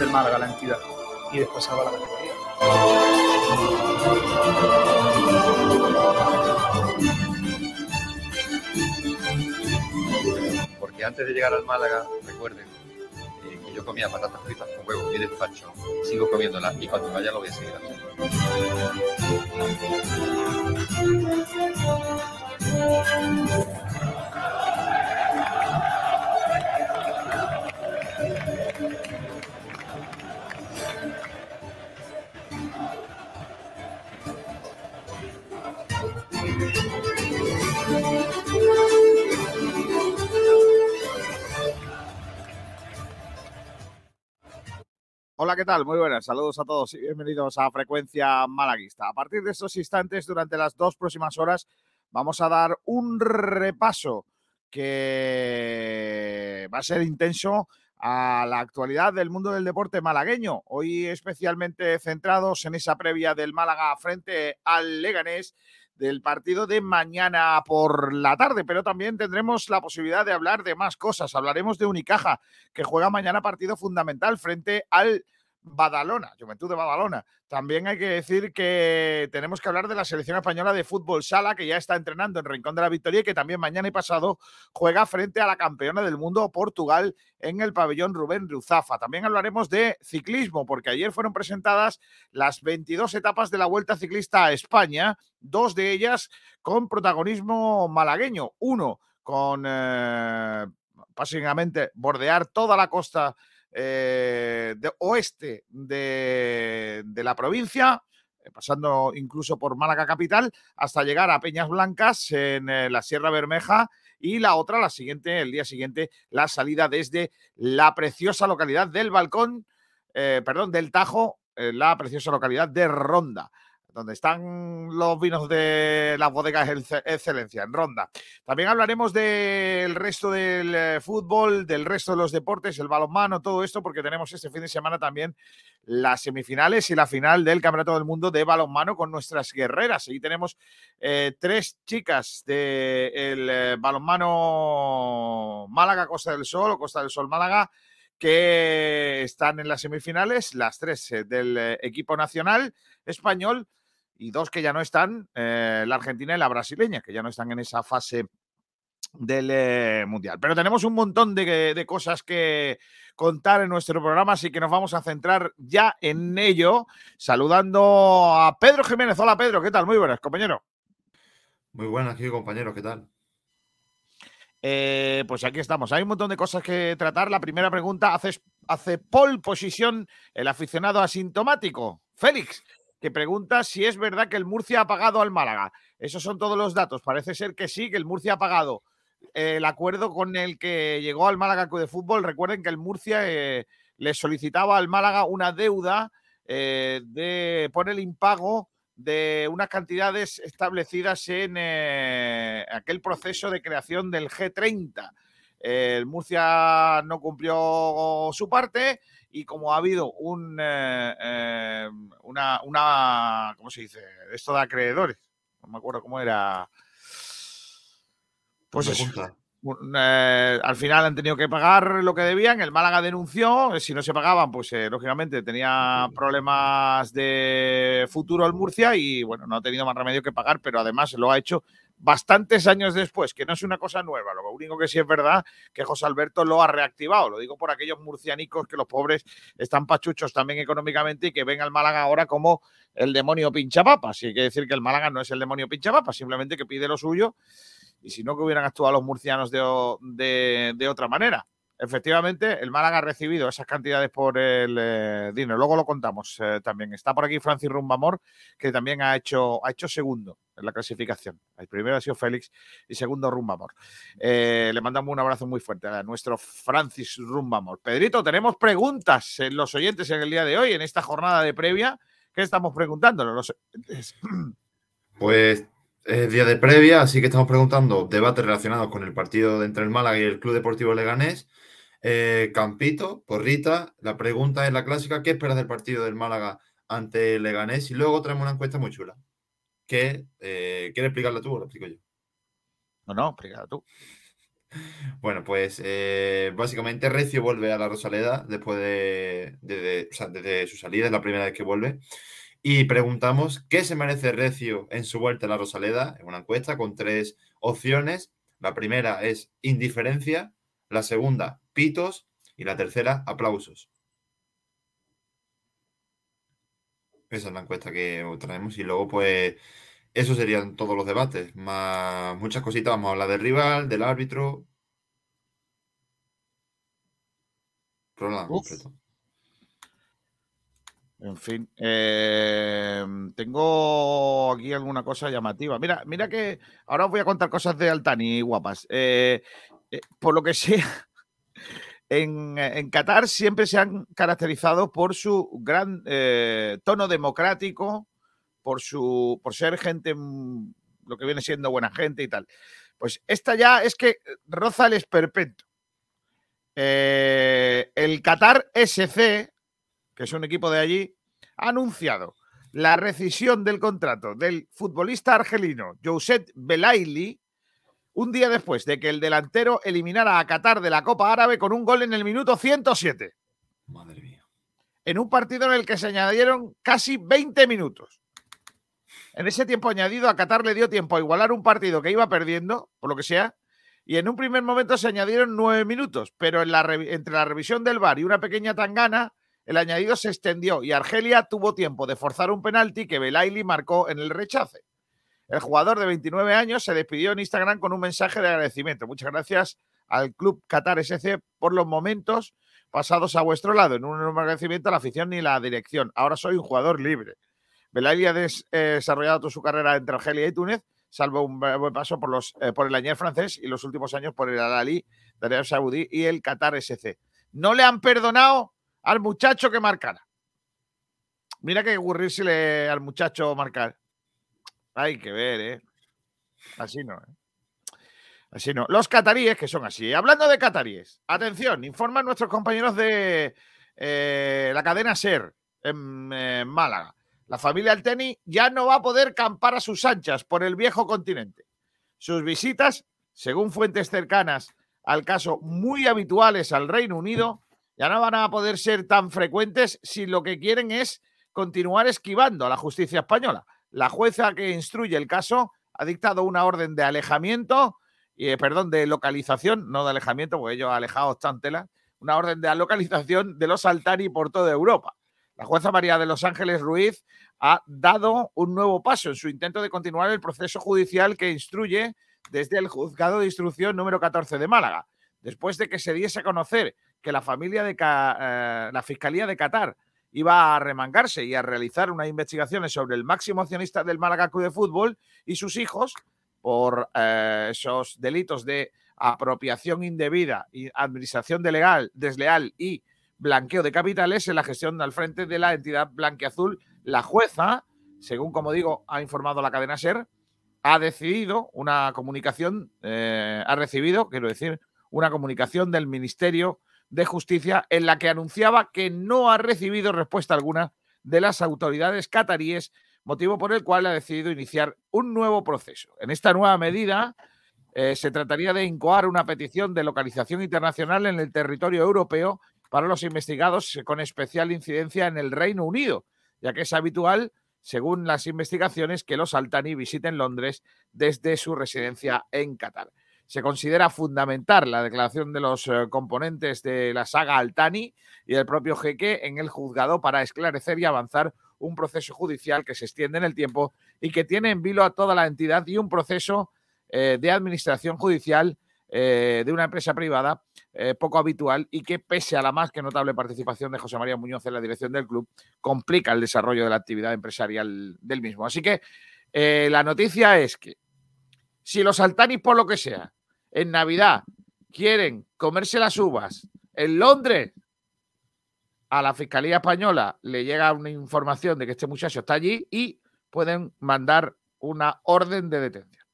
del Málaga la entidad y después salva la categoría. Porque antes de llegar al Málaga, recuerden eh, que yo comía patatas fritas con huevo y despacho, sigo comiéndolas y cuando vaya lo voy a seguir haciendo. Hola, ¿qué tal? Muy buenas, saludos a todos y bienvenidos a Frecuencia Malaguista. A partir de estos instantes, durante las dos próximas horas, vamos a dar un repaso que va a ser intenso a la actualidad del mundo del deporte malagueño. Hoy especialmente centrados en esa previa del Málaga frente al Leganés del partido de mañana por la tarde, pero también tendremos la posibilidad de hablar de más cosas. Hablaremos de Unicaja, que juega mañana partido fundamental frente al Badalona, Juventud de Badalona. También hay que decir que tenemos que hablar de la selección española de fútbol sala, que ya está entrenando en Rincón de la Victoria y que también mañana y pasado juega frente a la campeona del mundo Portugal en el pabellón Rubén Ruzafa. También hablaremos de ciclismo, porque ayer fueron presentadas las 22 etapas de la Vuelta Ciclista a España, dos de ellas con protagonismo malagueño, uno con eh, básicamente bordear toda la costa eh, de oeste de, la provincia, eh, pasando incluso por Málaga capital, hasta llegar a Peñas Blancas en eh, la Sierra Bermeja y la otra, la siguiente, el día siguiente, la salida desde la preciosa localidad del Balcón, perdón, del Tajo, la preciosa localidad de Ronda donde están los vinos de las bodegas Excelencia, en Ronda. También hablaremos del resto del eh, fútbol, del resto de los deportes, el balonmano, todo esto, porque tenemos este fin de semana también las semifinales y la final del Campeonato del Mundo de balonmano con nuestras guerreras. Y tenemos eh, tres chicas del eh, balonmano Málaga, Costa del Sol o Costa del Sol Málaga que están en las semifinales, las tres del equipo nacional español y dos que ya no están, eh, la argentina y la brasileña, que ya no están en esa fase del eh, Mundial. Pero tenemos un montón de, cosas que contar en nuestro programa, así que nos vamos a centrar ya en ello, saludando a Pedro Jiménez. Hola Pedro, ¿qué tal? Muy buenas, compañero. Muy buenas, aquí compañero, ¿qué tal? Eh, pues aquí estamos. Hay un montón de cosas que tratar. La primera pregunta, hace, hace pole posición el aficionado asintomático. Félix, que pregunta si es verdad que el Murcia ha pagado al Málaga. Esos son todos los datos. Parece ser que sí, que el Murcia ha pagado el acuerdo con el que llegó al Málaga de Fútbol. Recuerden que el Murcia eh, le solicitaba al Málaga una deuda eh, por el impago de unas cantidades establecidas en eh, aquel proceso de creación del G30. el Murcia no cumplió su parte y como ha habido un, eh, eh, una, una, ¿cómo se dice? Esto de acreedores, no me acuerdo cómo era. Pues eso. Eh, al final han tenido que pagar lo que debían. El Málaga denunció. Si no se pagaban, pues lógicamente tenía problemas de futuro el Murcia y bueno, no ha tenido más remedio que pagar, pero además lo ha hecho bastantes años después, que no es una cosa nueva. Lo único que sí es verdad que José Alberto lo ha reactivado. Lo digo por aquellos murcianicos que los pobres están pachuchos también económicamente y que ven al Málaga ahora como el demonio pinchapapas. Y hay que decir que el Málaga no es el demonio pinchapapas, simplemente que pide lo suyo. Y si no, que hubieran actuado los murcianos de, de otra manera. Efectivamente, el Málaga ha recibido esas cantidades por el eh, dinero. Luego lo contamos eh, también. Está por aquí Francis Rumbamor, que también ha hecho, ha hecho segundo en la clasificación. El primero ha sido Félix y segundo Rumbamor. Eh, le mandamos un abrazo muy fuerte a nuestro Francis Rumbamor. Pedrito, tenemos preguntas en los oyentes en el día de hoy, en esta jornada de previa. ¿Qué estamos preguntando? Los Pues es día de previa, así que estamos preguntando debates relacionados con el partido entre el Málaga y el Club Deportivo Leganés eh, Campito, Porrita, la pregunta es la clásica, ¿qué esperas del partido del Málaga ante Leganés? Y luego traemos una encuesta muy chula. ¿Qué, eh, ¿Quieres explicarla tú o la explico yo? No, no, explícala tú. Bueno, pues eh, básicamente Recio vuelve a la Rosaleda después de, de- o sea, desde su salida, es la primera vez que vuelve. Y preguntamos qué se merece Recio en su vuelta a la Rosaleda, en una encuesta con tres opciones. La primera es indiferencia, la segunda pitos y la tercera aplausos. Esa es la encuesta que traemos y luego pues eso serían todos los debates, más muchas cositas. Vamos a hablar del rival, del árbitro. Programa completo. En fin, eh, tengo aquí alguna cosa llamativa. Mira, mira que ahora os voy a contar cosas de Altani guapas. Eh, eh, por lo que sea, en, en Qatar siempre se han caracterizado por su gran eh, tono democrático, por su, por ser gente, mm, lo que viene siendo buena gente y tal. Pues esta ya es que roza el esperpento. Eh, el Qatar SC, que es un equipo de allí, ha anunciado la rescisión del contrato del futbolista argelino Josep Belaili un día después de que el delantero eliminara a Qatar de la Copa Árabe con un gol en el minuto 107, Madre mía. en un partido en el que se añadieron casi 20 minutos. En ese tiempo añadido, a Qatar le dio tiempo a igualar un partido que iba perdiendo, por lo que sea, y en un primer momento se añadieron nueve minutos, pero en la revi- entre la revisión del VAR y una pequeña tangana, el añadido se extendió y Argelia tuvo tiempo de forzar un penalti que Belaili marcó en el rechace. El jugador de 29 años se despidió en Instagram con un mensaje de agradecimiento. Muchas gracias al Club Qatar SC por los momentos pasados a vuestro lado. En un enorme agradecimiento a la afición y la dirección. Ahora soy un jugador libre. Belaili ha eh, desarrollado toda su carrera entre Argelia y Túnez, salvo un bu- buen paso por, los, eh, por el Añer francés y los últimos años por el Al-Ali de Saudí y el Qatar SC. No le han perdonado al muchacho que marcara. Mira que aburrírsele al muchacho marcar. Hay que ver, ¿eh? Así no, ¿eh? Así no. Los cataríes, que son así. Hablando de cataríes, atención, informan nuestros compañeros de eh, la cadena SER en Málaga. La familia Alteni ya no va a poder campar a sus anchas por el viejo continente. Sus visitas, según fuentes cercanas al caso, muy habituales al Reino Unido, ya no van a poder ser tan frecuentes si lo que quieren es continuar esquivando a la justicia española. La jueza que instruye el caso ha dictado una orden de alejamiento, eh, perdón, de localización, no de alejamiento, porque ellos alejados están tela, una orden de localización de los Altani por toda Europa. La jueza María de los Ángeles Ruiz ha dado un nuevo paso en su intento de continuar el proceso judicial que instruye desde el juzgado de instrucción número 14 de Málaga, después de que se diese a conocer que la familia de eh, la Fiscalía de Qatar iba a remangarse y a realizar unas investigaciones sobre el máximo accionista del Málaga Club de Fútbol y sus hijos por eh, esos delitos de apropiación indebida y administración de desleal y blanqueo de capitales en la gestión al frente de la entidad blanqueazul. La jueza, según como digo, ha informado la cadena SER, ha decidido una comunicación, eh, ha recibido, quiero decir, una comunicación del Ministerio de Justicia en la que anunciaba que no ha recibido respuesta alguna de las autoridades cataríes, motivo por el cual ha decidido iniciar un nuevo proceso. En esta nueva medida eh, se trataría de incoar una petición de localización internacional en el territorio europeo para los investigados con especial incidencia en el Reino Unido, ya que es habitual, según las investigaciones, que los Altani visiten Londres desde su residencia en Qatar. Se considera fundamental la declaración de los eh, componentes de la saga Altani y del propio jeque en el juzgado para esclarecer y avanzar un proceso judicial que se extiende en el tiempo y que tiene en vilo a toda la entidad y un proceso eh, de administración judicial eh, de una empresa privada poco habitual y que, pese a la más que notable participación de José María Muñoz en la dirección del club, complica el desarrollo de la actividad empresarial del mismo. Así que la noticia es que si los altanis, por lo que sea, en Navidad quieren comerse las uvas en Londres, a la Fiscalía Española le llega una información de que este muchacho está allí y pueden mandar una orden de detención.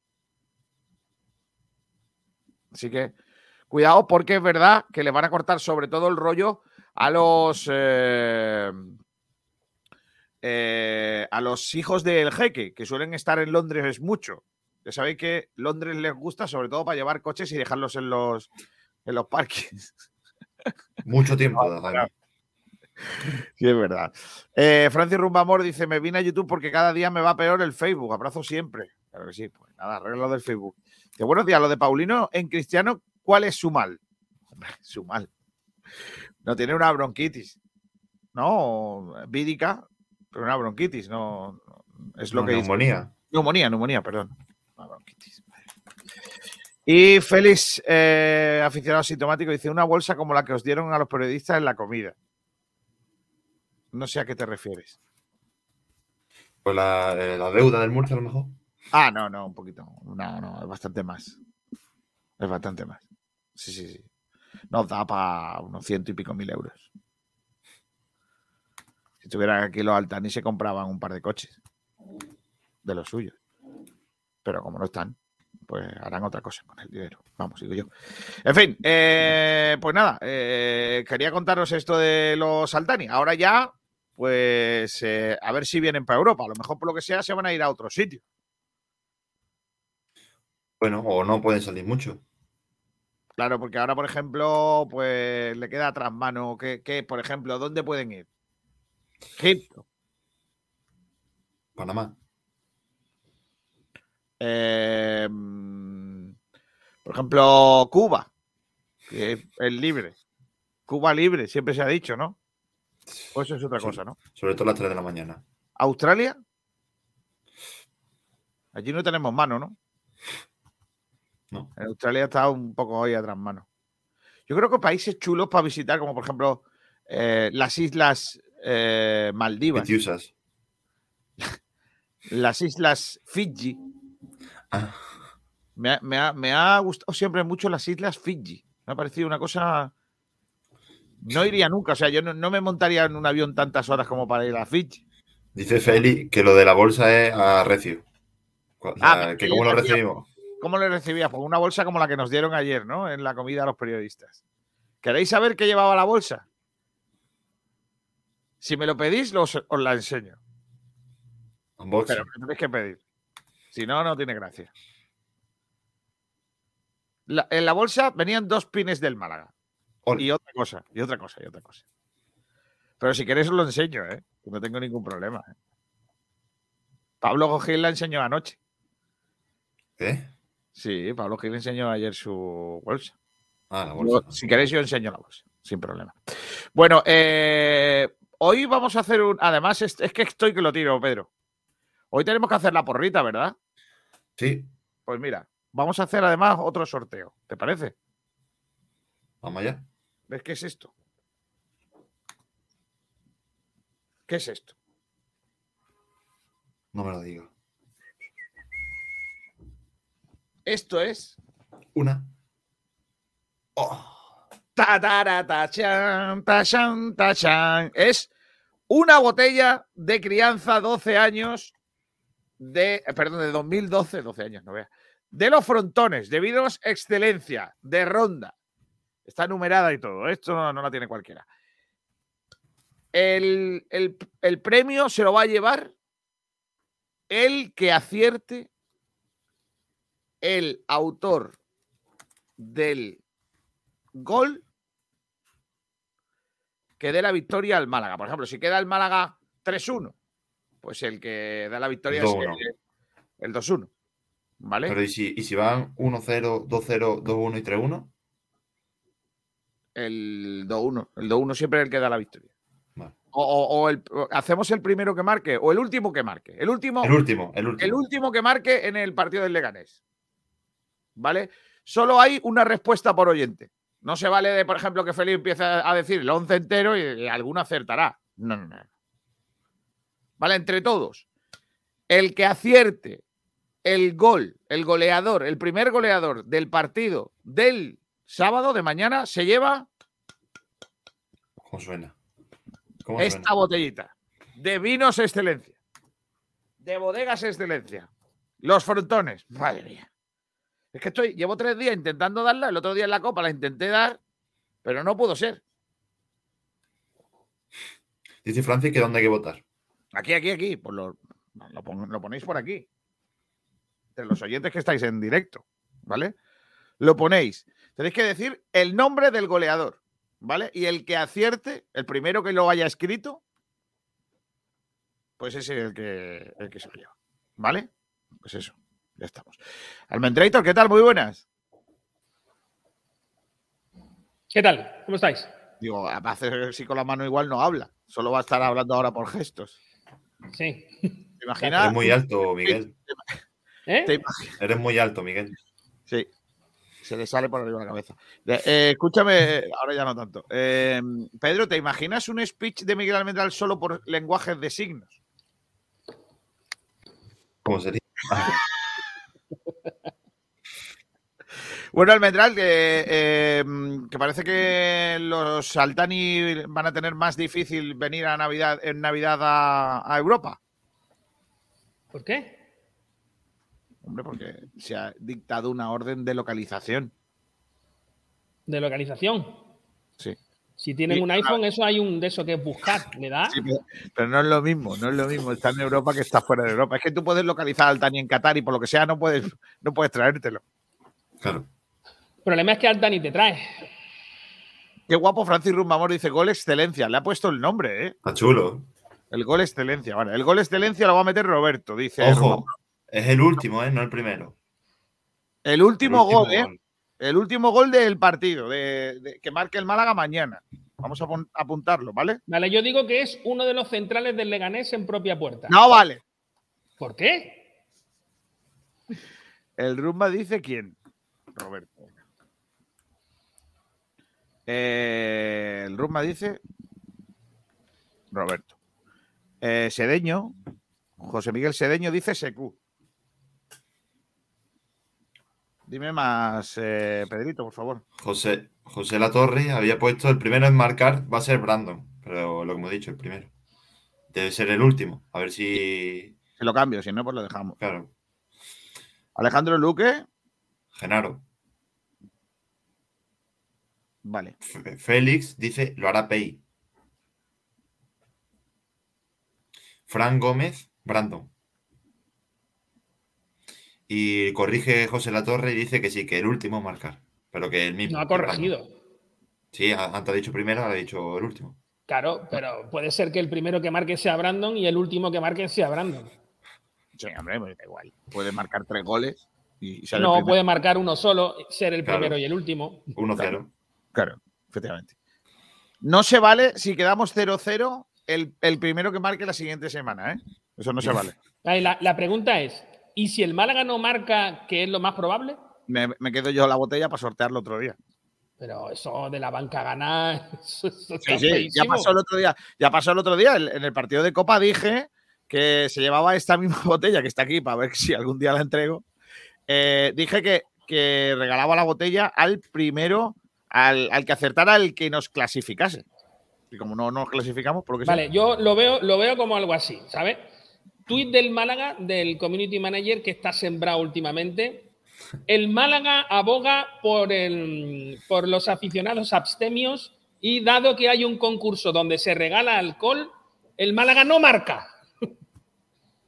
Así que cuidado porque es verdad que le van a cortar sobre todo el rollo a los eh, eh, a los hijos del jeque, que suelen estar en Londres mucho. Ya sabéis que Londres les gusta sobre todo para llevar coches y dejarlos en los, en los parques. Mucho tiempo, Jaime. Sí, es verdad. Eh, Francis Rumbamor dice: Me vine a YouTube porque cada día me va peor el Facebook. Abrazo siempre. Claro que sí. Pues nada, arreglo del Facebook. Que buenos días. Lo de Paulino en Cristiano, ¿cuál es su mal? Su mal. No tiene una bronquitis. No, vídica, pero una bronquitis. No, no- es lo No, que dice. neumonía. Neumonía, neumonía, perdón. Bronquitis. Y Félix, eh, aficionado sintomático, dice una bolsa como la que os dieron a los periodistas en la comida. No sé a qué te refieres. Pues la, eh, la deuda del Murcia, a lo mejor. Ah, no, no, un poquito. No, no, es bastante más. Es bastante más. Sí, sí, sí. Nos da para unos ciento y pico mil euros. Si estuvieran aquí los Altani se compraban un par de coches. De los suyos. Pero como no están, pues harán otra cosa con el dinero. Vamos, digo yo. En fin, eh, pues nada, eh, quería contaros esto de los Altani. Ahora ya, pues eh, a ver si vienen para Europa. A lo mejor por lo que sea se van a ir a otro sitio. Bueno, o no pueden salir mucho. Claro, porque ahora, por ejemplo, pues le queda atrás mano. que que, por ejemplo, dónde pueden ir? Egipto. Panamá. Eh, mm, por ejemplo, Cuba, que es libre. Cuba libre, siempre se ha dicho, ¿no? O eso es otra Sí. cosa, ¿no? Sobre todo a las 3 de la mañana. ¿Australia? Allí no tenemos mano, ¿no? No. En Australia está un poco hoy atrás mano. Yo creo que países chulos para visitar, como por ejemplo eh, las islas eh, Maldivas, las islas Fiji. Ah, Me ha, me ha- me ha gustado siempre mucho las islas Fiji. Me ha parecido una cosa. No iría nunca. O sea, yo no, no me montaría en un avión tantas horas como para ir a Fiji. dice Feli que lo de la bolsa es a recio. O sea, Ah, que cómo lo recibimos. ¿Cómo le recibías? Pues una bolsa como la que nos dieron ayer, ¿no? En la comida a los periodistas. ¿Queréis saber qué llevaba la bolsa? Si me lo pedís, los- os la enseño. Unboxing. Pero me tenéis que pedir. Si no, no tiene gracia. La- en la bolsa venían dos pines del Málaga. Ole. Y otra cosa, y otra cosa, y otra cosa. Pero si queréis os lo enseño, ¿eh? No tengo ningún problema. ¿eh? Pablo Gil la enseñó anoche. ¿Eh? Sí, Pablo Gil enseñó ayer su bolsa. Ah, la bolsa. si queréis, yo enseño la bolsa, sin problema. Bueno, eh, hoy vamos a hacer un. Además, es, es que estoy que lo tiro, Pedro. Hoy tenemos que hacer la porrita, ¿verdad? Sí, Pues mira, vamos a hacer además otro sorteo. ¿Te parece? vamos allá. ¿Ves qué es esto? ¿Qué es esto? No me lo digo. Esto es. Una. Oh, Ta, tara, ta, chan, ta, chan, ta, chan. Es una botella de crianza 12 años de. eh, Perdón, de 2012, 12 años, no vea. De los frontones, de vinos excelencia, de ronda. Está numerada y todo. Esto no, no la tiene cualquiera. El, el- el premio se lo va a llevar el que acierte el autor del gol que dé la victoria al Málaga. Por ejemplo, si queda el Málaga 3-1, pues el que da la victoria es 2-1. el, el 2-1. ¿Vale? Pero ¿y si, ¿y si van 1-0, 2-0, 2-1 y 3-1? El 2-1. El 2-1 siempre es el que da la victoria. Vale. O, o- o el- o hacemos el primero que marque o el último que marque. El último, El último, el último. el último que marque en el partido del Leganés. ¿Vale? Solo hay una respuesta por oyente. No se vale de, por ejemplo, que Felipe empiece a decir el 11 entero y, y alguno acertará. No, no, no. ¿Vale? Entre todos. El que acierte el gol, el goleador, el primer goleador del partido del sábado de mañana se lleva ¿Cómo suena? ¿Cómo esta suena? botellita de vinos excelencia, de bodegas excelencia, los frontones. Madre mía. Es que estoy, llevo tres días intentando darla, el otro día en la copa la intenté dar, pero no pudo ser. Dice Francis que dónde hay que votar. Aquí, aquí, aquí, pues lo, lo pon- lo ponéis por aquí. entre los oyentes que estáis en directo, ¿vale? Lo ponéis. Tenéis que decir el nombre del goleador, ¿vale? Y el que acierte, el primero que lo haya escrito, pues ese es el que, el que se lo lleva, ¿vale? Pues eso, ya estamos. Almendrator, ¿qué tal? Muy buenas. ¿Qué tal? ¿Cómo estáis? Digo, va a hacer así con la mano igual no habla, solo va a estar hablando ahora por gestos. Sí. ¿Te imaginas? Eres muy alto, Miguel. ¿Eh? ¿Te imag- Eres muy alto, Miguel. Sí. Se le sale por arriba la cabeza. Eh, escúchame, ahora ya no tanto. Eh, Pedro, ¿te imaginas un speech de Miguel Almendral solo por lenguajes de signos? ¿Cómo sería? Bueno, Almendral, que, eh, que parece que los Altani van a tener más difícil venir a Navidad, en Navidad a, a Europa. ¿Por qué? Hombre, porque se ha dictado una orden de localización. De localización. Sí. Si tienen un iPhone, eso hay un de eso que es buscar. ¿Le da? Sí, pero, pero no es lo mismo, no es lo mismo estar en Europa que estar fuera de Europa. Es que tú puedes localizar al Tani en Qatar y por lo que sea no puedes, no puedes traértelo. Claro. El problema es que Altani te trae. Qué guapo Francis Rumbamor dice gol excelencia. Le ha puesto el nombre, ¿eh? Está chulo. El gol excelencia. Vale, el gol excelencia lo va a meter Roberto, dice. Ojo, Rumbamor. es el último, ¿eh? No el primero. El El último, gol, ¿eh? gol. El último gol del partido, de, de- que marque el Málaga mañana. Vamos a apun- apuntarlo, ¿vale? Vale, yo digo que es uno de los centrales del Leganés en propia puerta. No vale. ¿Por qué? El Rumba dice quién. Roberto. Eh, el Rumba dice Roberto. Eh, Sedeño, José Miguel Sedeño dice Secu. Dime más, eh, Pedrito, por favor. José, José Latorre había puesto el primero en marcar, va a ser Brandon, pero lo que hemos dicho, el primero. Debe ser el último. A ver si. Se lo cambio, si no, pues lo dejamos. Claro. Alejandro Luque, Genaro. Vale. F- Félix dice lo hará Pei. Fran Gómez, Brandon. Y corrige José Latorre y dice que sí, que el último marcar. Pero que el mismo. No ha Brandon. corregido. Sí, antes ha dicho primero, ahora ha dicho el último. Claro, pero puede ser que el primero que marque sea Brandon y el último que marque sea Brandon. Sí, hombre, pues da igual. Puede marcar tres goles y ser No puede marcar uno solo, ser el Claro. primero y el último. 1-0. Claro, efectivamente. No se vale si quedamos 0-0 el, el primero que marque la siguiente semana, ¿eh? Eso no se vale. La, la pregunta es, ¿y si el Málaga no marca, que es lo más probable? Me, me quedo yo la botella para sortearlo otro día. Pero eso de la banca ganar, eso, eso está Sí, sí, ya pasó el otro día. Ya pasó el otro día. En el partido de Copa dije que se llevaba esta misma botella que está aquí para ver si algún día la entrego. Eh, dije que, que regalaba la botella al primero, al, al que acertara el que nos clasificase. Y como no nos clasificamos, por lo que Vale, yo lo veo, lo veo como algo así, ¿sabes? Tweet del Málaga, del community manager que está sembrado últimamente. El Málaga aboga por, el, por los aficionados abstemios y dado que hay un concurso donde se regala alcohol, el Málaga no marca.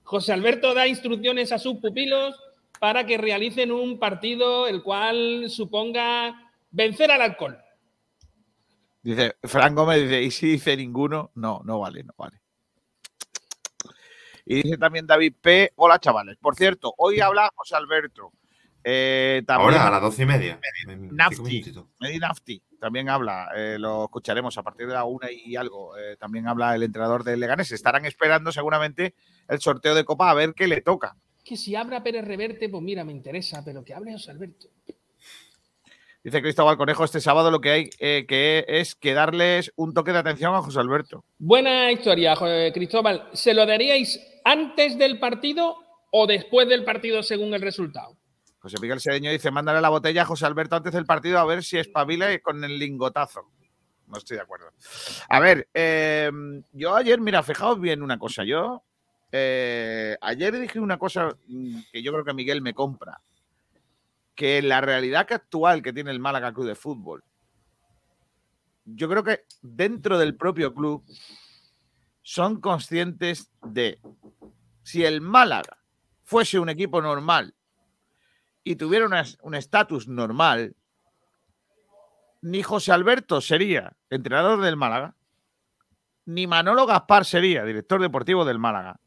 José Alberto da instrucciones a sus pupilos para que realicen un partido el cual suponga vencer al alcohol. Dice, Fran Gómez dice, ¿y si dice ninguno? No, no vale, no vale. Y dice también David P. Hola, chavales. Por cierto, hoy habla José Alberto. Eh, también Ahora, a las doce y media. Nafti. Medi Nafti también habla. eh, lo escucharemos a partir de la una y algo. Eh, también habla el entrenador del Leganés. Estarán esperando seguramente el sorteo de Copa a ver qué le toca. Que si abra Pérez Reverte, pues mira, me interesa, pero que hable José Alberto. Dice Cristóbal Conejo, este sábado lo que hay eh, que es que darles un toque de atención a José Alberto. Buena historia, jo- Cristóbal. ¿Se lo daríais antes del partido o después del partido según el resultado? José Miguel Sedeño dice, mándale la botella a José Alberto antes del partido a ver si espabila con el lingotazo. No estoy de acuerdo. A ver, eh, yo ayer, mira, fijaos bien una cosa. Yo eh, ayer dije una cosa mm, que yo creo que Miguel me compra. Que la realidad actual que tiene el Málaga Club de Fútbol, yo creo que dentro del propio club son conscientes de si el Málaga fuese un equipo normal y tuviera un estatus normal, ni José Alberto sería entrenador del Málaga, ni Manolo Gaspar sería director deportivo del Málaga,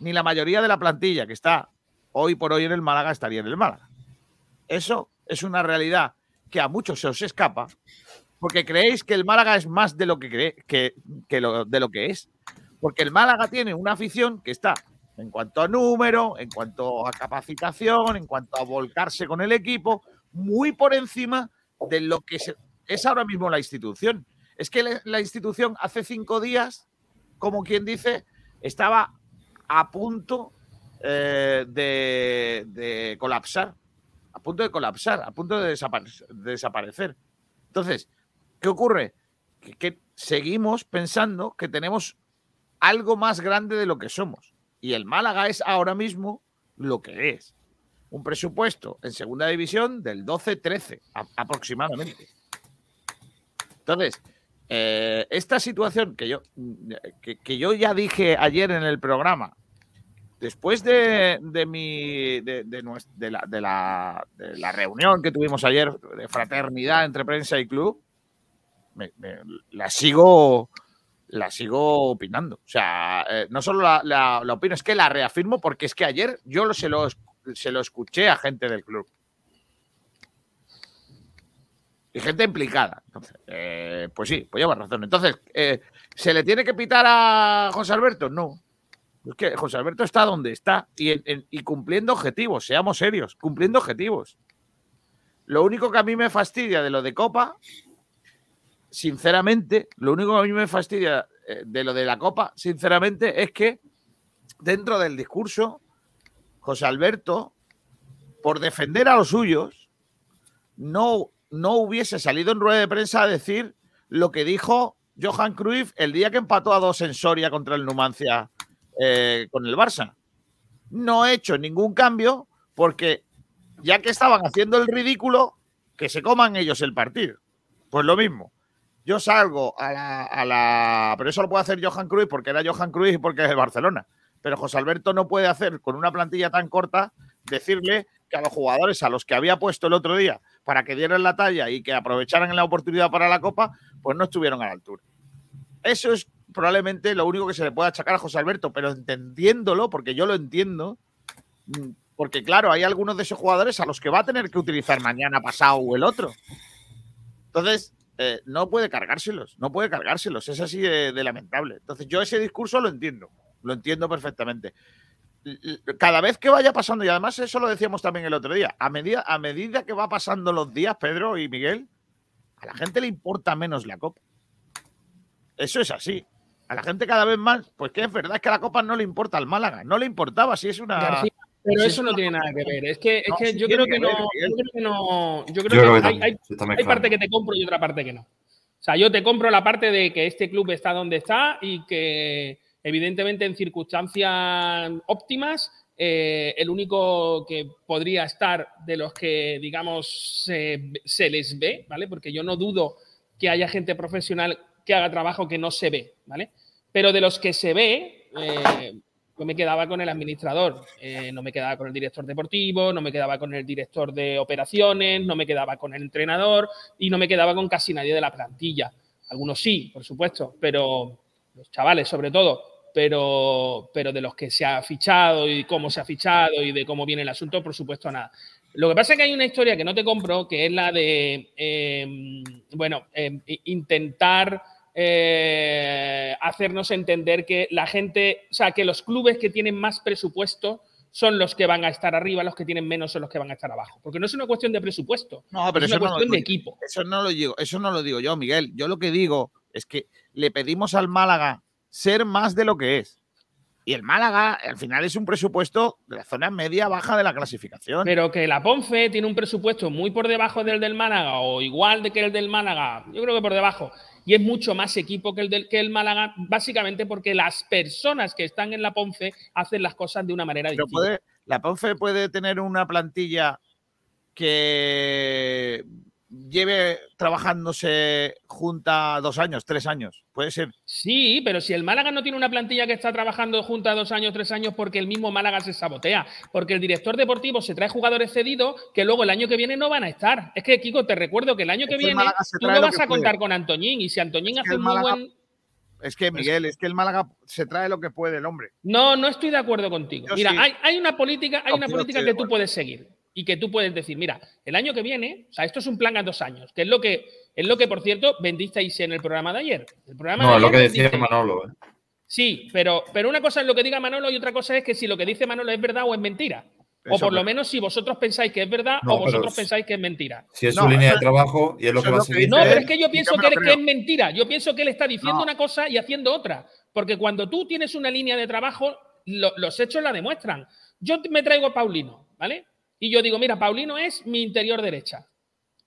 ni la mayoría de la plantilla que está hoy por hoy en el Málaga estaría en el Málaga. Eso es una realidad que a muchos se os escapa porque creéis que el Málaga es más de lo que, cree, que, que lo, de lo que es. Porque el Málaga tiene una afición que está en cuanto a número, en cuanto a capacitación, en cuanto a volcarse con el equipo, muy por encima de lo que es ahora mismo la institución. Es que la- institución hace cinco días, como quien dice, estaba a punto eh, de colapsar, a punto de colapsar, a punto de, desapare- de desaparecer. Entonces, ¿qué ocurre? Que, seguimos pensando que tenemos algo más grande de lo que somos. Y el Málaga es ahora mismo lo que es. Un presupuesto en segunda división del 12-13 a- aproximadamente. Entonces, eh, esta situación que yo, que yo ya dije ayer en el programa, después de, de mi de, de la, de la- de la reunión que tuvimos ayer de fraternidad entre prensa y club, la sigo la sigo opinando. O sea, eh, no solo la, la- opino, es que la reafirmo porque es que ayer yo lo- se, lo, se lo escuché a gente del club. Y gente implicada. Entonces, eh, pues sí, pues lleva razón. Entonces, eh, ¿se le tiene que pitar a José Alberto? No. Es que José Alberto está donde está y, en- en- y cumpliendo objetivos, seamos serios, cumpliendo objetivos. Lo único que a mí me fastidia de lo de Copa, sinceramente, lo único que a mí me fastidia eh, de lo de la Copa, sinceramente, es que dentro del discurso, José Alberto, por defender a los suyos, no, no hubiese salido en rueda de prensa a decir lo que dijo Johan Cruyff el día que empató a dos en Soria contra el Numancia eh, con el Barça. No he hecho ningún cambio porque ya que estaban haciendo el ridículo, que se coman ellos el partido. Pues lo mismo. Yo salgo a la, a la- Pero eso lo puede hacer Johan Cruyff porque era Johan Cruyff y porque es de Barcelona. Pero José Alberto no puede hacer con una plantilla tan corta decirle que a los jugadores a los que había puesto el otro día para que dieran la talla y que aprovecharan la oportunidad para la Copa, pues no estuvieron a la altura. Eso es probablemente lo único que se le puede achacar a José Alberto, pero entendiéndolo, porque yo lo entiendo, mm, porque claro, hay algunos de esos jugadores a los que va a tener que utilizar mañana, pasado o el otro. Entonces, eh, no puede cargárselos, no puede cargárselos, es así de, lamentable. Entonces, yo ese discurso lo entiendo, lo entiendo perfectamente. Cada vez que vaya pasando, y además eso lo decíamos también el otro día, a medida, a medida que va pasando los días, Pedro y Miguel, a la gente le importa menos la copa. Eso es así. A la gente cada vez más, pues que es verdad es que la copa no le importa al Málaga, no le importaba si es una. García, pero eso no tiene nada que ver. Es que, es No, que sí yo creo que, que no. ver. Yo creo que no. Yo creo Yo que, creo que hay, hay- parte que te compro y otra parte que no. O sea, yo te compro la parte de que este club está donde está y que, evidentemente, en circunstancias óptimas, eh, el único que podría estar de los que, digamos, se, se les ve, ¿vale? Porque yo no dudo que haya gente profesional que haga trabajo que no se ve, ¿vale? Pero de los que se ve, eh, yo me quedaba con el administrador, eh, no me quedaba con el director deportivo, no me quedaba con el director de operaciones, no me quedaba con el entrenador y no me quedaba con casi nadie de la plantilla. Algunos sí, por supuesto, pero los chavales sobre todo, pero, pero de los que se ha fichado y cómo se ha fichado y de cómo viene el asunto, por supuesto nada. Lo que pasa es que hay una historia que no te compro, que es la de, eh, bueno, eh, intentar eh, hacernos entender que la gente, o sea, que los clubes que tienen más presupuesto son los que van a estar arriba, los que tienen menos son los que van a estar abajo. Porque no es una cuestión de presupuesto, No, pero es una cuestión de equipo. eso no lo digo, eso no lo digo yo, Miguel. Yo lo que digo es que le pedimos al Málaga ser más de lo que es. Y el Málaga, al final, es un presupuesto de la zona media baja de la clasificación. Pero que la Ponce tiene un presupuesto muy por debajo del del Málaga o igual de que el del Málaga, yo creo que por debajo, y es mucho más equipo que el del que el Málaga, básicamente porque las personas que están en la Ponce hacen las cosas de una manera Pero distinta. puede, la Ponce puede tener una plantilla que lleve trabajándose junta dos años, tres años. Puede ser. Sí, pero si el Málaga no tiene una plantilla que está trabajando junta dos años, tres años, porque el mismo Málaga se sabotea, porque el director deportivo se trae jugadores cedidos que luego el año que viene no van a estar. Es que, Kiko, te recuerdo que el año que Es que el viene tú no vas a contar puede. con Antoñín, y si Antoñín Es hace un muy Málaga- buen. Es que, Miguel, es que el Málaga se trae lo que puede el hombre. No, no estoy de acuerdo contigo. Yo Mira, sí. hay, hay una política, hay No, una política que tú puedes seguir y que tú puedes decir, mira, el año que viene, o sea, esto es un plan a dos años, que es lo que, es lo que por cierto, vendisteis en el programa de ayer. El programa de No, es lo ayer que decía Manolo. ¿eh? Sí, pero, pero una cosa es lo que diga Manolo y otra cosa es que si lo que dice Manolo es verdad o es mentira. o por lo pero- menos si vosotros pensáis que es verdad No, o vosotros pensáis que es mentira. Si es No, su línea de trabajo y es lo que va a lo seguir. No, pero es que yo pienso que, lo es mentira. Yo pienso que él está diciendo No. una cosa y haciendo otra. Porque cuando tú tienes una línea de trabajo, lo- los hechos la demuestran. Yo me traigo a Paulino, ¿vale? Y yo digo, mira, Paulino es mi interior derecha.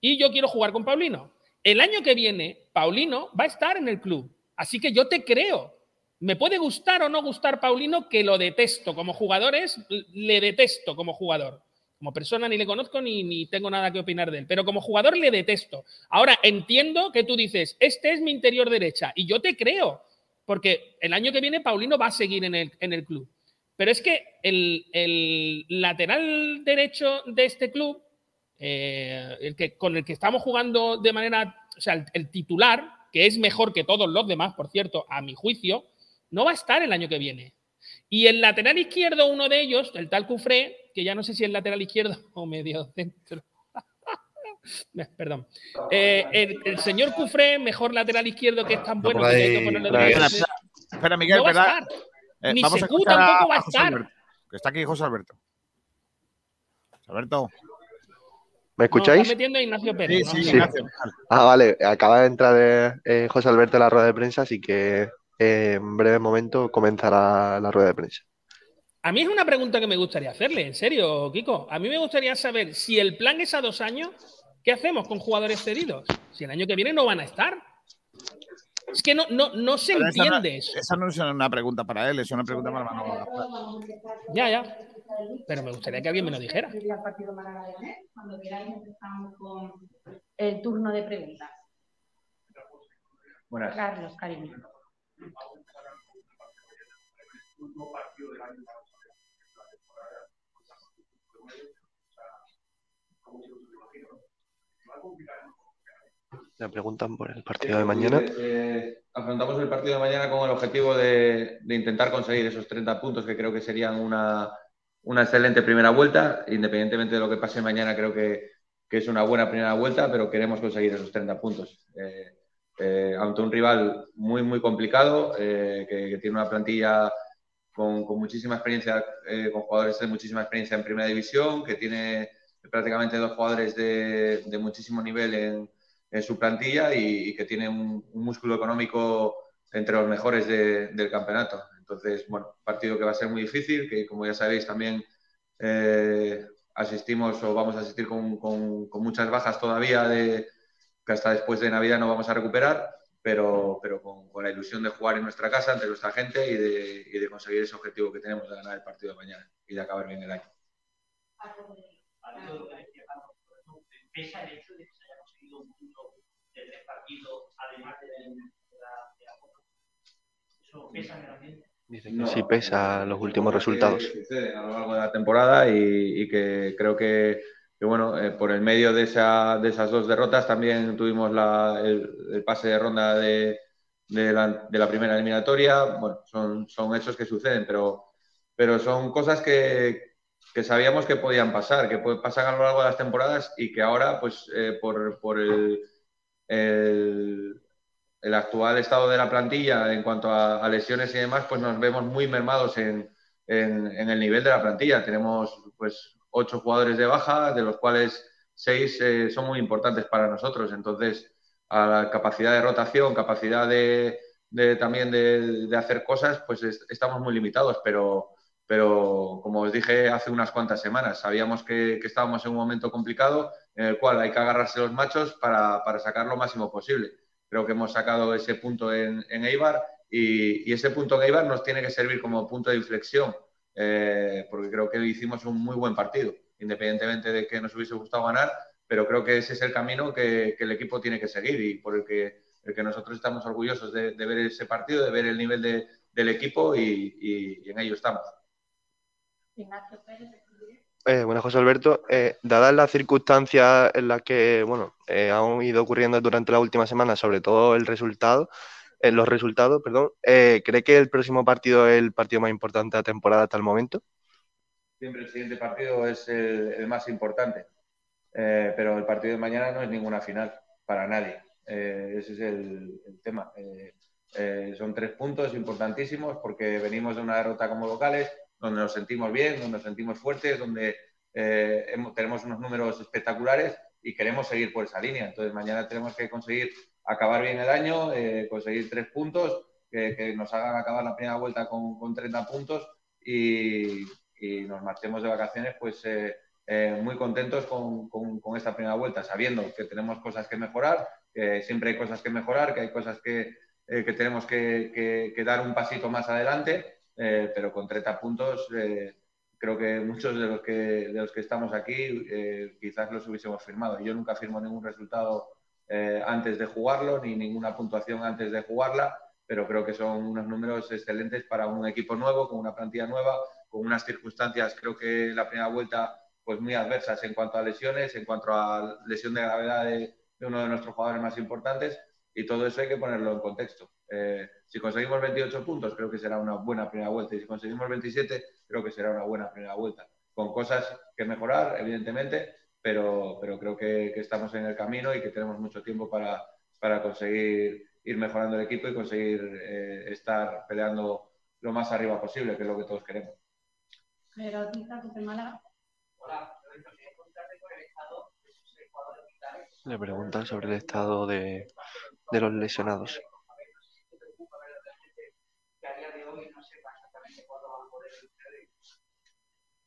Y yo quiero jugar con Paulino. El año que viene, Paulino va a estar en el club. Así que yo te creo. Me puede gustar o no gustar Paulino, que lo detesto. Como jugador es, le detesto como jugador. Como persona ni le conozco ni, ni tengo nada que opinar de él. Pero como jugador le detesto. Ahora entiendo que tú dices, este es mi interior derecha. Y yo te creo. Porque el año que viene Paulino va a seguir en el, en el club. Pero es que el, el lateral derecho de este club, eh, el que, con el que estamos jugando de manera, o sea, el, el titular, que es mejor que todos los demás, por cierto, a mi juicio, no va a estar el año que viene. Y el lateral izquierdo, uno de ellos, el tal Cufré, que ya no sé si es lateral izquierdo o medio centro. Perdón. Eh, el, el señor Cufré, mejor lateral izquierdo que es tan bueno por que hay que de- Espera, espera, Miguel, no va a ¿verdad? estar. Eh, Ni vamos a tampoco va a estar. Alberto, que está aquí José Alberto. José Alberto. ¿Me No, escucháis? está metiendo a Ignacio Pérez. Sí, ¿no? sí, Sí. Ignacio. Ah, vale. Acaba de entrar eh, eh, José Alberto en la rueda de prensa, así que eh, en breve momento comenzará la rueda de prensa. A mí es una pregunta que me gustaría hacerle, en serio, Kiko. A mí me gustaría saber si el plan es a dos años, ¿qué hacemos con jugadores cedidos? Si el año que viene no van a estar. Es que no, no, no se Pero esa no- entiende eso. Esa no es una pregunta para él, es una pregunta para Manolo. Ya, ya. Pero me gustaría que alguien me lo dijera. El partido Málaga-Leganés. Cuando queráis empezamos con el turno de preguntas. Buenas. Carlos, cariño. Me preguntan por el partido de mañana. Eh, afrontamos el partido de mañana con el objetivo de, de intentar conseguir esos 30 puntos que creo que serían una, una excelente primera vuelta. Independientemente de lo que pase mañana, creo que, que es una buena primera vuelta, pero queremos conseguir esos 30 puntos. Eh, eh, ante un rival muy, muy complicado, eh, que, que tiene una plantilla con, con muchísima experiencia, con jugadores de muchísima experiencia en primera división, que tiene prácticamente dos jugadores de, de muchísimo nivel en, en su plantilla y, y que tiene un, un, músculo económico entre los mejores de, del campeonato. Entonces, bueno, partido que va a ser muy difícil, que como ya sabéis también eh, asistimos o vamos a asistir con, con, con, muchas bajas todavía de que hasta después de Navidad no vamos a recuperar, pero, pero con, con, la ilusión de jugar en nuestra casa ante nuestra gente y de, y de conseguir ese objetivo que tenemos de ganar el partido de mañana y de acabar bien el año. pesa el hecho de partidos, además de la. Eso pesa que no, sí pesa los últimos resultados. A lo largo de la temporada y, y que creo que, que bueno, eh, por el medio de, esa, de, esas dos derrotas también tuvimos la, el, el, pase de ronda de, de, la, de, la, primera eliminatoria. Bueno, son, son hechos que suceden, pero, pero son cosas que, que sabíamos que podían pasar, que pasan a lo largo de las temporadas y que ahora, pues, eh, por, por el, el, actual estado de la plantilla en cuanto a, lesiones y demás, pues nos vemos muy mermados en, en, el nivel de la plantilla. Tenemos, pues, ocho jugadores de baja, de los cuales seis eh, son muy importantes para nosotros. Entonces, a la capacidad de rotación, capacidad de, también de, hacer cosas, pues es, estamos muy limitados, pero pero como os dije hace unas cuantas semanas, sabíamos que, estábamos en un momento complicado en el cual hay que agarrarse los machos para, para sacar lo máximo posible. Creo que hemos sacado ese punto en, en Eibar y, y, ese punto en Eibar nos tiene que servir como punto de inflexión, eh, porque creo que hicimos un muy buen partido, independientemente de que nos hubiese gustado ganar, pero creo que ese es el camino que, que el equipo tiene que seguir y por el que, el que nosotros estamos orgullosos de, de ver ese partido, de ver el nivel de, del equipo y, y, y en ello estamos. Ignacio Pérez. Eh, bueno, José Alberto, eh, dadas las circunstancias en las que bueno, eh, han ido ocurriendo durante la última semana, sobre todo el resultado, eh, los resultados, perdón, eh, ¿cree que el próximo partido es el partido más importante de la temporada hasta el momento? Siempre el siguiente partido es el, más importante, Eh, pero el partido de mañana no es ninguna final para nadie. Ese es el, el tema. Son tres puntos importantísimos porque venimos de una derrota como locales, donde nos sentimos bien, donde nos sentimos fuertes, donde eh, hemos- tenemos unos números espectaculares y queremos seguir por esa línea. Entonces mañana tenemos que conseguir acabar bien el año, eh, conseguir tres puntos que, que nos hagan acabar la primera vuelta con, con 30 puntos y, y nos marchemos de vacaciones pues eh, eh, muy contentos con, con- con esta primera vuelta, sabiendo que tenemos cosas que mejorar, que siempre hay cosas que mejorar, que hay cosas que, eh, que tenemos que, que- que dar un pasito más adelante, eh, pero con 30 puntos eh, creo que muchos de los que, de los que estamos aquí eh, quizás los hubiésemos firmado. Yo nunca firmo ningún resultado eh, antes de jugarlo, ni ninguna puntuación antes de jugarla, pero creo que son unos números excelentes para un equipo nuevo, con una plantilla nueva, con unas circunstancias, creo que la primera vuelta, pues muy adversas en cuanto a lesiones, en cuanto a lesión de gravedad de, de uno de nuestros jugadores más importantes, y todo eso hay que ponerlo en contexto. Eh, si conseguimos 28 puntos, creo que será una buena primera vuelta, y si conseguimos 27, creo que será una buena primera vuelta, con cosas que mejorar, evidentemente, pero, pero creo que, que estamos en el camino y que tenemos mucho tiempo para, para conseguir ir mejorando el equipo y conseguir eh, estar peleando lo más arriba posible, que es lo que todos queremos. Málaga. Hola, vitales. Le preguntan sobre el estado de, de los lesionados.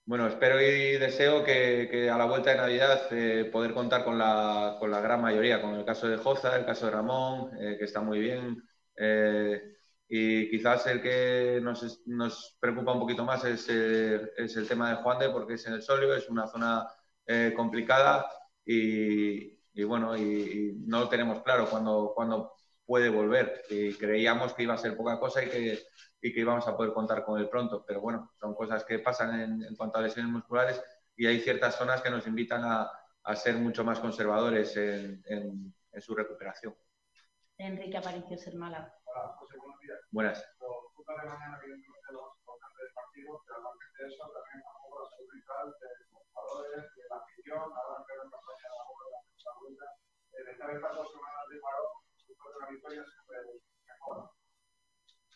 Bueno, espero y deseo que, que a la vuelta de Navidad eh, poder contar con la, con la gran mayoría, con el caso de Joza, el caso de Ramón, eh, que está muy bien. eh, y quizás el que nos, nos preocupa un poquito más es, eh, es el tema de Juan de, porque es en el Solio, es una zona eh, complicada y, y bueno, y, y no tenemos claro cuándo, cuándo puede volver. Y creíamos que iba a ser poca cosa y que, y que íbamos a poder contar con él pronto. Pero bueno, son cosas que pasan en, en cuanto a lesiones musculares y hay ciertas zonas que nos invitan a, a ser mucho más conservadores en, en- en su recuperación. Enrique Aparicio, Ser Málaga. Hola, José, buenos días. Buenas. Los puntos de mañana, evidentemente, lo más importante del partido, pero aparte de eso, también a poco la salud mental de los jugadores, de la afición, ahora que la campaña de la bola de la segunda vuelta. De estar estas dos semanas de parón, después de una victoria, siempre es mejor.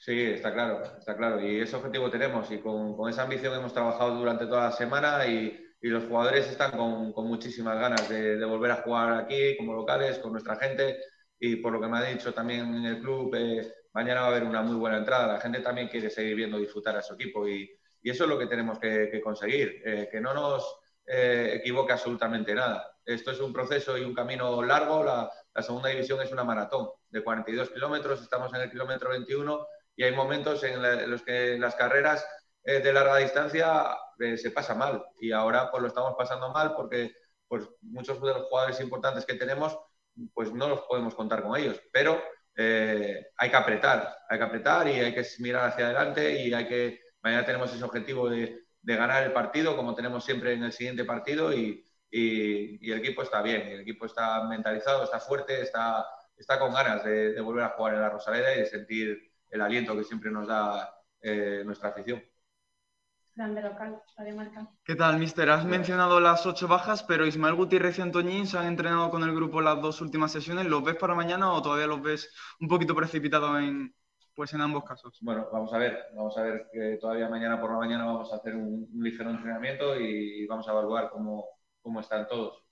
Sí, está claro, está claro. Y ese objetivo tenemos y con, con esa ambición hemos trabajado durante toda la semana y, y los jugadores están con, con muchísimas ganas de, de volver a jugar aquí como locales, con nuestra gente y por lo que me ha dicho también en el club, eh, mañana va a haber una muy buena entrada. La gente también quiere seguir viendo disfrutar a su equipo y, y eso es lo que tenemos que, que conseguir, eh, que no nos eh, equivoque absolutamente nada. Esto es un proceso y un camino largo. La, la segunda división es una maratón de 42 kilómetros, estamos en el kilómetro 21 y hay momentos en, la- en los que las carreras eh, de larga distancia eh, se pasa mal. Y ahora pues lo estamos pasando mal porque pues muchos de los jugadores importantes que tenemos pues no los podemos contar con ellos, pero eh, hay que apretar, hay que apretar y hay que mirar hacia adelante y hay que, mañana tenemos ese objetivo de, de ganar el partido como tenemos siempre en el siguiente partido y, y- el equipo está bien, el equipo está mentalizado, está fuerte, está, está con ganas de volver a jugar en la Rosaleda y de sentir el aliento que siempre nos da eh, nuestra afición. Grande local, Radio Marca. ¿Qué tal, mister? Has mencionado las ocho bajas, pero Ismael Gutiérrez y Antoñín se han entrenado con el grupo las dos últimas sesiones. ¿Los ves para mañana o todavía los ves un poquito precipitados en, pues en ambos casos? Bueno, vamos a ver, vamos a ver que todavía mañana por la mañana vamos a hacer un, un ligero entrenamiento y vamos a evaluar cómo, cómo están todos.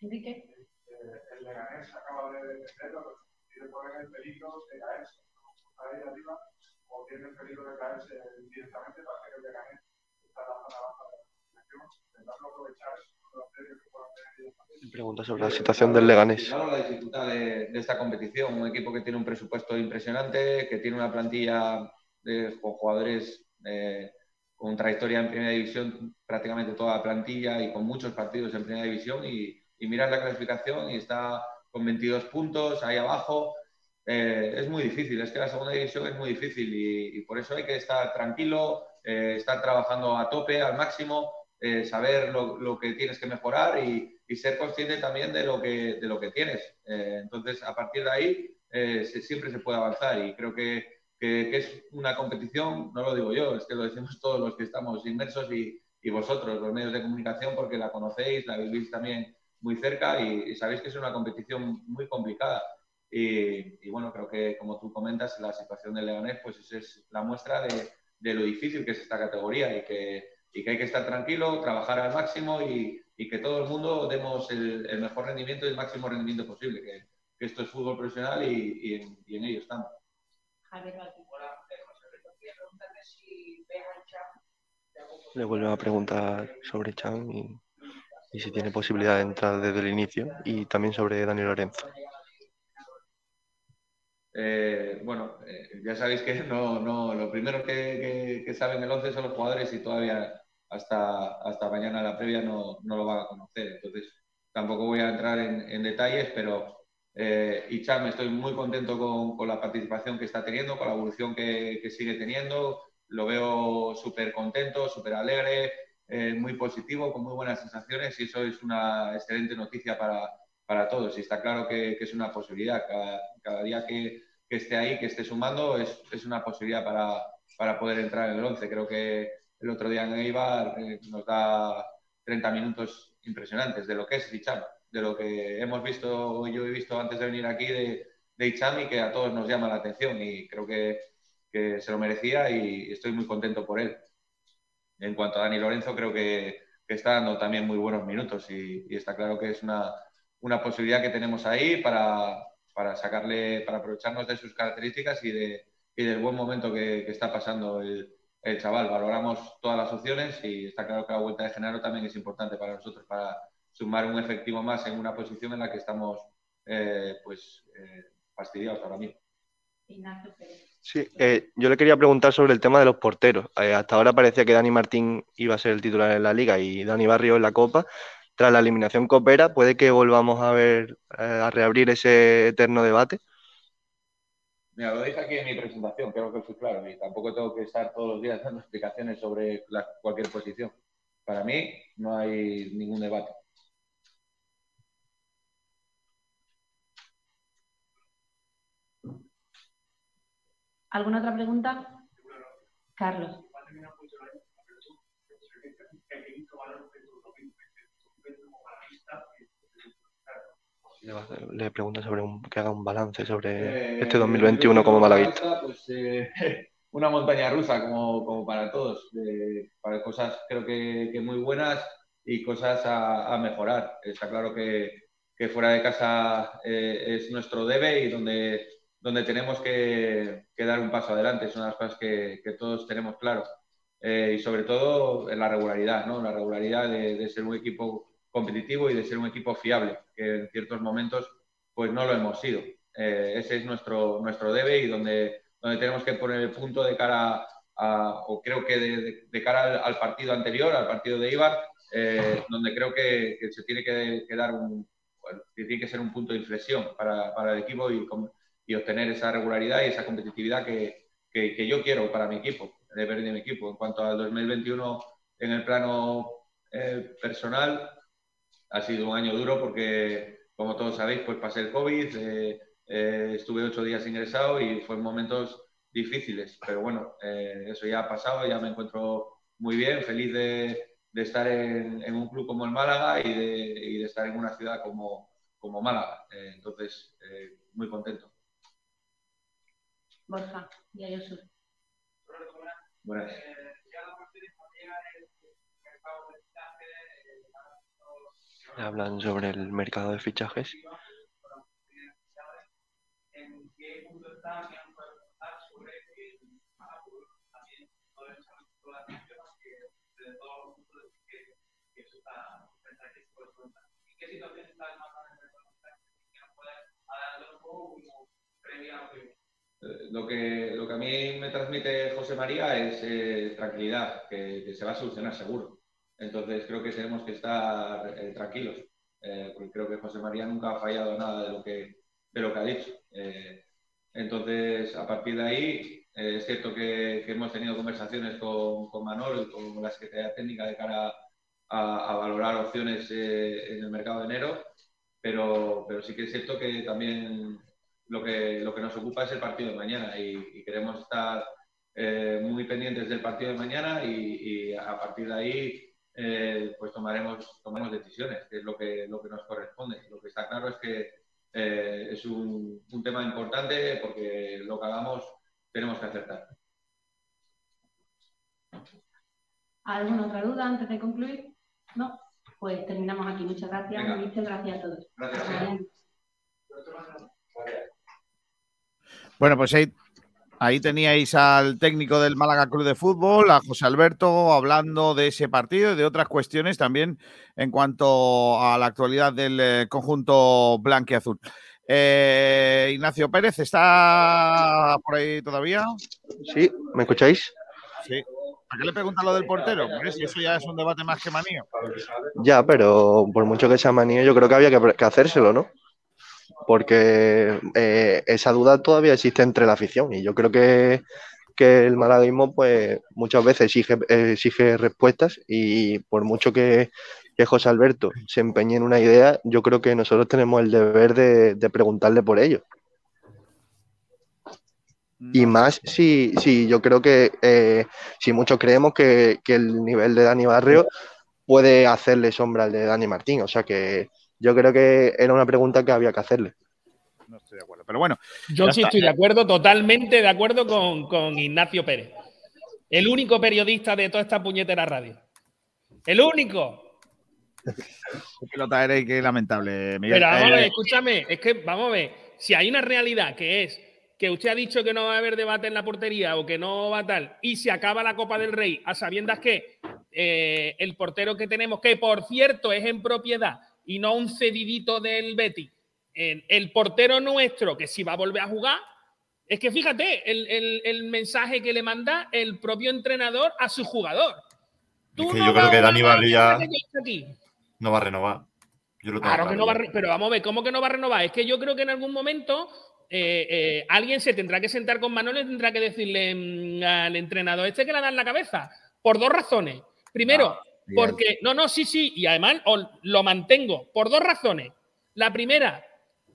Enrique. Eh, el Leganés acaba de defenderlo, pero tiene correr el peligro de caerse. Está ahí arriba, o tiene el peligro de caerse directamente, parece que el Leganés está en la zona baja de la selección, intentando aprovechar los medios que puedan tener ellos también. Pregunta sobre la situación del Leganés. Claro, la dificultad de, de esta competición. Un equipo que tiene un presupuesto impresionante, que tiene una plantilla de, jugadores eh, con trayectoria en primera división, prácticamente toda la plantilla y con muchos partidos en primera división y, y miras la clasificación y está con 22 puntos ahí abajo. Eh, es muy difícil, es que la segunda división es muy difícil y, y por eso hay que estar tranquilo, eh, estar trabajando a tope, al máximo, eh, saber lo, lo, que tienes que mejorar y, y, ser consciente también de lo que, de lo que tienes. Eh, entonces, a partir de ahí, se, siempre se puede avanzar y creo que, que, que, es una competición, no lo digo yo, es que lo decimos todos los que estamos inmersos y, y vosotros, los medios de comunicación, porque la conocéis, la vivís también muy cerca y, y sabéis que es una competición muy complicada. Y, y, bueno, creo que como tú comentas, la situación del Leganés, pues esa es la muestra de, de, lo difícil que es esta categoría y que, y que hay que estar tranquilo, trabajar al máximo y, y que todo el mundo demos el, el, mejor rendimiento y el máximo rendimiento posible, que, que esto es fútbol profesional y, en, y en, ello estamos. Le vuelvo a preguntar sobre Chan y, y si tiene posibilidad de entrar desde el inicio y también sobre Dani Lorenzo. Eh, bueno, eh, ya sabéis que no, no, lo primero que, saben el 11 son los jugadores y todavía hasta, hasta mañana la previa no, no, lo van a conocer. Entonces, tampoco voy a entrar en, en detalles, pero eh, Icham estoy muy contento con, con, la participación que está teniendo, con la evolución que, que sigue teniendo. Lo veo súper contento, súper alegre, eh, muy positivo, con muy buenas sensaciones y eso es una excelente noticia para, para todos. Y está claro que, es una posibilidad. Cada, cada día que, que, esté ahí, que esté sumando, es, es una posibilidad para, para, poder entrar en el 11. Creo que el otro día en Eibar eh, nos da 30 minutos impresionantes de lo que es Icham, de lo que hemos visto, yo he visto antes de venir aquí de, de Icham y que a todos nos llama la atención y creo que, que se lo merecía y estoy muy contento por él. En cuanto a Dani Lorenzo, creo que, está dando también muy buenos minutos y, está claro que es una, una posibilidad que tenemos ahí para, para sacarle, para aprovecharnos de sus características y, de, y del buen momento que, está pasando el, el, chaval. Valoramos todas las opciones y está claro que la vuelta de Genaro también es importante para nosotros para sumar un efectivo más en una posición en la que estamos eh, pues eh, fastidiados ahora mismo. Ignacio Pérez. Sí, eh, yo le quería preguntar sobre el tema de los porteros. Eh, hasta ahora parecía que Dani Martín iba a ser el titular en la liga y Dani Barrio en la Copa. Tras la eliminación Copera, ¿puede que volvamos a ver, eh, a reabrir ese eterno debate? Mira, lo dije aquí en mi presentación, creo que fui claro, y tampoco tengo que estar todos los días dando explicaciones sobre la, cualquier posición. Para mí no hay ningún debate. ¿Alguna otra pregunta? Carlos. Le pregunto sobre un, que haga un balance sobre eh, este 2021 como malaguista. Pues, eh, una montaña rusa como, como para todos, eh, para cosas creo que, que, muy buenas y cosas a, a mejorar. Está claro que, que fuera de casa eh, es nuestro debe y donde donde tenemos que, que, dar un paso adelante. Es una de las cosas que, todos tenemos claro. Eh, y sobre todo en la regularidad, ¿no? La regularidad de, ser un equipo competitivo y de ser un equipo fiable, que en ciertos momentos pues no lo hemos sido. Eh, ese es nuestro, nuestro debe y donde, donde tenemos que poner el punto de cara a, o creo que de, cara al, partido anterior, al partido de Ibar, eh, donde creo que, se tiene que, que dar un, tiene que ser un punto de inflexión para, para el equipo y, y obtener esa regularidad y esa competitividad que, que, yo quiero para mi equipo, de ver de mi equipo. En cuanto al 2021, en el plano eh, personal, ha sido un año duro porque, como todos sabéis, pues pasé el COVID, eh, eh, estuve ocho días ingresado y fue momentos difíciles, pero bueno, eso ya ha pasado, ya me encuentro muy bien, feliz de, estar en, en, un club como el Málaga y de, y de estar en una ciudad como, como Málaga. entonces, muy contento. Borja, Diario Sur. Buenas. Hablan sobre el mercado de fichajes. ¿En qué punto está? sobre también todo el de todos los puntos que, que eso está ¿En qué situación está el que nos puede dar un poco como previa a lo, que, lo que a mí me transmite José María es eh, tranquilidad, que, que se va a solucionar seguro. Entonces creo que tenemos que estar eh, tranquilos, eh, porque creo que José María nunca ha fallado nada de lo que, de lo que ha dicho. Eh, entonces, a partir de ahí, eh, es cierto que, que hemos tenido conversaciones con, con Manolo y con la Secretaría Técnica de cara a, a valorar opciones eh, en el mercado de enero, pero, pero sí que es cierto que también lo que, lo que nos ocupa es el partido de mañana y, y queremos estar eh, muy pendientes del partido de mañana y, y a partir de ahí eh, pues tomaremos, tomaremos decisiones, que es lo que, lo que nos corresponde. Lo que está claro es que eh, es un, un tema importante porque lo que hagamos tenemos que acertar. ¿Alguna otra duda antes de concluir? No. Pues terminamos aquí. Muchas gracias, Venga. Gracias a todos. Gracias mañana. Bueno, pues ahí, ahí teníais al técnico del Málaga Club de Fútbol, a José Alberto, hablando de ese partido y de otras cuestiones también en cuanto a la actualidad del eh, conjunto blanquiazul. Eh, Ignacio Pérez, ¿está por ahí todavía? Sí, ¿me escucháis? Sí. ¿A qué le pregunta lo del portero? Si eso ya es un debate más que manío. Ya, pero por mucho que sea manía, yo creo que había que, que hacérselo, ¿no? Porque eh, esa duda todavía existe entre la afición y yo creo que, que el malaguismo pues muchas veces exige, exige respuestas y por mucho que, que José Alberto se empeñe en una idea, yo creo que nosotros tenemos el deber de, de preguntarle por ello. Y más si, si yo creo que eh, si muchos creemos que, que el nivel de Dani Barrio puede hacerle sombra al de Dani Martín. O sea que yo creo que era una pregunta que había que hacerle. No estoy de acuerdo. Pero bueno, Yo sí está. estoy de acuerdo, totalmente de acuerdo con, con Ignacio Pérez. El único periodista de toda esta puñetera radio. El único. qué pelota eres y qué lamentable, Miguel. Pero vamos a ver, Eh, escúchame, es que vamos a ver, si hay una realidad que es que usted ha dicho que no va a haber debate en la portería o que no va tal, y se acaba la Copa del Rey a sabiendas que eh, el portero que tenemos, que por cierto es en propiedad y no un cedidito del Betty, el, portero nuestro que si va a volver a jugar, es que fíjate el, el- el mensaje que le manda el propio entrenador a su jugador. Es que no yo creo que Dani aquí. no va a renovar. Yo lo tengo Claro que no va a pero vamos a ver, ¿cómo que no va a renovar? Es que yo creo que en algún momento eh, eh, alguien se tendrá que sentar con Manolo y tendrá que decirle mm, al entrenador este que le da en la cabeza. Por dos razones. Primero. Porque. No, no, sí, sí, y además os lo mantengo. Por dos razones. La primera,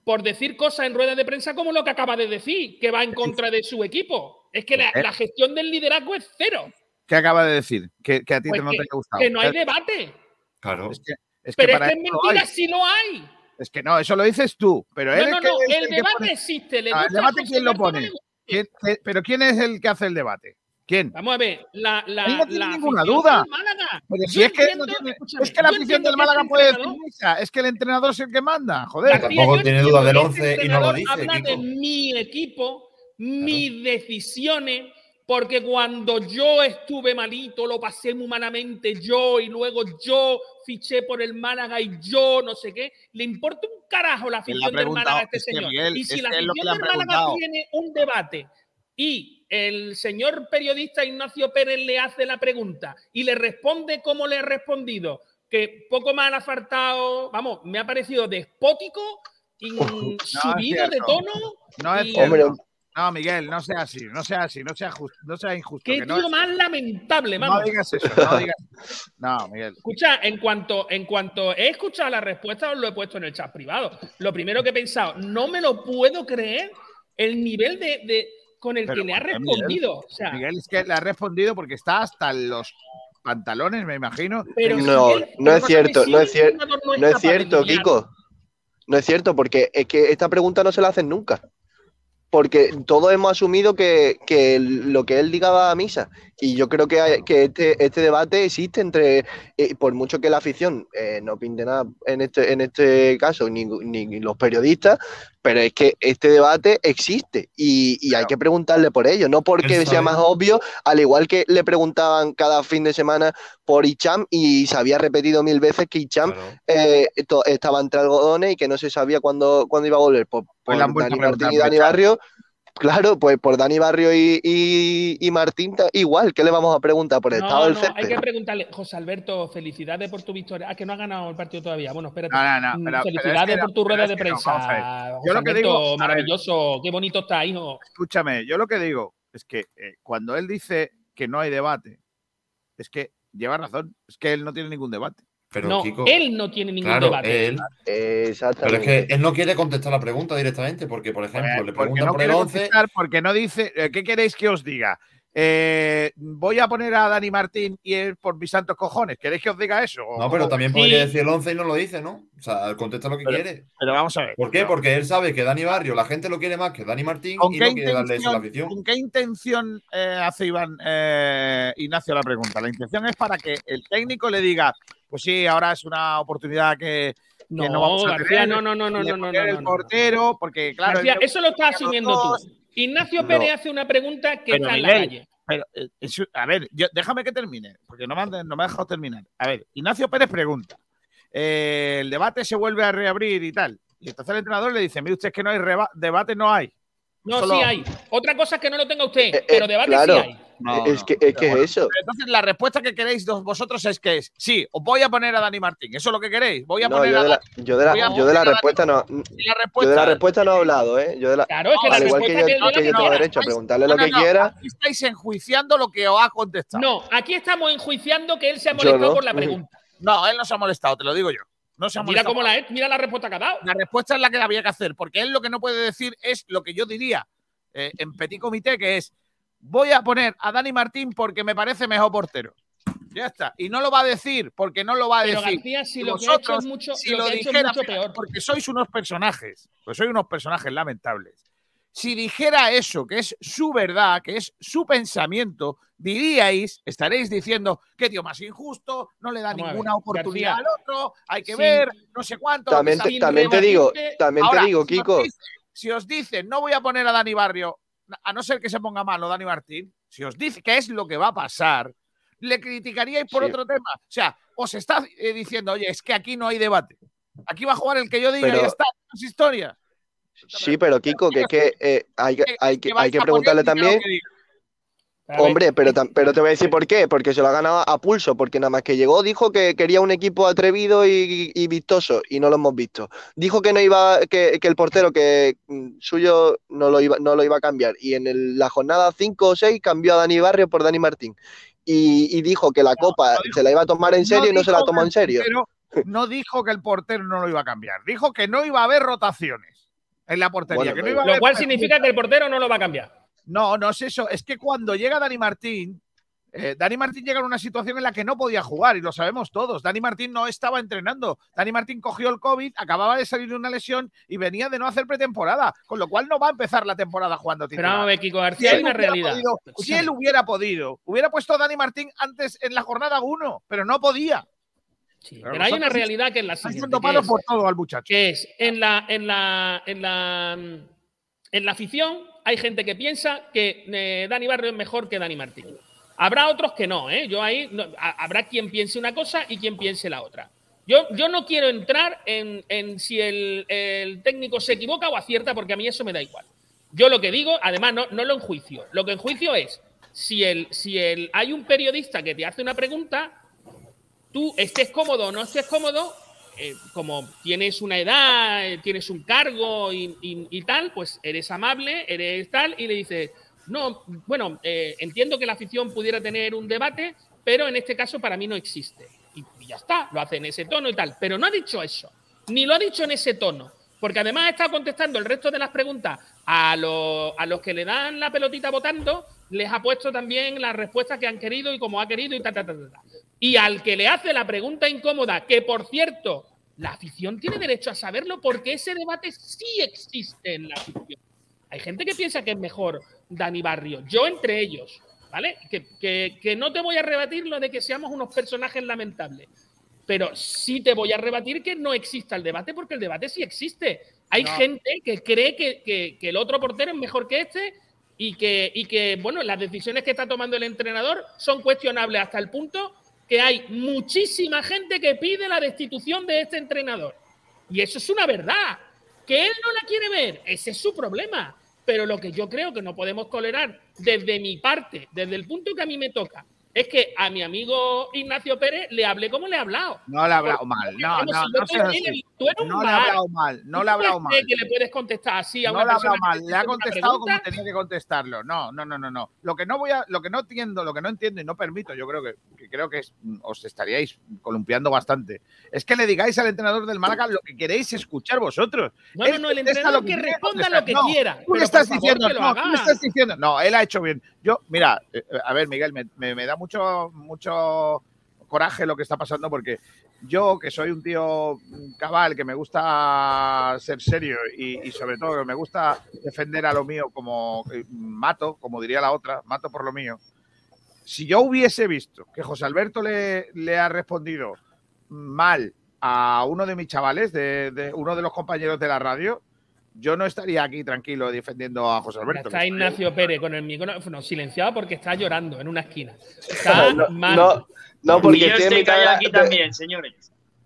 por decir cosas en ruedas de prensa como lo que acaba de decir, que va en contra de su equipo. Es que la, ¿Eh? la gestión del liderazgo es cero. ¿Qué acaba de decir? Que, que a ti Pues no que, te ha gustado. que no hay Es- debate. Claro. Es que, es que Pero es que es mentira, sí lo hay. Es que no, eso lo dices tú. Pero él No, no, no, el que debate pone- existe. Le Ah, el gusta debate, ¿quién lo no pone? gusta. ¿Quién- qué- ¿Pero quién es el que hace el debate? ¿Quién? Vamos a ver, la, la, Ahí no tiene la ninguna afición duda. Pero si es que, no entiendo- tiene- escúchame, es que la afición del Málaga puede decir misa, es que el entrenador es el que manda, joder. García, Tampoco tiene duda del que 11 este y no lo entrenador dice, Habla de mi equipo, mis decisiones, porque cuando yo estuve malito, lo pasé muy malamente yo y luego yo fiché por el Málaga y yo no sé qué. Le importa un carajo la afición del Málaga a este señor. Miguel, y si la afición del Málaga tiene un debate y el señor periodista Ignacio Pérez le hace la pregunta y le responde como le ha respondido, que poco más le ha faltado, vamos, me ha parecido despótico, in- subido de tono. No es y-. Hombre, No, Miguel, no sea así, no sea así, no sea, justo, no sea injusto. Qué que no, tío es- más lamentable, no vamos. digas eso, no digas No, Miguel. Escucha, en cuanto, en cuanto he escuchado la respuesta, os lo he puesto en el chat privado. Lo primero que he pensado, no me lo puedo creer el nivel de, de- con el Pero que le ha respondido. O sea, Miguel es que le ha respondido porque está hasta los pantalones, me imagino. pero No, no es cierto, no es cier- entrenador No es cierto, Kiko. No es cierto, porque es que esta pregunta no se la hacen nunca. Porque todos hemos asumido que, que lo que él diga va a misa. Y yo creo que, hay- que este, este debate existe entre, eh, por mucho que la afición eh, no pinte nada en este, en este caso, ni, ni los periodistas, pero es que este debate existe y, y hay que preguntarle por ello, no porque sea más obvio, al igual que le preguntaban cada fin de semana por Icham y se había repetido mil veces que Icham Claro. eh, estaba entre algodones y que no se sabía cuándo, cuándo iba a volver. Pues por han vuelto Dani preguntar Martín y por Dani. Barrio. Claro, pues por Dani Barrio y, y- y Martín, igual, ¿qué le vamos a preguntar por el No, estado del no, césped? hay que preguntarle, José Alberto, felicidades por tu victoria. Ah, que no ha ganado el partido todavía. Bueno, espérate. No, no, no, Mm, pero- felicidades es que no, por tu rueda de prensa. José Yo lo que Alberto, digo, maravilloso. Qué bonito está, hijo. Escúchame, yo lo que digo es que eh, cuando él dice que no hay debate, es que lleva razón, es que él no tiene ningún debate. Pero, no, Kiko, él no tiene ningún claro, debate. él. Pero es que él no quiere contestar la pregunta directamente, porque, por ejemplo, le preguntan no por el quiere 11. contestar, porque no dice, eh, ¿qué queréis que os diga? Eh, voy a poner a Dani Martín y es por mis santos cojones. ¿Queréis que os diga eso? No, pero también Sí. podría decir el 11 y no lo dice, ¿no? O sea, contesta lo que Pero- quiere. Pero vamos a ver. ¿Por qué? pero- Porque él sabe que Dani Barrio, la gente lo quiere más que Dani Martín ¿Con y no quiere darle eso a la afición. con qué intención, eh, hace Iván eh, Ignacio la pregunta? La intención es para que el técnico le diga, pues sí, ahora es una oportunidad que, que No, no, vamos a García, tener, no, no, no, no, no, no, el no, no. portero, porque claro, García, eso lo estás asumiendo tú. Ignacio No. Pérez hace una pregunta que Pero, está en la calle. Pero, eh, a ver, yo- déjame que termine, porque no me, han, no me ha dejado terminar. A ver, Ignacio Pérez pregunta. eh, el debate se vuelve a reabrir y tal. Y entonces el entrenador le dice, mire usted es que no hay debate, no hay. No, solo- sí hay. Otra cosa es que no lo tenga usted, Eh, pero eh, debate claro. sí hay. No, es no. que, es, que Pero es eso. Entonces la respuesta que queréis vosotros es que es, sí, os voy a poner a Dani Martín. Eso es lo que queréis. Voy a No, poner yo a de la, yo de la, voy a yo de la poner a respuesta no. Yo de la respuesta no he hablado, ¿eh? Yo de la, Claro, es que la al igual que respuesta yo, que que tengo derecho a preguntarle No, lo que no, quiera. Aquí estáis enjuiciando lo que os ha contestado. No, aquí estamos enjuiciando que él se ha molestado no. por la pregunta. No, él no se ha molestado, te lo digo yo. No se ha Mira cómo la es, mira la respuesta que ha dado. La respuesta es la que había que hacer, porque él lo que no puede decir es lo que yo diría eh, en petit comité, que es voy a poner a Dani Martín porque me parece mejor portero. Ya está. Y no lo va a decir porque no lo va a Pero decir. García, si lo que ha hecho es vosotros, mucho, si lo que dijera, mucho peor. porque sois unos personajes, pues sois unos personajes lamentables. Si dijera eso, que es su verdad, que es su pensamiento, diríais, estaréis diciendo que tío más injusto, no le da Vamos a ver, ninguna oportunidad García, al otro, hay que ver, no sé cuánto. También que también te digo, también Ahora, te digo, si os Kiko. Si os dicen, no voy a poner a Dani Barrio, a no ser que se ponga malo Dani Martín, si os dice que es lo que va a pasar, le criticaríais por Sí. otro tema. O sea, os está eh, diciendo, oye, es que aquí no hay debate. Aquí va a jugar el que yo diga y ya está, es historia. Sí, pero Kiko, que es que eh, hay, que- hay, que, preguntarle también. que Hombre, pero, pero te voy a decir por qué. Porque se lo ha ganado a pulso. Porque nada más que llegó dijo que quería un equipo atrevido y, y vistoso. Y no lo hemos visto. Dijo que no iba, que, que el portero que mm, suyo no lo iba, no lo iba a cambiar. Y en el- la jornada 5 o 6 cambió a Dani Barrio por Dani Martín. Y, y dijo que la copa no dijo- se la iba a tomar en serio y no se la tomó en serio. portero- no dijo que el portero no lo iba a cambiar. Dijo que no iba a haber rotaciones en la portería. Bueno, que no pero- iba a Lo haber cual significa que el portero no lo va a cambiar. No, no es eso. Es que cuando llega Dani Martín, eh, Dani Martín llega en una situación en la que no podía jugar y lo sabemos todos. Dani Martín no estaba entrenando. Dani Martín cogió el COVID, acababa de salir de una lesión y venía de no hacer pretemporada, con lo cual no va a empezar la temporada jugando Pero titular. vamos a ver, Kiko Si García, él hay una realidad. podido- si él hubiera podido, hubiera puesto a Dani Martín antes en la jornada 1, pero no podía. Sí, Pero pero hay una realidad que es la siguiente. que es- por todo al muchacho. que es en la, en la, en la, en la afición hay gente que piensa que eh, Dani Barrio es mejor que Dani Martín. Habrá otros que no, ¿eh? Yo ahí no- ha- habrá quien piense una cosa y quien piense la otra. Yo, yo no quiero entrar en, en si el, el técnico se equivoca o acierta, porque a mí eso me da igual. Yo lo que digo, además, no, no lo enjuicio. Lo que enjuicio es si, el, si el, hay un periodista que te hace una pregunta, tú estés cómodo o no estés cómodo, eh, como tienes una edad, eh, tienes un cargo y, tal, pues eres amable, eres tal, y le dices, no, bueno, eh, entiendo que la afición pudiera tener un debate, pero en este caso para mí no existe. Y, ya está, lo hace en ese tono y tal. Pero no ha dicho eso, ni lo ha dicho en ese tono, porque además estado contestando el resto de las preguntas a, los- a los que le dan la pelotita votando, les ha puesto también las respuestas que han querido y como ha querido y ta, ta, ta, ta, ta. Y al que le hace la pregunta incómoda, que por cierto, la afición tiene derecho a saberlo porque ese debate sí existe en la afición. Hay gente que piensa que es mejor Dani Barrio, yo entre ellos, ¿vale? Que, que- que no te voy a rebatir lo de que seamos unos personajes lamentables, pero sí te voy a rebatir que no exista el debate porque el debate sí existe. Hay No. gente que cree que, que- que el otro portero es mejor que este y que, y que, bueno, las decisiones que está tomando el entrenador son cuestionables hasta el punto que hay muchísima gente que pide la destitución de este entrenador. Y eso es una verdad. Que él no la quiere ver, ese es su problema. pero lo que yo creo que no podemos tolerar desde mi parte, desde el punto que a mí me toca, es que a mi amigo Ignacio Pérez le hablé como le he hablado. No le he hablado mal. No, no, si no tú eres No le he hablado mal. No ¿Tú le he hablado mal. que le puedes contestar así a No una le ha hablado mal, que le ha contestado como tenía que contestarlo. No, no, no, no, no. Lo que no voy a, lo que no entiendo, lo que no entiendo y no permito, yo creo que, que creo que es- os estaríais columpiando bastante. Es que le digáis al entrenador del Málaga lo que queréis escuchar vosotros. No, Él no, no, el entrenador que quiere responda lo que No, quiera. Tú le estás diciendo, que lo no, tú le estás diciendo, no, él ha hecho bien. Yo, mira, eh, a ver, Miguel, me, me- me da mucho, mucho coraje lo que está pasando porque yo, que soy un tío cabal, que me gusta ser serio y, sobre todo que me gusta defender a lo mío como eh, mato, como diría la otra, mato por lo mío. Si yo hubiese visto que José Alberto le, ha respondido mal a uno de mis chavales, de uno de los compañeros de la radio, yo no estaría aquí tranquilo defendiendo a José Alberto. Está Ignacio Pérez con el micrófono silenciado porque está llorando en una esquina. Está No, mal. no, no, porque yo estoy mitad, de callado la, aquí de- también, señores.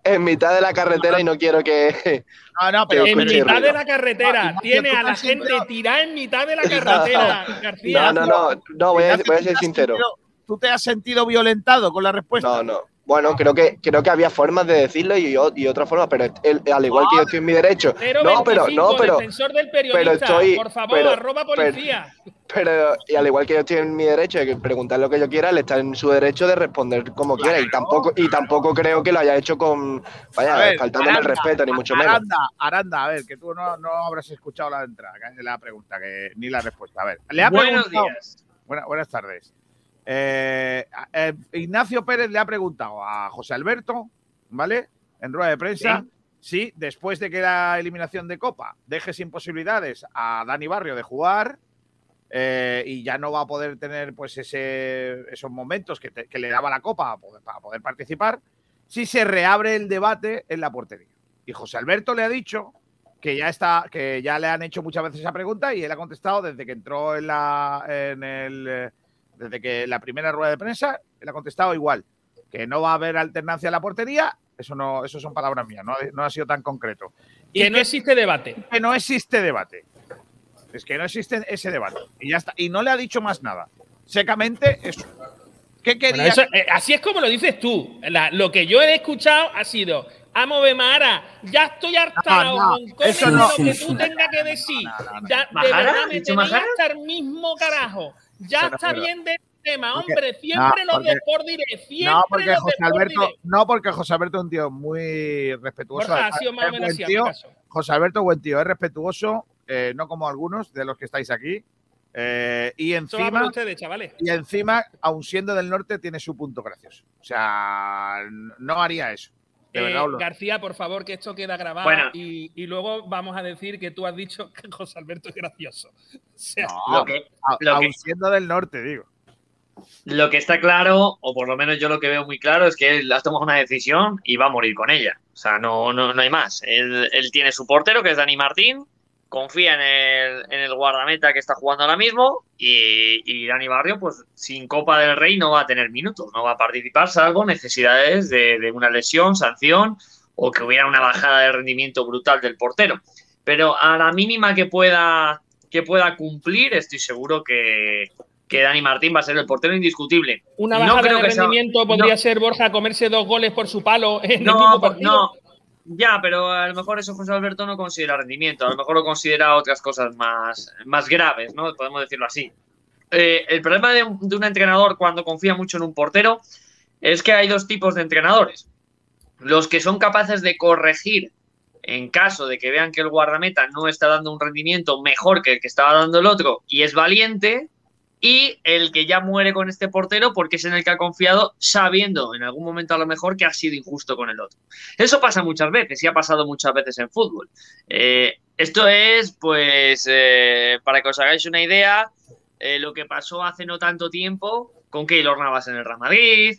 en mitad de la carretera y no quiero que. No, no, pero en mitad de la carretera. Tiene a la gente tirada en mitad de la carretera, García. No, no, no, no, voy a, Ignacio, voy a ¿tú te ser sincero. sentido- ¿Tú te has sentido violentado con la respuesta? No, no. Bueno, creo que, creo que había formas de decirlo y, o- y otras formas, pero al igual que yo estoy en mi derecho. Pero No, pero, 25, no, pero, defensor del periodista, pero estoy- por favor, pero- arroba policía. pero, y al igual que yo estoy en mi derecho de preguntar lo que yo quiera, él está en su derecho de responder como quiera. Y tampoco, y tampoco creo que lo haya hecho con, vaya, A ver, faltándome el respeto, ni mucho menos. Aranda, Aranda, a ver, que tú no, no habrás escuchado la entrada, que- la pregunta, que, ni la respuesta. A ver, le ha Buenos preguntado- días. Buena- buenas tardes. Eh, eh, Ignacio Pérez le ha preguntado a José Alberto, ¿vale? En rueda de prensa, si después de que la eliminación de Copa deje sin posibilidades a Dani Barrio de jugar eh, y ya no va a poder tener pues ese, esos momentos que, te- que le daba la Copa para poder, para poder participar, si se reabre el debate en la portería. Y José Alberto le ha dicho que ya está, que ya le han hecho muchas veces esa pregunta y él ha contestado desde que entró en la, en el, desde que la primera rueda de prensa, él ha contestado igual, que no va a haber alternancia en la portería, eso no, eso son palabras mías, no, ha- no ha sido tan concreto. Y Que no existe debate. que no existe debate. Es que no existe ese debate. Y ya está. Y no le ha dicho más nada. Secamente eso. ¿Qué quería? eso, eh, así es como lo dices tú. La- lo que yo he escuchado ha sido, Amo Bemara, ya estoy hartado No, no, con eso no. lo que tú tengas que decir. Ya, de verdad ¿Ha me Majara? hasta el mismo carajo. Ya está bien del tema, Porque- hombre. Siempre no, los de porque- Sport Direct. Siempre No, porque de José Alberto, Direct. no, porque José Alberto es un tío muy respetuoso. Borja, ha sido más o menos así, tío. José Alberto, buen tío, es respetuoso, eh, no como algunos de los que estáis aquí. Eh, y por encima, ustedes, chavales. y encima, aun siendo del norte, tiene su punto gracioso. O sea, no haría eso. De Eh, verdad García, por favor, que esto queda grabado Bueno. y, y luego vamos a decir que tú has dicho que José Alberto es gracioso. O sea, No, Lo que, lo aun que- siendo del norte, digo. lo que está claro, o por lo menos yo lo que veo muy claro, es que él ha tomado una decisión y va a morir con ella. O sea, no, no, no hay más. Él, él tiene su portero, que es Dani Martín, confía en el, en el guardameta que está jugando ahora mismo y, y Dani Barrio, pues sin Copa del Rey no va a tener minutos, no va a participar, salvo necesidades de, de una lesión, sanción o que hubiera una bajada de rendimiento brutal del portero. Pero a la mínima que pueda, que pueda cumplir, estoy seguro que, que Dani Martín va a ser el portero indiscutible. una No bajada creo de que sea- rendimiento podría no. ser Borja comerse dos goles por su palo en el No, mismo por- partido. no, ya, pero a lo mejor eso José Alberto no considera rendimiento, a lo mejor lo considera otras cosas más, más graves, ¿no? Podemos decirlo así. Eh, el problema de de un entrenador cuando confía mucho en un portero es que hay dos tipos de entrenadores. Los que son capaces de corregir en caso de que vean que el guardameta no está dando un rendimiento mejor que el que estaba dando el otro y es valiente, y el que ya muere con este portero porque es en el que ha confiado sabiendo en algún momento a lo mejor que ha sido injusto con el otro. Eso pasa muchas veces y ha pasado muchas veces en fútbol. Eh, esto es, pues, eh, para que os hagáis una idea, eh, lo que pasó hace no tanto tiempo con Keylor Navas en el Real Madrid,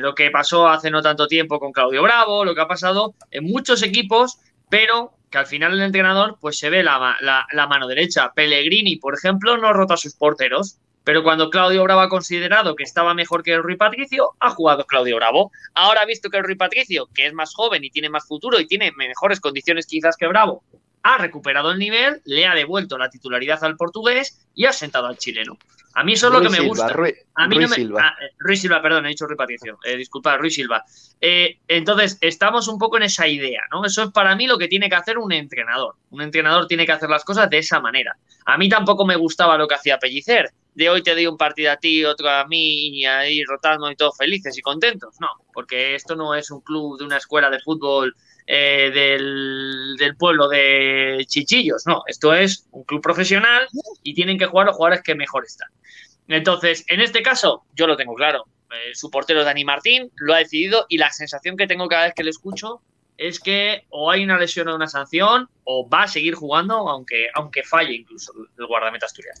lo que pasó hace no tanto tiempo con Claudio Bravo, lo que ha pasado en muchos equipos, pero que al final el entrenador pues se ve la, la- la mano derecha. Pellegrini, por ejemplo, no rota sus porteros, pero cuando Claudio Bravo ha considerado que estaba mejor que el Rui Patricio, ha jugado Claudio Bravo. Ahora ha visto que el Rui Patricio, que es más joven y tiene más futuro y tiene mejores condiciones quizás que Bravo, ha recuperado el nivel, le ha devuelto la titularidad al portugués y ha sentado al chileno. A mí eso es lo que Ruiz me Silva, gusta. Rui- a mí Ruiz no me, Silva. ah, eh, Ruiz Silva, perdón, he dicho Rui Patricio. Eh, disculpa, Ruiz Silva. Eh, entonces, estamos un poco en esa idea, ¿no? Eso es para mí lo que tiene que hacer un entrenador. Un entrenador tiene que hacer las cosas de esa manera. A mí tampoco me gustaba lo que hacía Pellicer. De hoy te doy un partido a ti, otro a mí, y ahí rotando y todos felices y contentos. No, porque esto no es un club de una escuela de fútbol eh, del, pueblo de Chichillos, no. Esto es un club profesional y tienen que jugar los jugadores que mejor están. Entonces, en este caso, yo lo tengo claro. Eh, su portero Dani Martín lo ha decidido y la sensación que tengo cada vez que le escucho es que o hay una lesión o una sanción o va a seguir jugando aunque, aunque falle incluso el guardameta asturiano.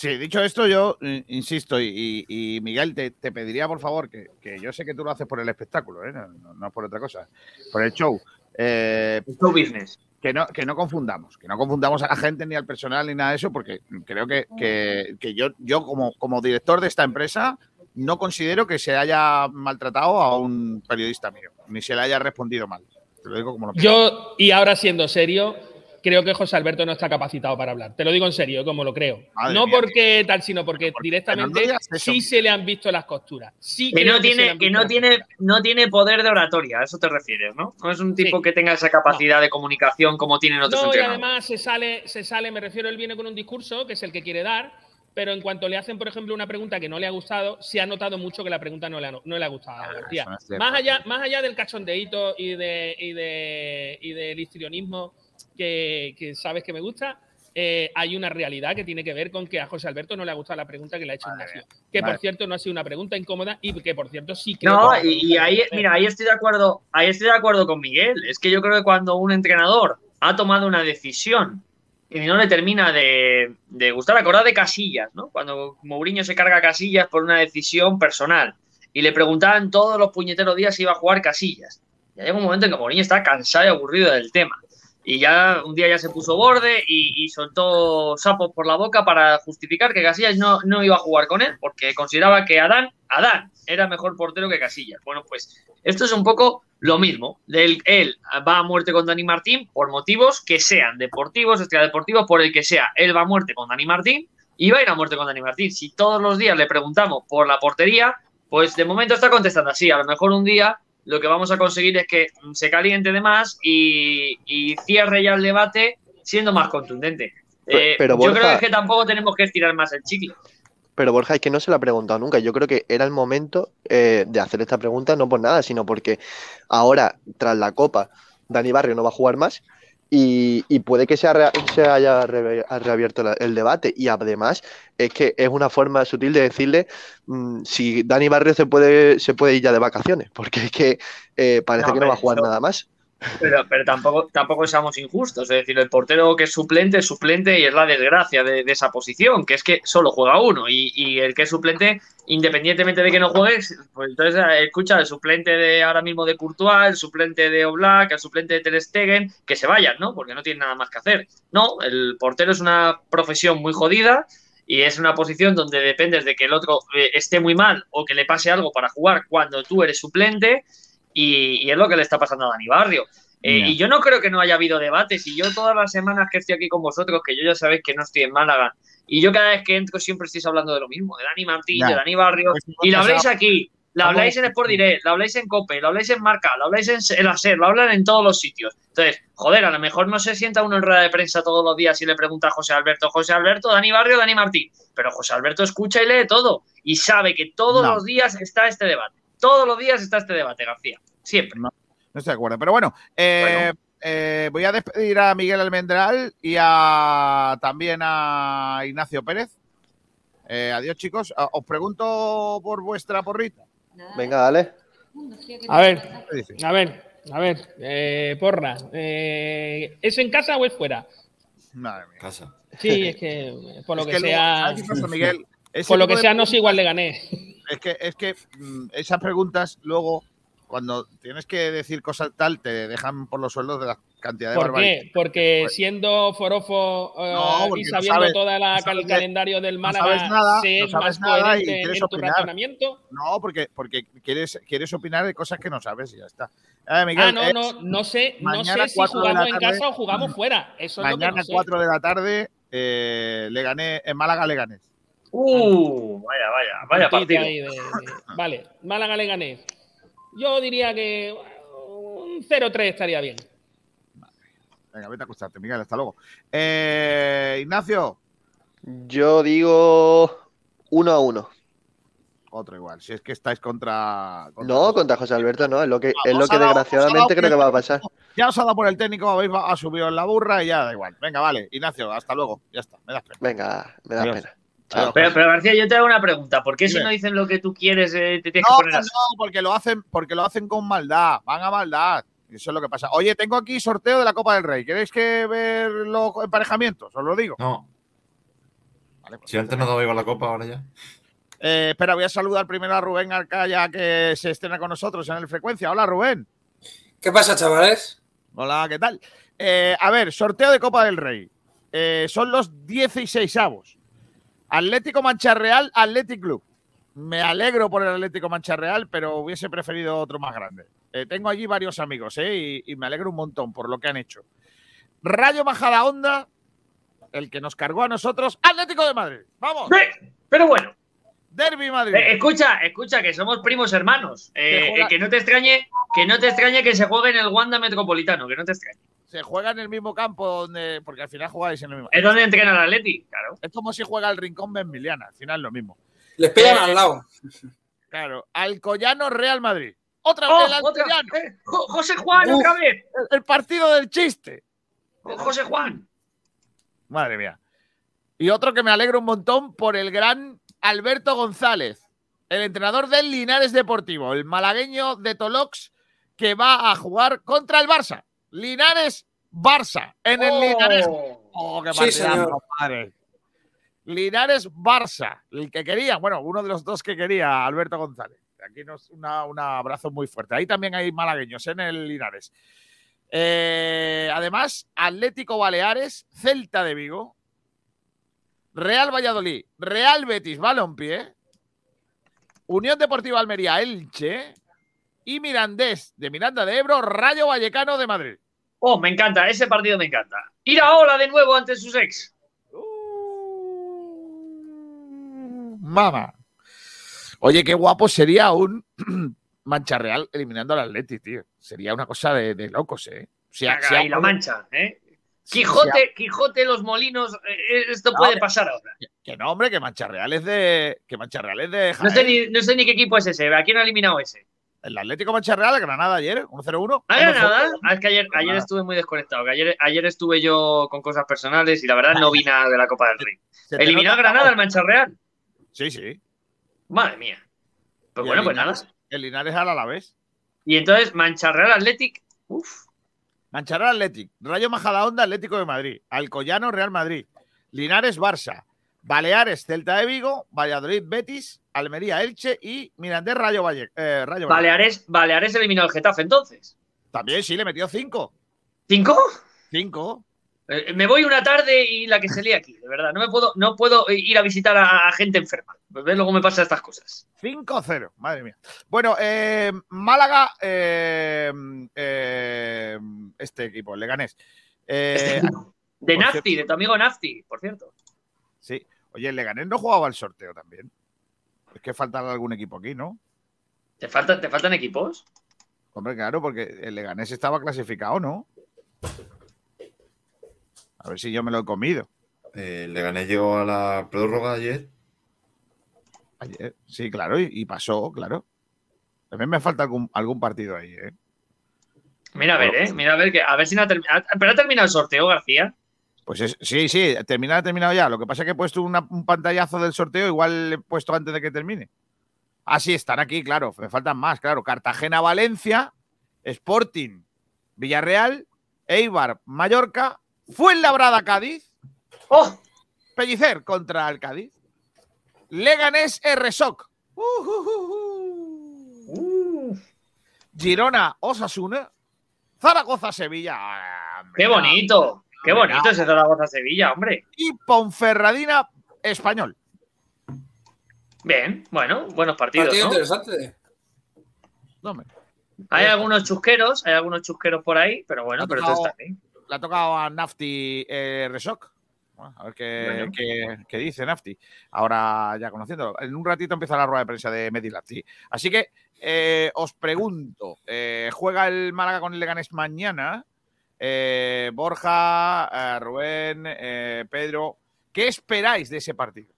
Sí, dicho esto, yo insisto, y, y- y Miguel, te, te pediría por favor, que, que yo sé que tú lo haces por el espectáculo, ¿eh? no, no- no por otra cosa, por el show. Eh, show business. Que no, que no confundamos, que no confundamos a la gente ni al personal ni nada de eso, porque creo que, que- que yo, yo como, como director de esta empresa no considero que se haya maltratado a un periodista mío, ni se le haya respondido mal. Te lo digo como lo pienso. Yo, y ahora siendo serio, creo que José Alberto no está capacitado para hablar. Te lo digo en serio, como lo creo. Madre no mía, porque tal, sino porque directamente no sí se le han visto las costuras. Sí Que no tiene, que no tiene, no tiene poder de oratoria, a eso te refieres, ¿no? No es un tipo que tenga esa capacidad de comunicación como tienen otros No, y además se sale, se sale, me refiero, él viene con un discurso que es el que quiere dar, pero en cuanto le hacen, por ejemplo, una pregunta que no le ha gustado, se ha notado mucho que la pregunta no le ha, no le ha gustado a García. eso no es cierto. Más allá, más allá del cachondeíto y, de, y, de, y del histrionismo que, que sabes que me gusta, eh, hay una realidad que tiene que ver con que a José Alberto no le ha gustado la pregunta que le ha hecho Ignacio. Que por cierto no ha sido una pregunta incómoda y que por cierto sí creo No, que- y, y ahí, mira, ahí estoy de acuerdo, ahí estoy de acuerdo con Miguel. Es que yo creo que cuando un entrenador ha tomado una decisión y no le termina de, de gustar, acordad de Casillas, ¿no? Cuando Mourinho se carga a Casillas por una decisión personal y le preguntaban todos los puñeteros días si iba a jugar Casillas. Ya llega un momento en que Mourinho está cansado y aburrido del tema. Y ya un día ya se puso borde y, soltó sapos por la boca para justificar que Casillas no, no iba a jugar con él, porque consideraba que Adán, Adán era mejor portero que Casillas. Bueno, pues esto es un poco lo mismo. Del- él va a muerte con Dani Martín por motivos que sean deportivos, extradeportivos, por el que sea. Él va a muerte con Dani Martín y va a ir a muerte con Dani Martín. Si todos los días le preguntamos por la portería, pues de momento está contestando así. A lo mejor un día lo que vamos a conseguir es que se caliente de más y, y cierre ya el debate siendo más contundente. Pero- Eh, pero, yo Borja- creo que tampoco tenemos que estirar más el chicle. Pero Borja, es que no se lo ha preguntado nunca. Yo creo que era el momento eh, de hacer esta pregunta, no por nada, sino porque ahora, tras la Copa, Dani Barrio no va a jugar más y, y puede que se, ha rea- se haya re- ha reabierto la- el debate. Y además, es que es una forma sutil de decirle mm, si Dani Barrio se puede, se puede ir ya de vacaciones, porque es que eh, parece No, que no va a jugar nada más. Pero, pero tampoco, tampoco seamos injustos. Es decir, el portero que es suplente es suplente y es la desgracia de, esa posición, que es que solo juega uno. Y, el que es suplente, independientemente de que no juegues, pues entonces eh, escucha el suplente de ahora mismo de Courtois, el suplente de Oblak, el suplente de Ter que se vayan, ¿no? Porque no tienen nada más que hacer. No, el portero es una profesión muy jodida y es una posición donde dependes de que el otro eh, esté muy mal o que le pase algo para jugar cuando tú eres suplente y, y es lo que le está pasando a Dani Barrio. Eh. Y yo no creo que no haya habido debates. Y yo todas las semanas que estoy aquí con vosotros, que yo ya sabéis que no estoy en Málaga, y yo cada vez que entro siempre estáis hablando de lo mismo, de Dani Martín, de Dani Barrio, Pues, y lo habláis aquí, lo habláis en Sport Direct, lo habláis en Cope, lo habláis en Marca, lo habláis en el ASER, lo hablan en todos los sitios. Entonces, joder, a lo mejor no se sienta uno en rueda de prensa todos los días y le pregunta a José Alberto, José Alberto, Dani Barrio, Dani Martín. Pero José Alberto escucha y lee todo y sabe que todos No. los días está este debate. Todos los días está este debate, García. Siempre. No, no estoy de acuerdo. Pero bueno, eh, eh, voy a despedir a Miguel Almendral y a también a Ignacio Pérez. Eh, adiós, chicos. Ah, Os pregunto por vuestra porrita. Venga, dale. A ver, a ver, a ver, eh, porra. eh, ¿Es en casa o es fuera? Madre mía. Casa. Sí, es que por lo Es que, que luego, sea. ¿sabes qué pasa, Miguel? Ese Por lo que de sea, no es igual de gané. Es que, es que mm, esas preguntas luego cuando tienes que decir cosas tal, te dejan por los sueldos de la cantidad de ¿Por qué? Porque siendo forofo eh, No, y no sabiendo no sabes el calendario del no Málaga, sabes nada, no sabes más nada y quieres en tu opinar. razonamiento. No, porque, porque quieres, quieres opinar de cosas que no sabes y ya está. Eh, Miguel, ah, no, eh, no, no sé, no sé si jugamos en tarde- casa o jugamos fuera. Eso mañana no sé. 4 de la tarde eh, le gané en Málaga le gané. Uh, vaya, vaya, vaya partido. de- de- Vale, Málaga le gané. Yo diría que un 0-3 estaría bien. Venga, vete a acostarte, Miguel, hasta luego. Eh, Ignacio, Yo digo uno a uno. otro igual. Si es que estáis contra. contra- No, contra José Alberto no, es lo que, es lo que desgraciadamente creo que va a pasar. Ya os ha dado por el técnico, habéis ha subido en la burra y ya da igual. Venga, vale. Ignacio, hasta luego. Ya está, me das pena. Venga, me da Adiós. pena. Pero, pero García, yo te hago una pregunta. ¿Por qué si no dicen lo que tú quieres eh, te tienes No, que poner así? no, porque lo hacen, porque lo hacen con maldad, van a maldad. Eso es lo que pasa. Oye, tengo aquí sorteo de la Copa del Rey. ¿Queréis que ver los emparejamientos? Os lo digo. No, Vale, pues si antes no daba igual la copa, ahora ya. Eh, espera, voy a saludar primero a Rubén Arcaya, que se estrena con nosotros en el Frecuencia. Hola, Rubén. ¿Qué pasa, chavales? Hola, ¿qué tal? Eh, a ver, sorteo de Copa del Rey. Eh, son los 16 avos. Atlético Mancha Real, Athletic Club. Me alegro por el Atlético Mancha Real, pero hubiese preferido otro más grande. Eh, tengo allí varios amigos, ¿eh? Y, y me alegro un montón por lo que han hecho. Rayo Majada Onda, el que nos cargó a nosotros, Atlético de Madrid. Vamos, Ve, Pero bueno, Derby Madrid. eh, escucha, escucha, que somos primos hermanos. Eh, que no te extrañe, que no te extrañe que se juegue en el Wanda Metropolitano, que no te extrañe. Se juega en el mismo campo donde, porque al final jugáis en el mismo. Es donde entrena el Atleti, claro. Es como si juega el Rincón Benmiliana, al final lo mismo. Les pillan Eh, al lado. Claro, Alcoyano Real Madrid. Otra Oh, vez el otra- Alcoyano. eh, Jo- José Juan, Uf. otra vez. El, el partido del chiste. José Juan. Madre mía. Y otro que me alegro un montón por el gran Alberto González, el entrenador del Linares Deportivo, el malagueño de Tolox, que va a jugar contra el Barça. Linares Barça en el Linares. Oh, qué Sí, compadre. Linares Barça, el que quería, bueno, uno de los dos que quería, Alberto González. Aquí nos una- un abrazo muy fuerte. Ahí también hay malagueños en el Linares. Eh, además, Atlético Baleares, Celta de Vigo, Real Valladolid, Real Betis Balompié, Unión Deportiva Almería Elche y Mirandés de Miranda de Ebro, Rayo Vallecano de Madrid. Oh, me encanta, ese partido me encanta. Ir a Ola de nuevo ante sus ex. Mama. Oye, qué guapo sería un Mancha Real eliminando al Atleti, tío. Sería una cosa de, de locos, ¿eh? Ha- y la mancha, ¿eh? Quijote, Quijote, los molinos, eh, esto puede pasar ahora. Que no, hombre, que Mancha Real es de. Que Mancha Real es de. No sé, Jaén. ni, no sé ni qué equipo es ese, ¿a quién ha eliminado ese? El Atlético Mancha Real, el Granada ayer, 1-0-1. ¿A Granada? Ah, es que ayer, ayer estuve muy desconectado, que ayer, ayer estuve yo con cosas personales y la verdad no vi nada de la Copa del Rey. ¿Eliminó a Granada al Mancha Real? Sí, sí. Madre mía. Pues Y bueno, el pues nada. Linares- El Linares al Alavés. Y entonces, Mancha Real Athletic, uf, Mancha Real Athletic, Rayo Majadahonda Atlético de Madrid, Alcoyano Real Madrid, Linares Barça, Baleares Celta de Vigo, Valladolid Betis, Almería Elche y Mirandés Rayo Valle. eh, Rayo. Baleares, Baleares eliminó al Getafe entonces. También sí, le metió cinco. ¿Cinco? Cinco. Eh, me voy una tarde y la que se lía aquí, de verdad. No me puedo, no puedo ir a visitar a, a gente enferma. Pues ves luego me pasan estas cosas. 5-0, madre mía. Bueno, eh, Málaga, este equipo, Leganés. Eh, De Nafti, cierto- de tu amigo Nafti, por cierto. Sí, oye, el Leganés no jugaba al sorteo también. Es que falta algún equipo aquí, ¿no? ¿Te faltan, ¿Te faltan equipos? Hombre, claro, porque el Leganés estaba clasificado, ¿no? A ver si yo me lo he comido. Eh, le gané llegó a la prórroga ayer. Ayer. Sí, claro, y, y pasó, claro. También me falta algún, algún partido ahí, ¿eh? Mira a ver, eh. Mira a ver que. A ver si no ha terminado. Pero ha terminado el sorteo, García. Pues es- sí, sí, terminado, ha terminado ya. Lo que pasa es que he puesto una- un pantallazo del sorteo, igual he puesto antes de que termine. Ah, sí, están aquí, claro. Me faltan más, claro. Cartagena, Valencia, Sporting, Villarreal, Eibar, Mallorca, Fuenlabrada, Cádiz, ¡Oh! Pellicer contra el Cádiz, Leganés, RSOC. Uh. Girona, Osasuna, Zaragoza, Sevilla. Ah, Qué bonito, qué bonito ese Zaragoza-Sevilla, hombre. Y Ponferradina, Español. Bien, bueno, buenos partidos, Partido ¿no? interesante. No, me- Hay algunos chusqueros, hay algunos chusqueros por ahí, pero bueno, pero esto tocado- está bien. Le ha tocado a Nafti eh, Resok. Bueno, a ver qué, Bueno. qué- qué dice Nafti. Ahora ya conociéndolo. En un ratito empieza la rueda de prensa de Medi Nafti. Así que eh, os pregunto: eh, ¿juega el Málaga con el Leganés mañana? Eh, Borja, eh, Rubén, eh, Pedro, ¿qué esperáis de ese partido?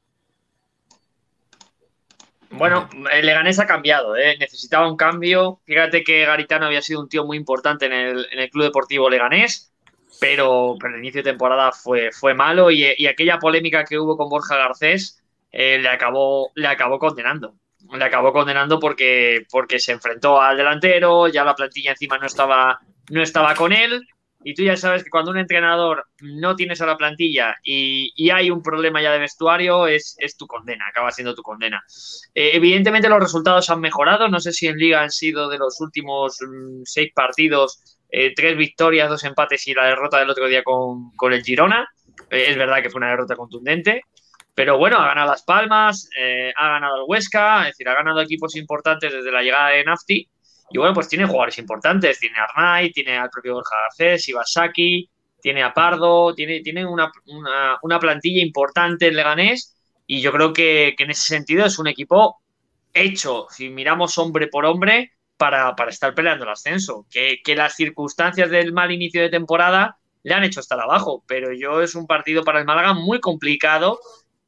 Bueno, el Leganés ha cambiado, necesitaba un cambio. Fíjate que Garitano había sido un tío muy importante en el, Club Deportivo Leganés, pero, pero el inicio de temporada fue, fue malo y, y aquella polémica que hubo con Borja Garcés le, acabó, le acabó condenando. Le acabó condenando porque, porque se enfrentó al delantero, ya la plantilla encima no estaba, no estaba con él. Y tú ya sabes que cuando un entrenador no tienes a la plantilla y, hay un problema ya de vestuario, es, tu condena, acaba siendo tu condena. Eh, evidentemente los resultados han mejorado. No sé si en Liga han sido de los últimos mm, seis partidos, eh, tres victorias, dos empates y la derrota del otro día con, el Girona. Eh, es verdad que fue una derrota contundente. Pero bueno, ha ganado Las Palmas, ha ganado el Huesca, es decir, ha ganado equipos importantes desde la llegada de Nafti. Y bueno, pues tiene jugadores importantes. Tiene a Arnay, tiene al propio Borja Garcés, Ibasaki, tiene a Pardo, tiene, tiene una, una, una plantilla importante en Leganés. Y yo creo que, que en ese sentido es un equipo hecho, si miramos hombre por hombre, para, para estar peleando el ascenso. Que, que las circunstancias del mal inicio de temporada le han hecho estar abajo. Pero yo es un partido para el Málaga muy complicado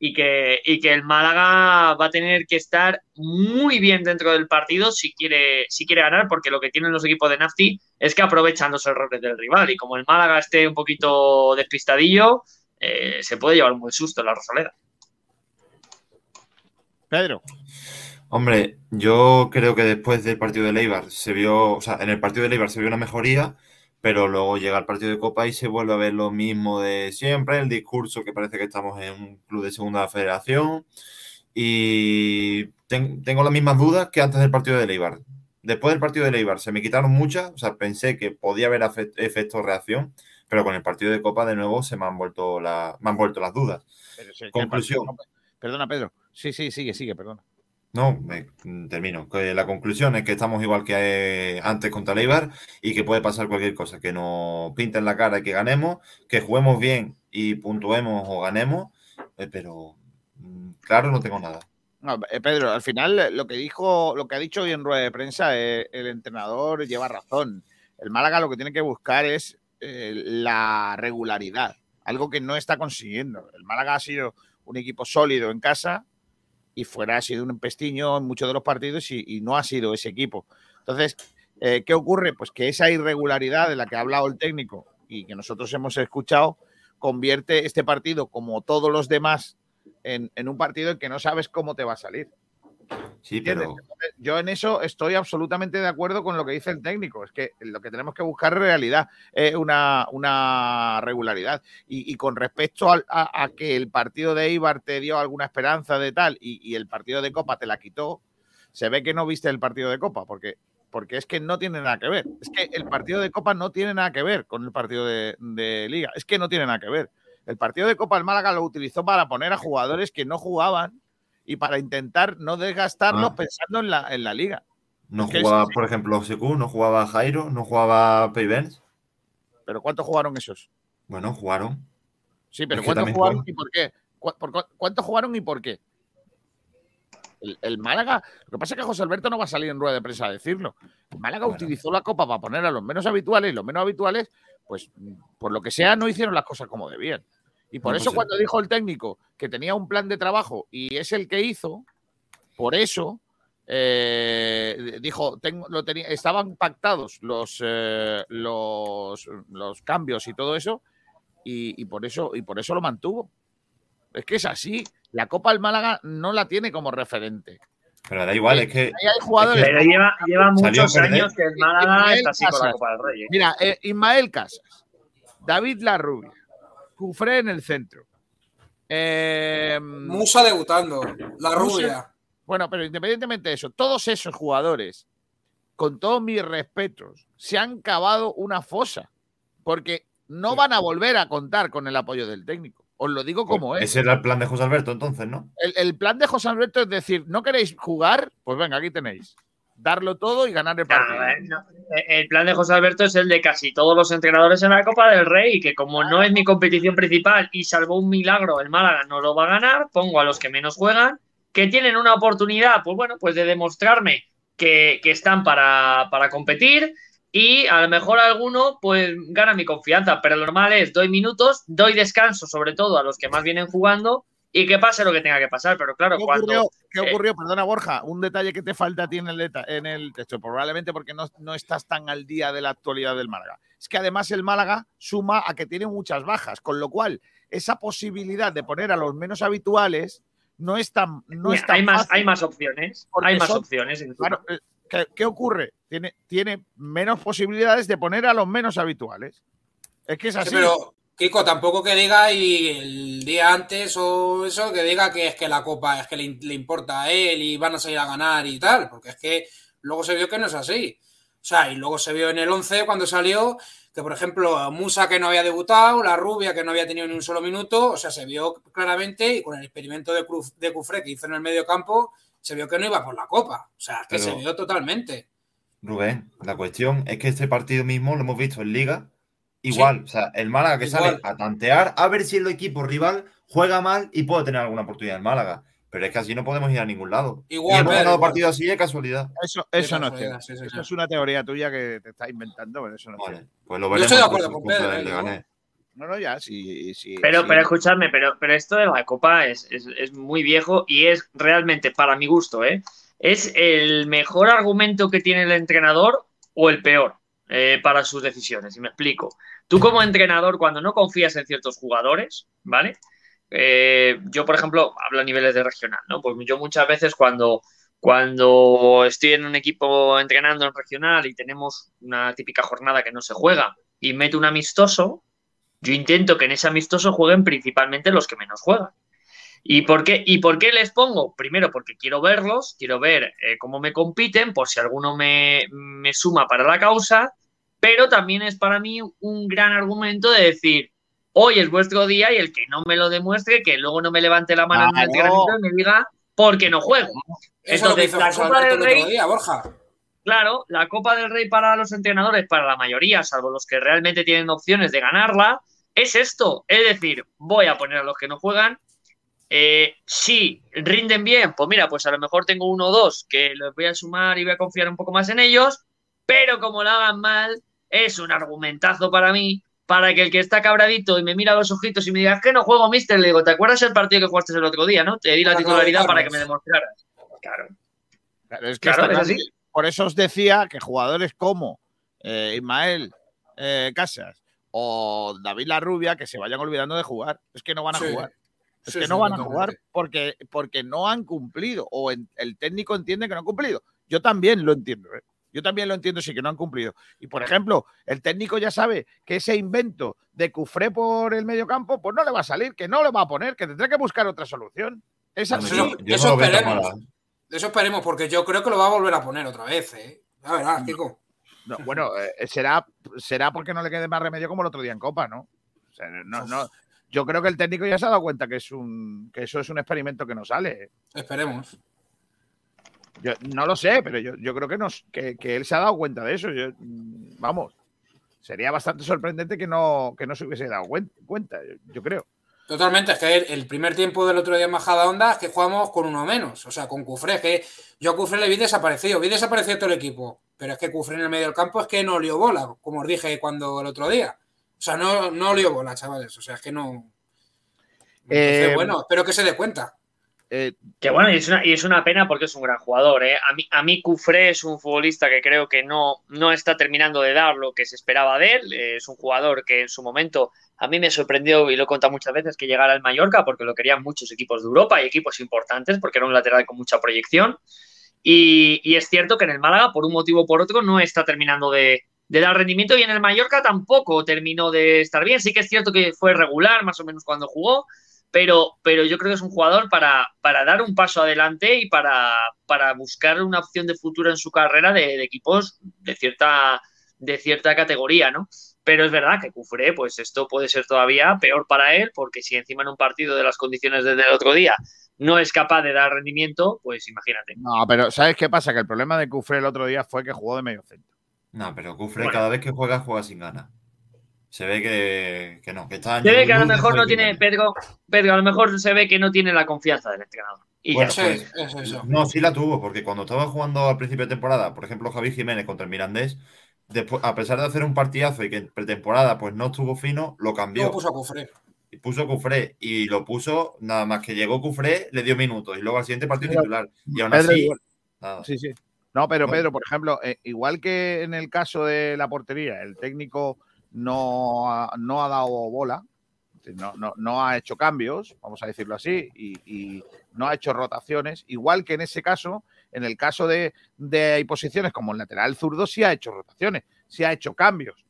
y que, y que el Málaga va a tener que estar muy bien dentro del partido si quiere, si quiere ganar, porque lo que tienen los equipos de Nafti es que aprovechan los errores del rival. Y como el Málaga esté un poquito despistadillo, eh, se puede llevar un buen susto en la Rosaleda. Pedro. Hombre, yo creo que después del partido de Leibar se vio, o sea, en el partido de Leibar se vio una mejoría, pero luego llega el partido de Copa y se vuelve a ver lo mismo de siempre, el discurso que parece que estamos en un club de segunda federación y ten- tengo las mismas dudas que antes del partido de Leibar. Después del partido de Leibar se me quitaron muchas, o sea, pensé que podía haber efecto reacción, pero con el partido de Copa de nuevo se me han vuelto, la- me han vuelto las dudas. Pero Conclusión. Perdona, Pedro. Sí, sí, sigue, sigue, perdona. No, me- mm, termino. La conclusión es que estamos igual que eh, antes contra Leibar y que puede pasar cualquier cosa, que nos pinten la cara y que ganemos, que juguemos bien y puntuemos o ganemos, eh, pero mm, claro, no tengo nada. No, eh, Pedro, al final lo que dijo, lo que ha dicho hoy en rueda de prensa, el entrenador lleva razón. El Málaga lo que tiene que buscar es la regularidad, algo que no está consiguiendo. El Málaga ha sido un equipo sólido en casa y fuera ha sido un pestiño en muchos de los partidos y, y no ha sido ese equipo. Entonces, eh, ¿qué ocurre? Pues que esa irregularidad de la que ha hablado el técnico y que nosotros hemos escuchado convierte este partido, como todos los demás, en, en un partido en que no sabes cómo te va a salir. Sí, pero Yo en eso estoy absolutamente de acuerdo con lo que dice el técnico. Es que lo que tenemos que buscar es realidad, es una, una regularidad. Y, y con respecto al- a, a que el partido de Eibar te dio alguna esperanza de tal y, y el partido de Copa te la quitó, se ve que no viste el partido de Copa, porque, porque es que no tiene nada que ver. Es que el partido de Copa no tiene nada que ver con el partido de, de Liga. Es que no tiene nada que ver. El partido de Copa el Málaga lo utilizó para poner a jugadores que no jugaban y para intentar no desgastarlos Ah. pensando en la, en la liga. no jugaba, por ejemplo, Secu, no jugaba Jairo, no jugaba Payvens. ¿Pero cuántos jugaron esos? Bueno, jugaron. Sí, pero Es ¿cuántos jugaron y por qué? ¿Cu- por cu- ¿Cuántos jugaron y por qué? El, el Málaga, lo que pasa es que José Alberto no va a salir en rueda de prensa a decirlo. El Málaga Bueno. utilizó la copa para poner a los menos habituales y los menos habituales, pues por lo que sea, no hicieron las cosas como debían. Y por No, eso pues, cuando dijo el técnico que tenía un plan de trabajo y es el que hizo, por eso eh, dijo, tengo, lo tenía, estaban pactados los, eh, los, los cambios y todo eso, y, y por eso, y por eso lo mantuvo. Es que es así. La Copa del Málaga no la tiene como referente. Pero da igual, es que Ahí hay jugadores. Pero lleva, lleva muchos años que el Málaga Ismael está así con la Casas. Copa del Rey. ¿eh? Mira, eh, Ismael Casas, David Larrubia, Cufré en el centro. Eh, Musa debutando. La Musa- rubia. Bueno, pero independientemente de eso, todos esos jugadores con todos mis respetos, se han cavado una fosa, porque no van a volver a contar con el apoyo del técnico. Os lo digo como es. Ese era el plan de José Alberto, entonces, ¿no? El, el plan de José Alberto es decir, ¿no queréis jugar? Pues venga, aquí tenéis. Darlo todo y ganar el partido. Claro, eh, no, eh, el plan de José Alberto es el de casi todos los entrenadores en la Copa del Rey, que como no es mi competición principal y salvo un milagro el Málaga no lo va a ganar, pongo a los que menos juegan, que tienen una oportunidad, pues bueno, pues de demostrarme que, que están para, para competir y a lo mejor alguno pues gana mi confianza, pero lo normal es doy minutos, doy descanso sobre todo a los que más vienen jugando y que pase lo que tenga que pasar, pero claro, ¿Qué cuando... ocurrió? ¿Qué eh, ocurrió? Perdona, Borja, un detalle que te falta a ti en el, en el texto, probablemente porque no, no estás tan al día de la actualidad del Málaga. Es que además el Málaga suma a que tiene muchas bajas, con lo cual esa posibilidad de poner a los menos habituales no es tan, no mira, es tan hay, más, fácil. hay más opciones, hay más son- opciones. Claro, eh, ¿qué, qué ocurre? Tiene, tiene menos posibilidades de poner a los menos habituales. Es que es Sí, así. pero, Kiko, tampoco que diga y el día antes o eso, que diga que es que la copa es que le, le importa a él y van a salir a ganar y tal, porque es que luego se vio que no es así. O sea, y luego se vio en el 11 cuando salió que, por ejemplo, Musa que no había debutado, la rubia que no había tenido ni un solo minuto, o sea, se vio claramente y con el experimento de, Cruz, de Cufré que hizo en el medio campo, se vio que no iba por la copa. O sea, que Pero- se vio totalmente. Rubén, la cuestión es que este partido mismo lo hemos visto en Liga. Igual, o sea, el Málaga que Igual. sale a tantear a ver si el equipo rival juega mal y puede tener alguna oportunidad el Málaga. Pero es que así no podemos ir a ningún lado. Igual, y hemos ganado partidos así de casualidad. Eso, eso no es cierto. sí, sí, Eso es una teoría tuya que te estás inventando, pero eso no es cierto. Pues lo Yo veremos estoy de acuerdo con Pedro, ¿eh? No, no, ya, sí, sí. Pero, sí. pero escuchadme, pero, pero esto de la Copa es, es- es muy viejo y es realmente, para mi gusto, ¿eh? es el mejor argumento que tiene el entrenador o el peor eh, para sus decisiones. Y me explico. Tú como entrenador, cuando no confías en ciertos jugadores, ¿vale? Eh, yo, por ejemplo, hablo a niveles de regional, ¿no? Pues yo muchas veces cuando, cuando estoy en un equipo entrenando en regional y tenemos una típica jornada que no se juega y meto un amistoso, yo intento que en ese amistoso jueguen principalmente los que menos juegan. ¿Y por qué, y por qué les pongo? Primero, porque quiero verlos, quiero ver eh, cómo me compiten, por si alguno me, me suma para la causa, pero también es para mí un gran argumento de decir, hoy es vuestro día y el que no me lo demuestre, que luego no me levante la mano en el entrenamiento y me diga, ¿por qué no juego? Eso es lo que Entonces, hizo la Copa del Rey día, Borja. Claro, la Copa del Rey para los entrenadores, para la mayoría, salvo los que realmente tienen opciones de ganarla, es esto. Es decir, voy a poner a los que no juegan. Eh, si rinden bien, pues mira, pues a lo mejor tengo uno o dos que los voy a sumar y voy a confiar un poco más en ellos, pero como lo hagan mal, es un argumentazo para mí, para que el que está cabradito y me mira a los ojitos y me diga, "Es que no juego, mister, le digo, ¿te acuerdas el partido que jugaste el otro día, no? Te di la titularidad para que me demostraras. Claro. Claro, es que Claro, es así. Por eso os decía que jugadores como eh, Ismael eh, Casas o David La Rubia que se vayan olvidando de jugar. Es que no van a Sí. jugar. Es Sí, que sí, no van a jugar porque, porque no han cumplido o en- el técnico entiende que no han cumplido. Yo también lo entiendo. ¿eh? Yo también lo entiendo, sí que no han cumplido. Y por ejemplo, el técnico ya sabe que ese invento de Cufré por el medio campo, pues no le va a salir, que no le va a poner, que tendrá que buscar otra solución. Es así. yo- Eso, yo eso no esperemos. ¿eh? Eso esperemos, porque yo creo que lo va a volver a poner otra vez, ¿eh? Ya verás, Kiko. No, bueno, eh, será, será porque no le quede más remedio como el otro día en Copa, ¿no? O sea, no, no- yo creo que el técnico ya se ha dado cuenta que, es un, que eso es un experimento que no sale. Esperemos. Yo no lo sé, pero yo, yo creo que, nos, que, que él se ha dado cuenta de eso. Yo, vamos, sería bastante sorprendente que no, que no se hubiese dado cuen- cuenta, yo, creo. Totalmente, es que el, primer tiempo del otro día en Majada Onda es que jugamos con uno menos, o sea, con Cufré, que yo a Cufré le vi desaparecido, vi desaparecido todo el equipo, pero es que Cufré en el medio del campo es que no olió bola, como os dije cuando el otro día. O sea, no, no olió bola, chavales, o sea, es que no... Entonces, Eh, bueno, espero que se dé cuenta. Eh, Que bueno, y es, una, y es una pena porque es un gran jugador. ¿eh? A mí, a mí Cufré es un futbolista que creo que no, no está terminando de dar lo que se esperaba de él. Eh, Es un jugador que en su momento a mí me sorprendió, y lo he contado muchas veces, que llegara al Mallorca porque lo querían muchos equipos de Europa y equipos importantes porque era un lateral con mucha proyección. Y, y es cierto que en el Málaga, por un motivo o por otro, no está terminando de, de dar rendimiento y en el Mallorca tampoco terminó de estar bien. Sí que es cierto que fue regular más o menos cuando jugó, pero, pero yo creo que es un jugador para, para dar un paso adelante y para, para buscar una opción de futuro en su carrera de, de equipos de cierta, de cierta categoría, ¿no? Pero es verdad que Cufré, pues esto puede ser todavía peor para él, porque si encima en un partido de las condiciones del otro día no es capaz de dar rendimiento, pues imagínate. No, pero ¿sabes qué pasa? Que el problema de Cufré el otro día fue que jugó de medio centro. No, pero Cufré Bueno. cada vez que juega, juega sin ganas. Se ve que, que no, que está Se ve que a lo mejor no tiene. Pedro, Pedro, a lo mejor se ve que no tiene la confianza del entrenador. Y Bueno, ya está. pues, No, sí la tuvo, porque cuando estaba jugando al principio de temporada, por ejemplo, Javi Jiménez contra el Mirandés, después, a pesar de hacer un partidazo y que en pretemporada pues no estuvo fino, lo cambió. Luego puso a Cufré. Y puso Cufré y lo puso, nada más que llegó Cufré, le dio minutos y luego al siguiente partido titular. Y aún así, nada. Sí, sí. No, pero. Pedro, por ejemplo, eh, igual que en el caso de la portería, el técnico no ha, no ha dado bola, no, no, no ha hecho cambios, vamos a decirlo así, y, y no ha hecho rotaciones, igual que en ese caso, en el caso de, de posiciones como el lateral zurdo, sí ha hecho rotaciones, sí ha hecho cambios.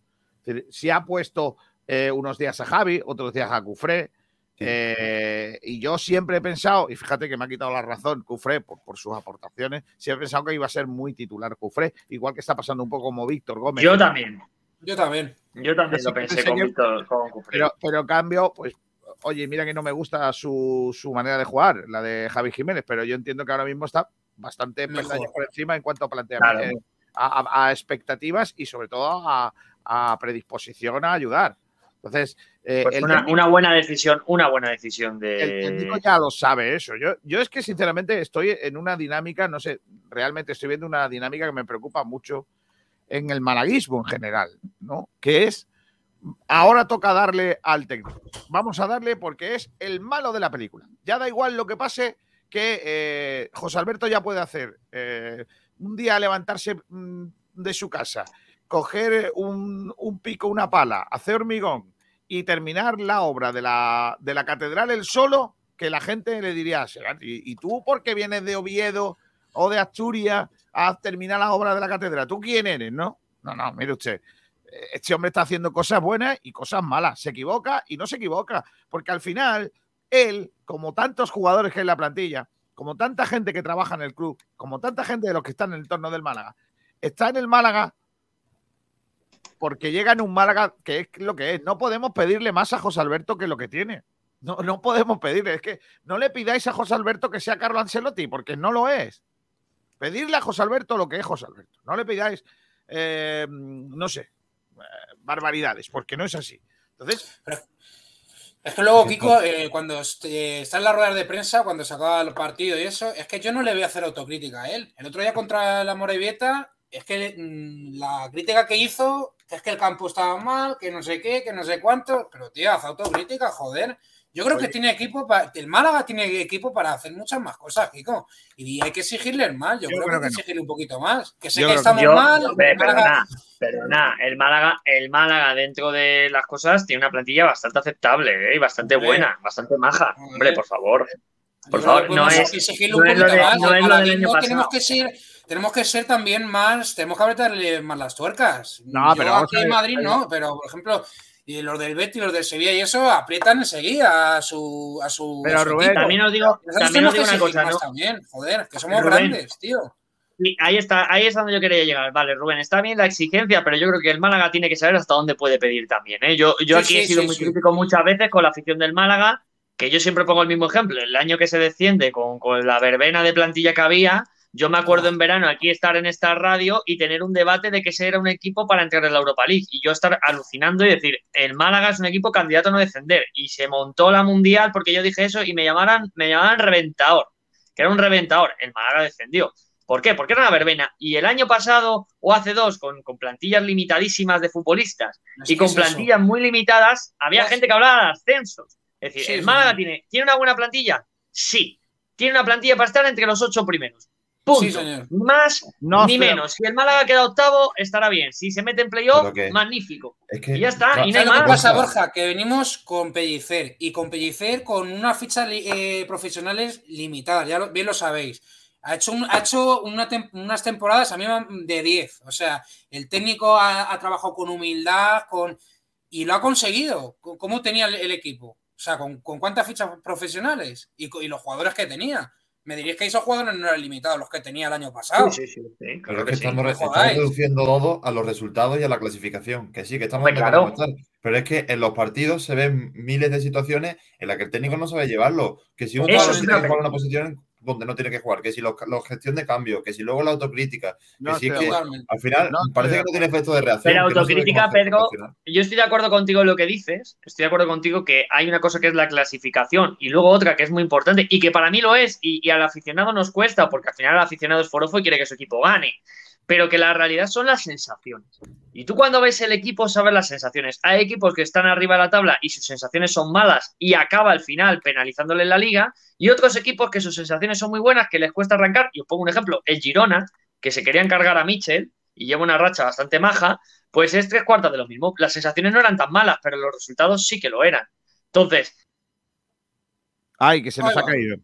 Sí ha puesto eh, unos días a Javi, otros días a Cufré. Eh, y yo siempre he pensado, y fíjate que me ha quitado la razón Cufré por, por sus aportaciones, siempre he pensado que iba a ser muy titular Cufré, igual que está pasando un poco como Víctor Gómez. Yo también. Yo también. Yo también lo pensé pensé con Víctor, con Cufré. Pero, pero cambio, pues, oye, mira que no me gusta su, su manera de jugar, la de Javi Jiménez, pero yo entiendo que ahora mismo está bastante por encima en cuanto a planteamiento, Claro. eh, a, a- a expectativas y sobre todo a, a predisposición a ayudar. Entonces, eh, Pues una, técnico- una buena decisión, una buena decisión el técnico de. ya lo sabe eso. Yo, yo es que sinceramente estoy en una dinámica, no sé, realmente estoy viendo una dinámica que me preocupa mucho en el malaguismo en general, ¿no? Que es, ahora toca darle al técnico. Vamos a darle porque es el malo de la película. Ya da igual lo que pase que eh, José Alberto ya puede hacer. eh, un día levantarse mm, de su casa, coger un, un pico, una pala, hacer hormigón y terminar la obra de la, de la catedral él solo, que la gente le diría, "Será- ¿y, y tú por qué vienes de Oviedo o de Asturias a terminar la obra de la catedral? ¿Tú quién eres, no? No, no, mire usted. eh, Este hombre está haciendo cosas buenas y cosas malas. Se equivoca y no se equivoca. Porque al final, él, como tantos jugadores que hay en la plantilla, como tanta gente que trabaja en el club, como tanta gente de los que están en el entorno del Málaga, está en el Málaga porque llega en un Málaga que es lo que es. No podemos pedirle más a José Alberto que lo que tiene. No, no podemos pedirle. Es que no le pidáis a José Alberto que sea Carlo Ancelotti, porque no lo es. Pedirle a José Alberto lo que es José Alberto. No le pidáis, eh, no sé, eh, barbaridades, porque no es así. Entonces, Es que luego, Kiko, eh, cuando está en las ruedas de prensa, cuando se acaba el partido y eso, es que yo no le voy a hacer autocrítica a él. El otro día contra la Morevieta, es que mm, la crítica que hizo es que el campo estaba mal, que no sé qué, que no sé cuánto. Pero, tío, haz autocrítica, joder. Yo creo que tiene equipo para. El Málaga tiene equipo para hacer muchas más cosas, Kiko. Y hay que exigirle más. Yo, Yo creo, creo que hay que no. exigirle un poquito más. Que sé Yo que estamos Yo, mal. el Málaga- perdona, el Málaga, el Málaga dentro de las cosas tiene una plantilla bastante aceptable ¿eh? y bastante Hombre. buena, bastante maja. Hombre. Hombre, por favor. Por Yo favor, no es, exigirle no un es lo poquito de- más. no es lo del año tenemos pasado. que ser, tenemos que ser también más, tenemos que apretarle más las tuercas. No, Yo pero aquí en Madrid no, pero por ejemplo, y los del Betis, los del Sevilla y eso aprietan enseguida a su a su, Pero, a su Rubén, equipo. También os digo, Nosotros también os digo una cosa, también, joder, que somos Rubén. grandes, tío. Sí, ahí está, ahí es donde yo quería llegar. Vale, Rubén, está bien la exigencia, pero yo creo que el Málaga tiene que saber hasta dónde puede pedir también. ¿eh? Yo, yo Sí, aquí he sido sí, muy sí. crítico muchas veces con la afición del Málaga, que yo siempre pongo el mismo ejemplo. El año que se desciende con, con la verbena de plantilla que había, yo me acuerdo en verano aquí estar en esta radio y tener un debate de que ese era un equipo para entrar en la Europa League. Y yo estar alucinando y decir, el Málaga es un equipo candidato a no descender. Y se montó la mundial porque yo dije eso y me llamaran, me llamaban reventador, que era un reventador. El Málaga descendió. ¿Por qué? Porque era una verbena. Y el año pasado o hace dos, con, con plantillas limitadísimas de futbolistas y con es plantillas muy limitadas, había gente que hablaba de ascensos. Es decir, Sí, ¿el Málaga sí. tiene, tiene una buena plantilla? Sí. Tiene una plantilla para estar entre los ocho primeros. Punto. Sí, señor. Más No, ni menos. Si el Málaga queda octavo, estará bien. Si se mete en playoff, magnífico. Es que, Y ya está, y no hay ¿Sabes lo que más. pasa, Borja? Que venimos con Pellicer y con Pellicer con unas fichas eh, profesionales limitadas, ya lo- bien lo sabéis. Ha hecho, un- ha hecho una tem- unas temporadas a mí me- de 10. O sea, el técnico ha, ha trabajado con humildad con, y lo ha conseguido. ¿Cómo tenía el, el equipo? O sea, ¿con, con cuántas fichas profesionales? Y, y los jugadores que tenía. Me diréis que esos jugadores no eran limitados los que tenía el año pasado. Sí, sí, sí, sí, Pero claro es que que sí. estamos, reduciendo todo a los resultados y a la clasificación. Que sí, que estamos donde claro. Pero es que en los partidos se ven miles de situaciones en las que el técnico no sabe llevarlo. Que si un jugador pena. una posición donde no tiene que jugar, que si los, los gestión de cambio, que si luego la autocrítica, que si es que al final No parece que no tiene efecto de reacción. Pero autocrítica, Pedro, yo estoy de acuerdo contigo en lo que dices. Estoy de acuerdo contigo que hay una cosa que es la clasificación y luego otra que es muy importante y que para mí lo es y, y al aficionado nos cuesta porque al final el aficionado es forofo y quiere que su equipo gane. Pero que la realidad son las sensaciones. Y tú cuando ves el equipo sabes las sensaciones. Hay equipos que están arriba de la tabla y sus sensaciones son malas y acaba al final penalizándole en la liga. Y otros equipos que sus sensaciones son muy buenas, que les cuesta arrancar. Y os pongo un ejemplo, el Girona, que se querían cargar a Mitchell y lleva una racha bastante maja, pues es tres cuartas de lo mismo. Las sensaciones no eran tan malas, pero los resultados sí que lo eran. Entonces, Ay, que se nos ha caído.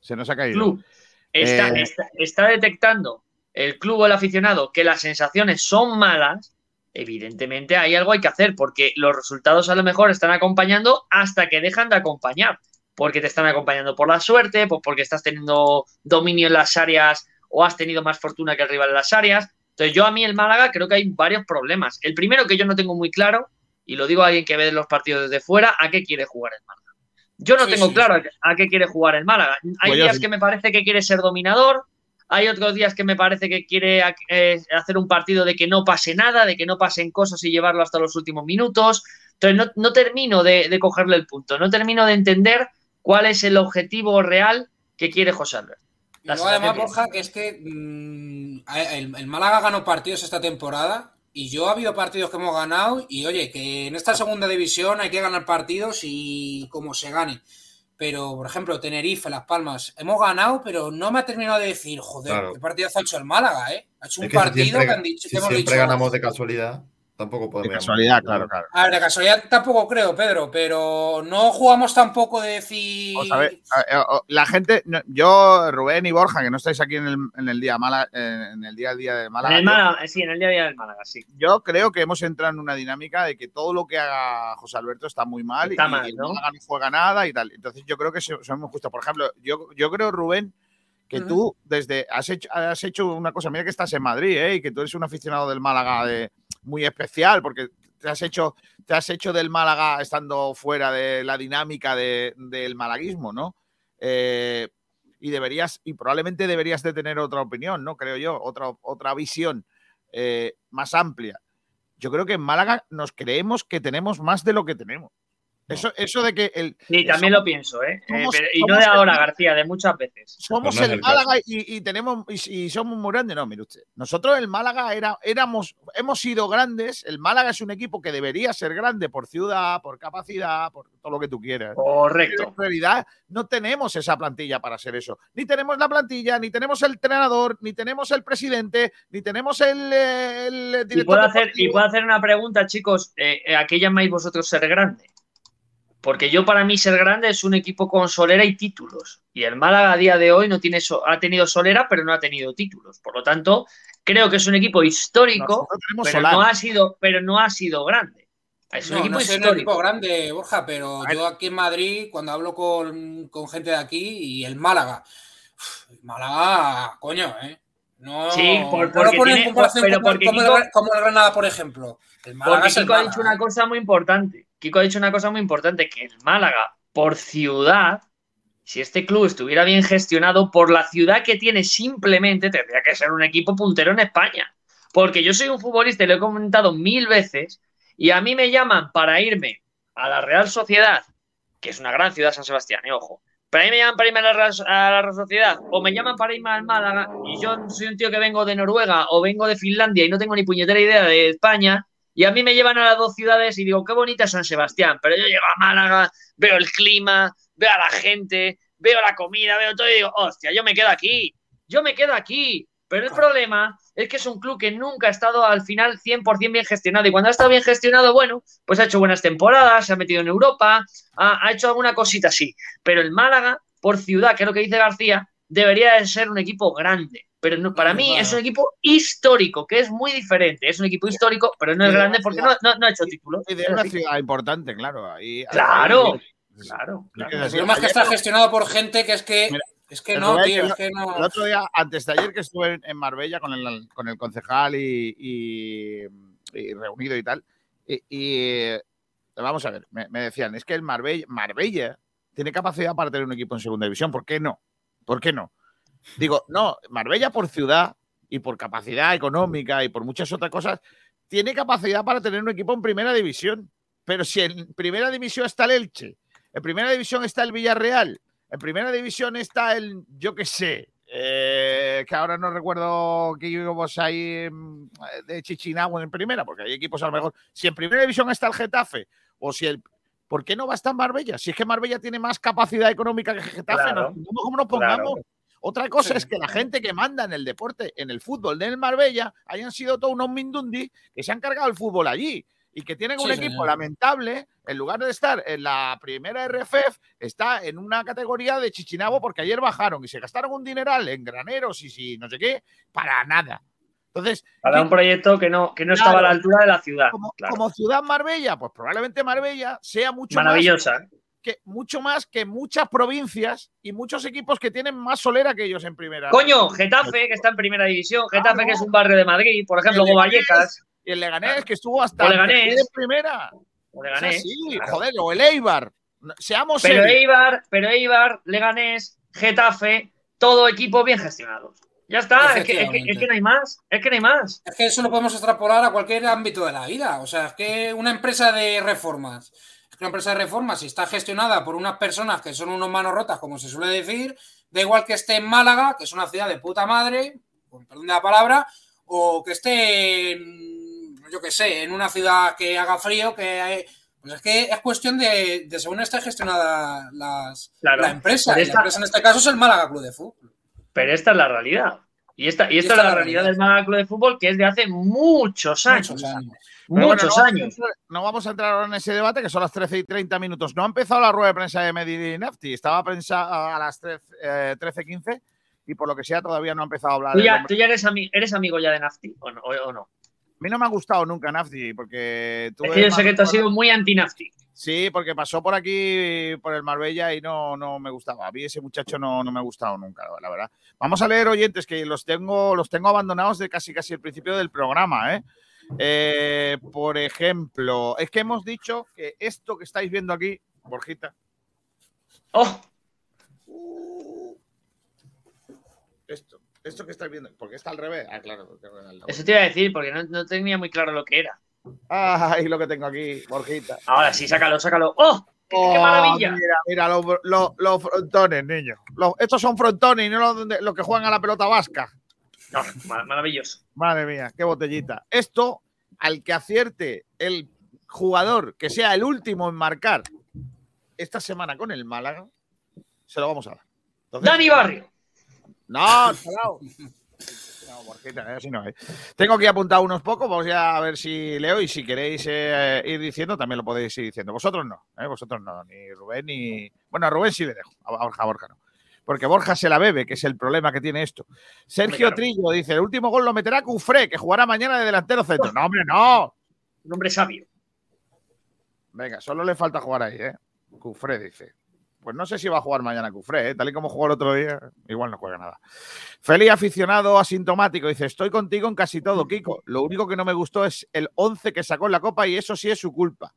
Se nos ha el caído. club está, Eh. está, está detectando el club o el aficionado que las sensaciones son malas, evidentemente hay algo hay que hacer, porque los resultados a lo mejor están acompañando hasta que dejan de acompañar. Porque te están acompañando por la suerte, pues porque estás teniendo dominio en las áreas o has tenido más fortuna que el rival en las áreas. Entonces, yo a mí el Málaga creo que hay varios problemas. El primero que yo no tengo muy claro, y lo digo a alguien que ve los partidos desde fuera, ¿a qué quiere jugar el Málaga? Yo no Sí, tengo sí, claro sí. a qué- quiere jugar el Málaga. Hay Pues yo días que me parece que quiere ser dominador, hay otros días que me parece que quiere eh, hacer un partido de que no pase nada, de que no pasen cosas y llevarlo hasta los últimos minutos. Entonces no, no termino de, de cogerle el punto, no termino de entender cuál es el objetivo real que quiere José Alberto. Luego además, Borja, que es que mm, el, el Málaga ganó partidos esta temporada y yo ha habido partidos que hemos ganado y oye, que en esta segunda división hay que ganar partidos y como se gane. Pero, por ejemplo, Tenerife, Las Palmas, hemos ganado, pero no me ha terminado de decir, joder, Claro. qué partidazo ha hecho el Málaga, ¿eh? Ha hecho un que si partido siempre, que, han dicho, si que hemos siempre dicho. ganamos de casualidad, tampoco podemos De llamar. casualidad, claro, claro. A ver, de casualidad tampoco creo, Pedro, pero no jugamos tampoco de decir. A ver, a- la gente, yo, Rubén y Borja, que no estáis aquí en el, en el día Málaga, en el día a día de Málaga, En el yo- sí, en el día a día del Málaga, sí. yo creo que hemos entrado en una dinámica de que todo lo que haga José Alberto está muy mal Está y, mal, y el ¿no? Málaga no juega nada y tal. Entonces yo creo que so- somos justos. Por ejemplo, yo, yo creo, Rubén, que tú desde has hecho, has hecho una cosa, mira que estás en Madrid, ¿eh? y que tú eres un aficionado del Málaga de, muy especial, porque te has hecho, te has hecho del Málaga estando fuera de la dinámica de- del malaguismo, ¿no? Eh, y deberías, y probablemente deberías de tener otra opinión, ¿no? Creo yo, otra, otra visión eh, más amplia. Yo creo que en Málaga nos creemos que tenemos más de lo que tenemos. Eso, eso de que el, Sí, también lo pienso, ¿eh? Eh, somos- pero- y no de el- ahora, García, de muchas veces. somos no el. Málaga y, y tenemos y, y somos muy grandes. No, mire usted. Nosotros el Málaga era, éramos, hemos sido grandes. El Málaga es un equipo que debería ser grande por ciudad, por capacidad, por todo lo que tú quieras. Pero Correcto. en realidad no tenemos esa plantilla para hacer eso. Ni tenemos la plantilla, ni tenemos el entrenador, ni tenemos el presidente, ni tenemos el, eh, el Y director. puedo, hacer, y puedo hacer una pregunta, chicos. eh, eh, ¿A qué llamáis vosotros ser grande? Porque yo, para mí, ser grande es un equipo con solera y títulos. Y el Málaga a día de hoy no tiene so- ha tenido solera, pero no ha tenido títulos. Por lo tanto, creo que es un equipo histórico, pero Solar. no, ha sido, pero no ha sido grande. Es un No, equipo no un histórico. equipo grande, Borja, pero yo aquí en Madrid, cuando hablo con, con gente de aquí y el Málaga, uf, el Málaga, coño, ¿eh? No, Sí, por- no porque en tiene- pero como, porque como Kiko- el, como el Granada, por ejemplo. El Málaga Porque Kiko ha dicho una cosa muy importante. Kiko ha dicho una cosa muy importante, que el Málaga, por ciudad, si este club estuviera bien gestionado, por la ciudad que tiene simplemente, tendría que ser un equipo puntero en España. Porque yo soy un futbolista y lo he comentado mil veces, y a mí me llaman para irme a la Real Sociedad, que es una gran ciudad San Sebastián, eh, ojo. Pero a mí me llaman para irme a la, a la Real Sociedad, o me llaman para irme al Málaga, y yo soy un tío que vengo de Noruega o vengo de Finlandia y no tengo ni puñetera idea de España, y a mí me llevan a las dos ciudades y digo, qué bonita es San Sebastián, pero yo llego a Málaga, veo el clima, veo a la gente, veo la comida, veo todo y digo, hostia, yo me quedo aquí, yo me quedo aquí. Pero el problema es que es un club que nunca ha estado al final 100% bien gestionado. Y cuando ha estado bien gestionado, bueno, pues ha hecho buenas temporadas, se ha metido en Europa, ha, ha hecho alguna cosita así. Pero el Málaga, por ciudad, que es lo que dice García, debería de ser un equipo grande. Pero no- para mí Claro. es un equipo histórico, que es muy diferente. Es un equipo histórico, pero no es grande porque no, no- no ha hecho títulos. Y de una ciudad importante, claro. Ahí, Claro. ahí- Claro, claro. Problema es que está gestionado por gente que es que. Mira, es que no, tío, el- es que no. El otro día, antes de ayer que estuve en, en Marbella con el, con el concejal y, y- y reunido y tal, y, y, eh, vamos a ver, me, me decían, es que el Marbella, Marbella tiene capacidad para tener un equipo en segunda división, ¿por qué no? ¿Por qué no? Digo, no, Marbella por ciudad y por capacidad económica y por muchas otras cosas, tiene capacidad para tener un equipo en primera división. Pero si en primera división está el Elche, en primera división está el Villarreal, en primera división está el, yo qué sé, eh, que ahora no recuerdo qué equipos hay de Chichinagua en primera, porque hay equipos a lo mejor. Si en primera división está el Getafe, o si el. ¿Por qué no va a estar Marbella? Si es que Marbella tiene más capacidad económica que Getafe, Claro, nos pongamos como nos pongamos. claro. Otra cosa es que la gente que manda en el deporte, en el fútbol del Marbella, hayan sido todos unos mindundi que se han cargado el fútbol allí y que tienen un equipo señor. lamentable, en lugar de estar en la primera RFF, está en una categoría de Chichinabo porque ayer bajaron y se gastaron un dineral en graneros y si no sé qué, para nada. Entonces, Para ¿qué- un proyecto que no, que no Claro. estaba a la altura de la ciudad. como, claro. como ciudad Marbella, pues probablemente Marbella sea mucho más Maravillosa. Que mucho más que muchas provincias y muchos equipos que tienen más solera que ellos en primera. Coño, Getafe, que está en primera división, Getafe, Claro. que es un barrio de Madrid, por ejemplo, de Vallecas, Y el Leganés, que estuvo hasta en primera. o Leganés. claro. joder, o el Eibar. Seamos Pero serios. Eibar, pero Eibar, Leganés, Getafe, todo equipo bien gestionado. Ya está, es que, es, que, es que no hay más, es que no hay más. Es que eso lo podemos extrapolar a cualquier ámbito de la vida. O sea, es que una empresa de reformas, una empresa de reformas, si está gestionada por unas personas que son unos manos rotas, como se suele decir, da igual que esté en Málaga, que es una ciudad de puta madre, con perdón de la palabra, o que esté, yo qué sé, en una ciudad que haga frío, que hay- pues es que es cuestión de, de según esté gestionada las, Claro. la empresa. Y la empresa en este caso es el Málaga Club de Fútbol. Pero esta es la realidad. Y esta, y esta es la realidad del Málaga Club de Fútbol, que es de hace muchos años. Muchos años. Pero bueno, Muchos no, años. No vamos a entrar ahora en ese debate, que son las 13 y 30 minutos. No ha empezado la rueda de prensa de Medellín Nafti. Estaba prensa a las 13, eh, 13.15 y por lo que sea todavía no ha empezado a hablar. ¿Tú ya, tú ya eres, ami- eres amigo ya de Nafti o no? o- o no? A mí no me ha gustado nunca Nafti porque tuve Es que yo sé que tú has sido muy anti-Nafti. Sí, porque pasó por aquí, por el Marbella y no, no me gustaba. A mí ese muchacho no, no me ha gustado nunca, la verdad. Vamos a leer oyentes que los tengo, los tengo abandonados de casi casi el principio del programa, ¿eh? Eh, por ejemplo, es que hemos dicho que esto que estáis viendo aquí, Borjita. ¡Oh! Esto, esto que estáis viendo, porque está al revés. Ah, claro. al revés. Eso te iba a decir, porque no, no tenía muy claro lo que era. Ay, lo que tengo aquí, Borjita. Ahora sí, sácalo, sácalo. ¡Oh! ¡Qué, qué Oh, maravilla! Mira, mira los, los- los frontones, niños. Estos son frontones y no los, los que juegan a la pelota vasca. No, ma- maravilloso. Madre mía, qué botellita. Esto, al que acierte el jugador que sea el último en marcar esta semana con el Málaga, se lo vamos a dar. Entonces- Dani Barrio. No, chalao. No, Borjita, así no, eh. Tengo aquí apuntado unos pocos, vamos ya a ver si leo y si queréis eh, ir diciendo, también lo podéis ir diciendo. Vosotros no, ¿eh? vosotros no, ni Rubén ni... Bueno, a Rubén sí le dejo, a Borja, a Borja no. Porque Borja se la bebe, que es el problema que tiene esto. Sergio claro. Trillo dice, el último gol lo meterá Cufré, que jugará mañana de delantero centro. No, hombre, no. Un hombre sabio. Venga, solo le falta jugar ahí, ¿eh? Cufré dice. Pues no sé si va a jugar mañana Cufré, ¿eh? tal y como jugó el otro día, igual no juega nada. Feliz aficionado asintomático dice: Estoy contigo en casi todo, Kiko. Lo único que no me gustó es el 11 que sacó en la copa y eso sí es su culpa.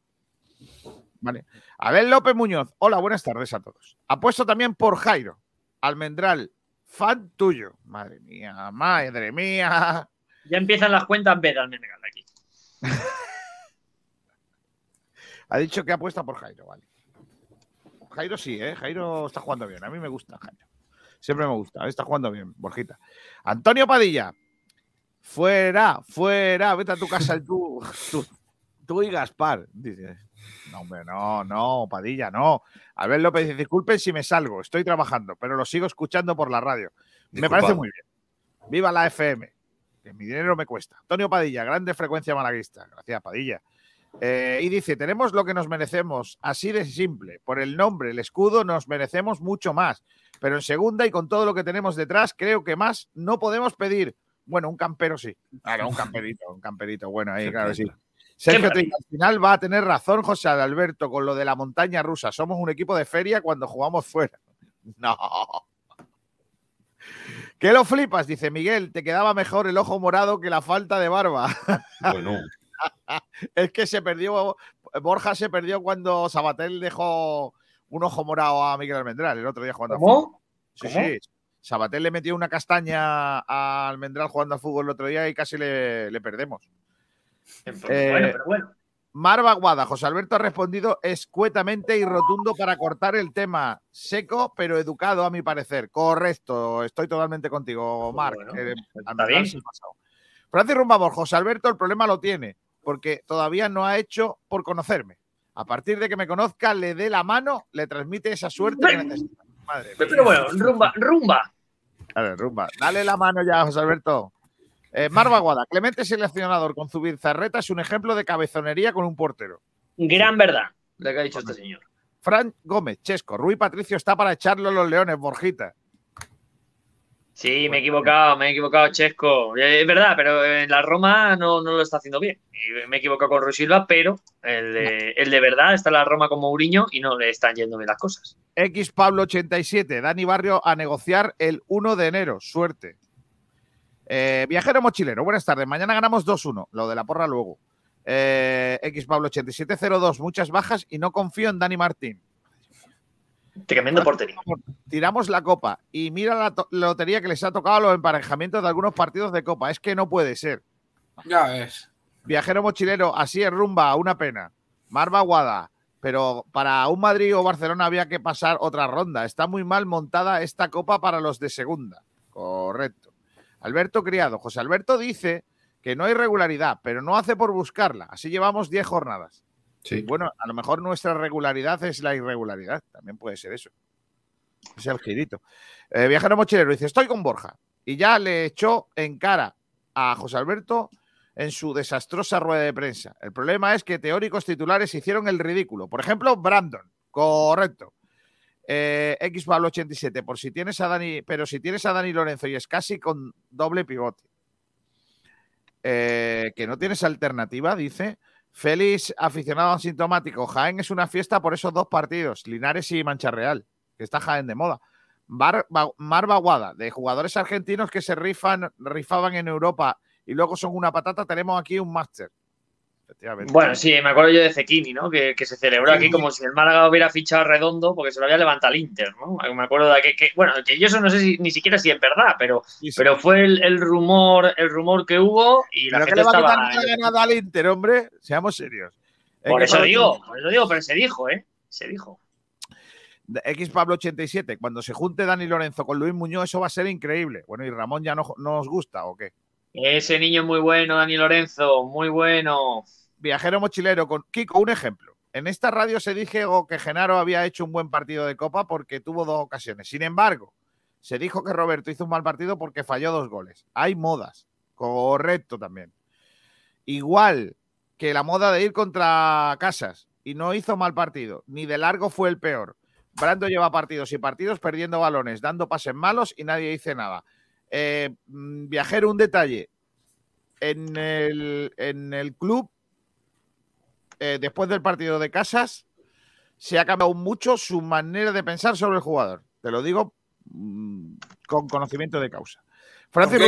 Vale. Abel López Muñoz. Hola, buenas tardes a todos. Apuesto también por Jairo. Almendral, fan tuyo. Madre mía, madre mía. Ya empiezan las cuentas B de Almendrall aquí. Ha dicho que apuesta por Jairo, vale. Jairo sí, ¿eh? Jairo está jugando bien. A mí me gusta Jairo. Siempre me gusta. Está jugando bien, Borjita. Antonio Padilla. Fuera, fuera. Vete a tu casa el tú, tú, tú y Gaspar. Dice. No, hombre, no, no, Padilla, no. Abel López dice, disculpen si me salgo, estoy trabajando, pero lo sigo escuchando por la radio. Me parece muy bien. Viva la FM, que mi dinero me cuesta. Antonio Padilla, grande frecuencia malaguista. Gracias, Padilla. Eh, y dice, tenemos lo que nos merecemos, así de simple. Por el nombre, el escudo, nos merecemos mucho más. Pero en segunda y con todo lo que tenemos detrás, creo que más no podemos pedir. Bueno, un campero sí. Claro, un camperito, un camperito. Bueno, ahí, claro que sí. Sergio al final va a tener razón José Alberto con lo de la montaña rusa. Somos un equipo de feria cuando jugamos fuera. No. ¿Qué lo flipas? Dice Miguel, te quedaba mejor el ojo morado que la falta de barba. Bueno, es que se perdió, Borja se perdió cuando Sabatel dejó un ojo morado a Miguel Almendral el otro día jugando a fútbol. Sí, ¿Cómo? sí. Sabatel le metió una castaña a Almendral jugando al fútbol el otro día y casi le, le perdemos. Bueno, Eh, pero bueno. Marva Guada, José Alberto ha respondido escuetamente y rotundo para cortar el tema. Seco, pero educado, a mi parecer. Correcto, estoy totalmente contigo, Marc. Bueno, Eh, pasado. Francis Rumbamor, José Alberto, el problema lo tiene, porque todavía no ha hecho por conocerme. A partir de que me conozca, le dé la mano, le transmite esa suerte que necesita. Madre mía. Pero bueno, rumba, rumba. Dale, rumba. Dale la mano ya, José Alberto. Eh, Marva Guada, Clemente seleccionador con Zubizarreta es un ejemplo de cabezonería con un portero. Gran verdad, lo que ha dicho este señor. Fran Gómez, Chesco, Rui Patricio está para echarlo a los leones, Borjita. Sí, me he equivocado, me he equivocado, Chesco. Eh, Es verdad, pero en la Roma no, no lo está haciendo bien. Me he equivocado con Ruiz Silva, pero el de, el de verdad está en la Roma como Uriño y no le están yendo bien las cosas. X Pablo 87, Dani Barrio a negociar el 1 de enero. Suerte. Eh, viajero mochilero, buenas tardes. Mañana ganamos 2-1. Lo de la porra luego. Eh, X Pablo 8702, muchas bajas y no confío en Dani Martín. Tremendo portería. Tiramos la copa y mira la lotería que les ha tocado a los emparejamientos de algunos partidos de copa. Es que no puede ser. Ya ves. Viajero mochilero, así es rumba, una pena. Marva Guada, pero para un Madrid o Barcelona había que pasar otra ronda. Está muy mal montada esta copa para los de segunda. Correcto. Alberto Criado, José Alberto dice que no hay regularidad, pero no hace por buscarla. Así llevamos 10 jornadas. Bueno, a lo mejor nuestra regularidad es la irregularidad. También puede ser eso. Es el girito. Eh, viajero mochilero dice: Estoy con Borja. Y ya le echó en cara a José Alberto en su desastrosa rueda de prensa. El problema es que teóricos titulares hicieron el ridículo. Por ejemplo, Brandon. Correcto. Eh, X Pablo 87. Por si tienes a Dani, pero si tienes a Dani Lorenzo y es casi con doble pivote. Eh, que no tienes alternativa, dice. Félix, aficionado asintomático. Jaén es una fiesta por esos dos partidos, Linares y Mancha Real, que está Jaén de moda. Bar, Ba- Mar Baguada, de jugadores argentinos que se rifan, rifaban en Europa y luego son una patata, tenemos aquí un máster. Efectivamente. Bueno, sí, me acuerdo yo de Cequini, ¿no? Que, que se celebró aquí como si el Málaga hubiera fichado redondo porque se lo había levantado el Inter, ¿no? Me acuerdo de que, que- bueno, que yo eso no sé si, ni siquiera si es verdad, pero, Sí, sí. pero fue el, el rumor, el rumor que hubo y la ¿Pero gente le va a estaba. quitar la ganada al Inter, hombre? Seamos serios. Por X eso Pablo digo, por eso digo, pero se dijo, ¿eh? Se dijo. X Pablo 87, cuando se junte Dani Lorenzo con Luis Muñoz, eso va a ser increíble. Bueno, ¿y Ramón ya no, no os gusta o qué? Ese niño es muy bueno, Dani Lorenzo, muy bueno. Viajero mochilero con Kiko, un ejemplo. En esta radio se dijo que Genaro había hecho un buen partido de Copa porque tuvo dos ocasiones. Sin embargo, se dijo que Roberto hizo un mal partido porque falló dos goles. Hay modas. Correcto también. Igual que la moda de ir contra Casas y no hizo mal partido. Ni de largo fue el peor. Brando lleva partidos y partidos perdiendo balones, dando pases malos y nadie dice nada. Eh, mm, viajero, un detalle. En el, en el club eh, después del partido de Casas, se ha cambiado mucho su manera de pensar sobre el jugador. Te lo digo mm, con conocimiento de causa. Francis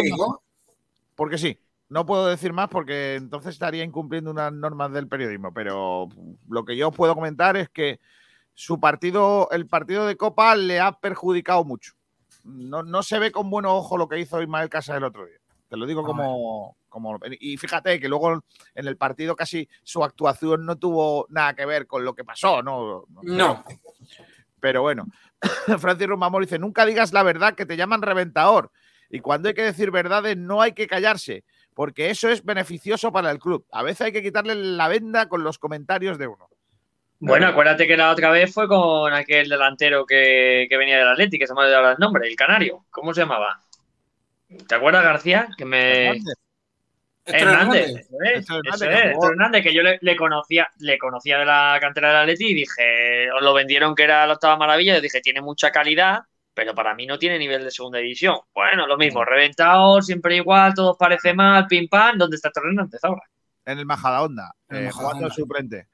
porque sí. No puedo decir más porque entonces estaría incumpliendo unas normas del periodismo, pero lo que yo puedo comentar es que su partido, el partido de Copa, le ha perjudicado mucho. No, no se ve con buen ojo lo que hizo Ismael Casas el otro día. Te lo digo como, como. Y fíjate que luego en el partido casi su actuación no tuvo nada que ver con lo que pasó, ¿no? No. Pero bueno, Francis Rumamor dice: Nunca digas la verdad que te llaman reventador. Y cuando hay que decir verdades, no hay que callarse, porque eso es beneficioso para el club. A veces hay que quitarle la venda con los comentarios de uno. Bueno, acuérdate que la otra vez fue con aquel delantero que, que venía del Atlético, que se me ha olvidado el nombre, el Canario. ¿Cómo se llamaba? ¿Te acuerdas, García? Que me. Hernández. Hernández, eso es, que. Hernández, yo le, le conocía, le conocía de la cantera del Atleti y dije, os lo vendieron que era la octava maravilla, yo dije, tiene mucha calidad, pero para mí no tiene nivel de segunda división. Bueno, lo mismo, reventado, siempre igual, todo parece mal, pim pam, ¿dónde está Hernández ahora? en el Majadahonda, eh, jugando suplente.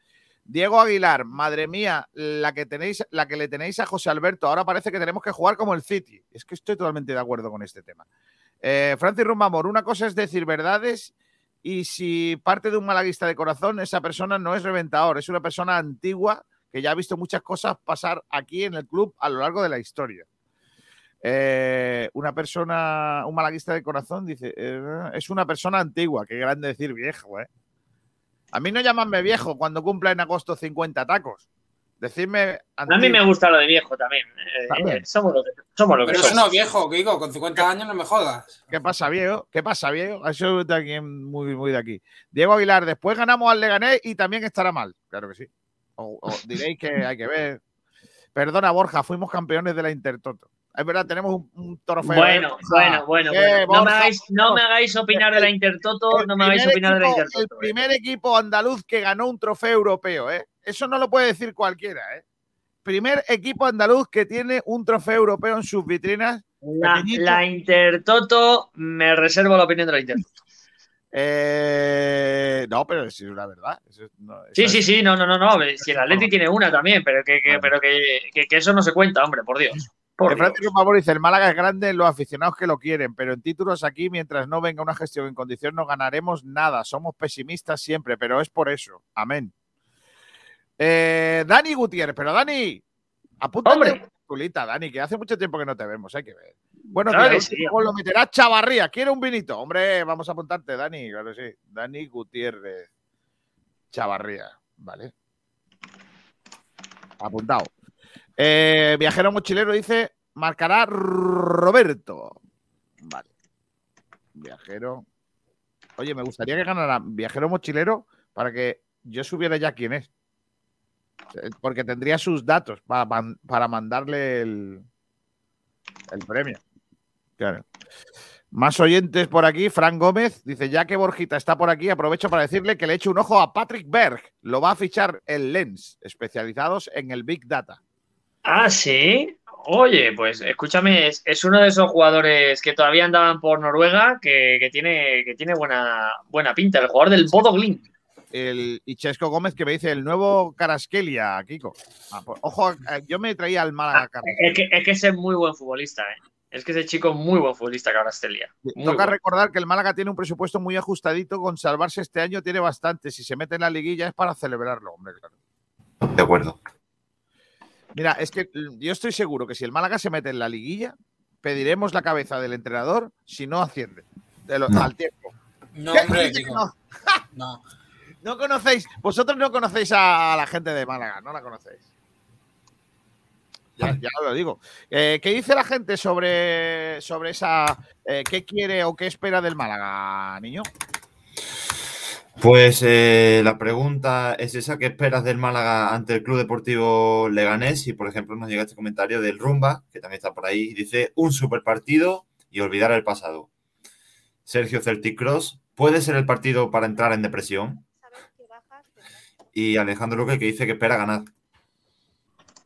Diego Aguilar, madre mía, la que tenéis, la que le tenéis a José Alberto. Ahora parece que tenemos que jugar como el City. Es que estoy totalmente de acuerdo con este tema. Eh, Francis Rumbamor, una cosa es decir verdades y si parte de un malaguista de corazón, esa persona no es reventador, es una persona antigua que ya ha visto muchas cosas pasar aquí en el club a lo largo de la historia. Eh, una persona, un malaguista de corazón, dice, eh, es una persona antigua, qué grande decir viejo, ¿eh? A mí no llamadme viejo cuando cumpla en agosto 50 tacos. Decidme A mí me gusta lo de viejo también. Eh, También. eh, somos lo que, somos lo que Pero eso no, viejo, Kiko, con 50 años no me jodas. ¿Qué pasa, viejo? ¿Qué pasa, viejo? Eso de aquí, muy, muy de aquí. Diego Aguilar, después ganamos al Leganés y también estará mal. Claro que sí. O, o diréis que hay que ver. Perdona, Borja, fuimos campeones de la Intertoto. Es verdad, tenemos un, un trofeo. Bueno, ¿eh? bueno, bueno. Eh, bueno. No, me hagáis, no me hagáis opinar de la Intertoto, no me hagáis opinar de la Intertoto. El primer equipo andaluz que ganó un trofeo europeo, ¿eh? Eso no lo puede decir cualquiera, ¿eh? Primer equipo andaluz que tiene un trofeo europeo en sus vitrinas. La, la Intertoto, me reservo la opinión de la Intertoto. Eh, no, pero es una verdad. Eso es- no, Sí, sí, es- sí, no, no, no, no. Si el Atleti tiene una también, pero que, que- pero que, que- que eso no se cuenta, hombre, por Dios. Por. Francisco Pavón dice, el Málaga es grande en los aficionados que lo quieren, pero en títulos aquí, mientras no venga una gestión en condición, no ganaremos nada. Somos pesimistas siempre, pero es por eso. Amén. Eh, Dani Gutiérrez, pero Dani, apúntate Hombre. una culita, Dani, que hace mucho tiempo que no te vemos, hay que ver. Bueno, Claro que que sí, lo meterá Chavarría. ¿Quiere un vinito? Hombre, vamos a apuntarte, Dani, claro sí. Dani Gutiérrez. Chavarría, vale. Apuntado. Eh, viajero mochilero dice, marcará Roberto. Vale. Viajero. Oye, me gustaría que ganara viajero mochilero para que yo supiera ya quién es. Eh, Porque tendría sus datos para, para mandarle el, el premio. Claro. Más oyentes por aquí. Fran Gómez dice: Ya que Borjita está por aquí, aprovecho para decirle que le eche un ojo a Patrick Berg. Lo va a fichar el Lens, especializados en el Big Data. Ah, sí. Oye, pues escúchame, es, es uno de esos jugadores que todavía andaban por Noruega que, que tiene, que tiene buena, buena pinta, el jugador del Bodo Glimt. El Ichesco Gómez que me dice: El nuevo Caraskelia, Kiko. Ah, pues, ojo, eh, yo me traía al Málaga. Carraskelia. Es que, es que ese es muy buen futbolista, ¿eh? Es que ese chico es muy buen futbolista, Carastelia. Muy Toca bueno. recordar que el Málaga tiene un presupuesto muy ajustadito. Con salvarse este año tiene bastante. Si se mete en la liguilla es para celebrarlo, hombre, claro. De acuerdo. Mira, es que mm, yo estoy seguro que si el Málaga se mete en la liguilla, pediremos la cabeza del entrenador si no asciende de lo- No. al tiempo. No, conocéis, vosotros no conocéis a la gente de Málaga, no la conocéis. Ya, ya lo digo. Eh, ¿Qué dice la gente sobre, sobre esa. eh, ¿Qué quiere o qué espera del Málaga, niño? Pues eh, la pregunta es esa, ¿qué esperas del Málaga ante el Club Deportivo Leganés? Y por ejemplo nos llega este comentario del Rumba, que también está por ahí, y dice, un super partido y olvidar el pasado. Sergio Celtic Cross, ¿puede ser el partido para entrar en depresión? Y Alejandro Luque que dice que espera ganar.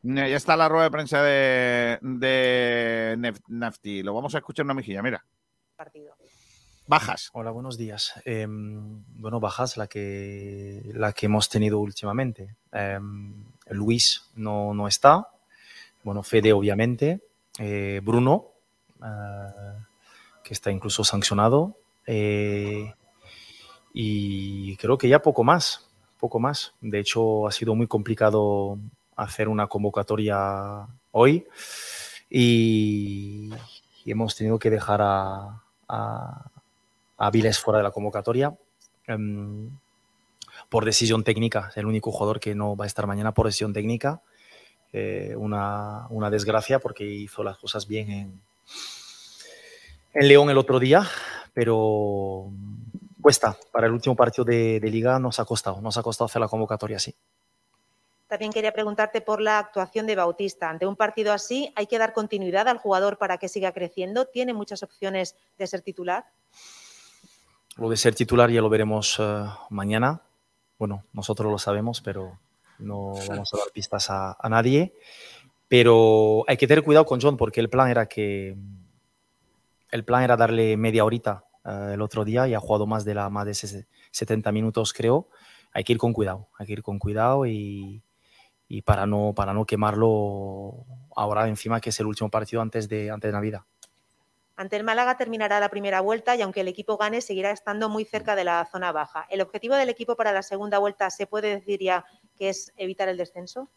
Ya está la rueda de prensa de, de Nef- Nafti. Lo vamos a escuchar en una mejilla, mira. Bajas. Hola, buenos días. Em, bueno, bajas la que, la que hemos tenido últimamente. Em, Luis no, no está. Bueno, Fede, obviamente. Eh, Bruno, eh, que está incluso sancionado. Eh, y creo que ya poco más. Poco más. De hecho, ha sido muy complicado hacer una convocatoria hoy. Y, y hemos tenido que dejar a, a, a Viles fuera de la convocatoria em, por decisión técnica. Es el único jugador que no va a estar mañana por decisión técnica. Eh, una, una desgracia porque hizo las cosas bien en, en León el otro día, pero cuesta. Para el último partido de, de liga nos ha costado, nos ha costado hacer la convocatoria así. También quería preguntarte por la actuación de Bautista. Ante un partido así, ¿hay que dar continuidad al jugador para que siga creciendo? ¿Tiene muchas opciones de ser titular? Lo de ser titular ya lo veremos eh, mañana. Bueno, nosotros lo sabemos, pero no vamos a dar pistas a, nadie. Pero hay que tener cuidado con John porque el plan era que el plan era darle media horita eh, el otro día y ha jugado más de, la, más de ses- 70 minutos, creo. Hay que ir con cuidado, hay que ir con cuidado y, y para, no, para no quemarlo ahora encima que es el último partido antes de, antes de Navidad. Ante el Málaga terminará la primera vuelta y aunque el equipo gane, seguirá estando muy cerca de la zona baja. ¿El objetivo del equipo para la segunda vuelta se puede decir ya que es evitar el descenso?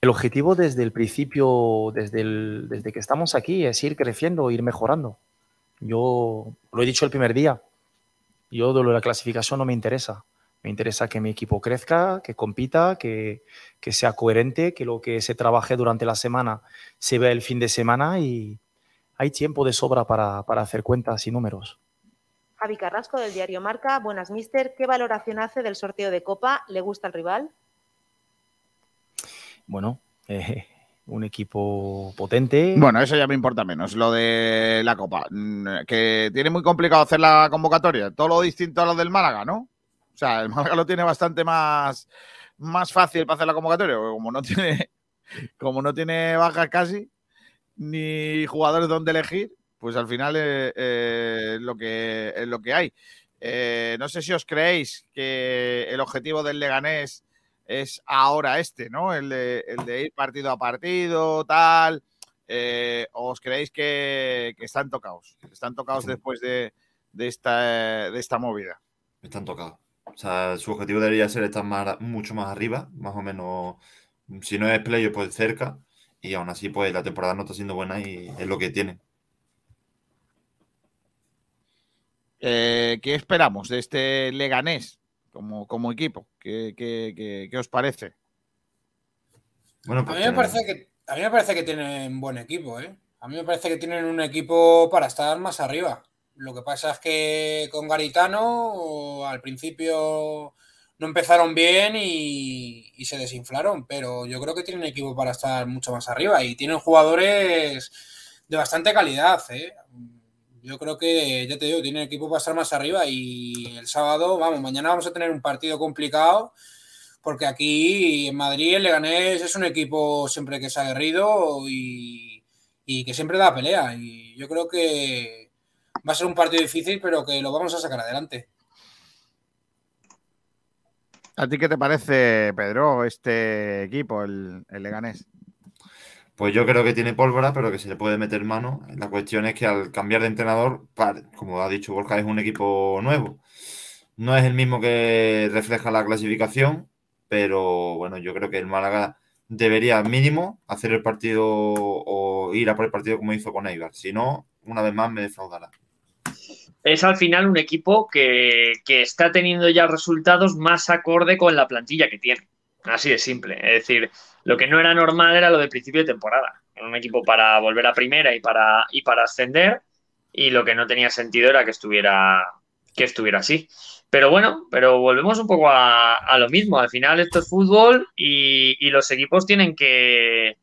El objetivo desde el principio, desde, desde que estamos aquí, es ir creciendo, ir mejorando. Yo lo he dicho el primer día, yo de la clasificación no me interesa. Me interesa que mi equipo crezca, que compita, que, que sea coherente, que lo que se trabaje durante la semana se vea el fin de semana y hay tiempo de sobra para, para hacer cuentas y números. Javi Carrasco del diario Marca, buenas mister, ¿qué valoración hace del sorteo de Copa? ¿Le gusta el rival? Bueno, eh, un equipo potente. Bueno, eso ya me importa menos, lo de la Copa. Mm, Que tiene muy complicado hacer la convocatoria. Todo lo distinto a lo del Málaga, ¿no? O sea, el Málaga lo tiene bastante más, más fácil para hacer la convocatoria, porque como no tiene, como no tiene bajas casi, ni jugadores donde elegir, pues al final eh, eh, es, lo que, es lo que hay. Eh, no sé si os creéis que el objetivo del Leganés es ahora este, ¿no? El de, el de ir partido a partido, tal. ¿o ¿Os creéis que, que están tocados? Están tocados después de, de esta, de esta movida. Están tocados. O sea, su objetivo debería ser estar más, mucho más arriba, más o menos, si no es playoff, pues cerca. Y aún así, pues la temporada no está siendo buena y es lo que tiene. Eh, ¿Qué esperamos de este Leganés como, como equipo? ¿Qué, qué, qué- qué os parece? Bueno, A pues mí, me tenemos- parece que, a mí me parece que tienen buen equipo, ¿eh? A mí me parece que tienen un equipo para estar más arriba. Lo que pasa es que con Garitano al principio no empezaron bien y, se desinflaron, pero yo creo que tienen equipo para estar mucho más arriba y tienen jugadores de bastante calidad, ¿eh? Yo creo que, ya te digo, tienen equipo para estar más arriba y el sábado, vamos, mañana vamos a tener un partido complicado porque aquí en Madrid el Leganés es un equipo siempre que es aguerrido y, y que siempre da pelea. Y yo creo que va a ser un partido difícil, pero que lo vamos a sacar adelante. ¿A ti qué te parece, Pedro, este equipo, el, el Leganés? Pues yo creo que tiene pólvora, pero que se le puede meter mano. La cuestión es que al cambiar de entrenador, como ha dicho Borja, es un equipo nuevo. No es el mismo que refleja la clasificación, pero bueno, yo creo que el Málaga debería mínimo hacer el partido o ir a por el partido como hizo con Eibar. Si no, una vez más me defraudará. Es al final un equipo que, que está teniendo ya resultados más acorde con la plantilla que tiene. Así de simple. Es decir, lo que no era normal era lo del principio de temporada. Era un equipo para volver a primera y para, y para ascender. Y lo que no tenía sentido era que estuviera, que estuviera así. Pero bueno, pero volvemos un poco a, a lo mismo. Al final esto es fútbol y, y los equipos tienen que,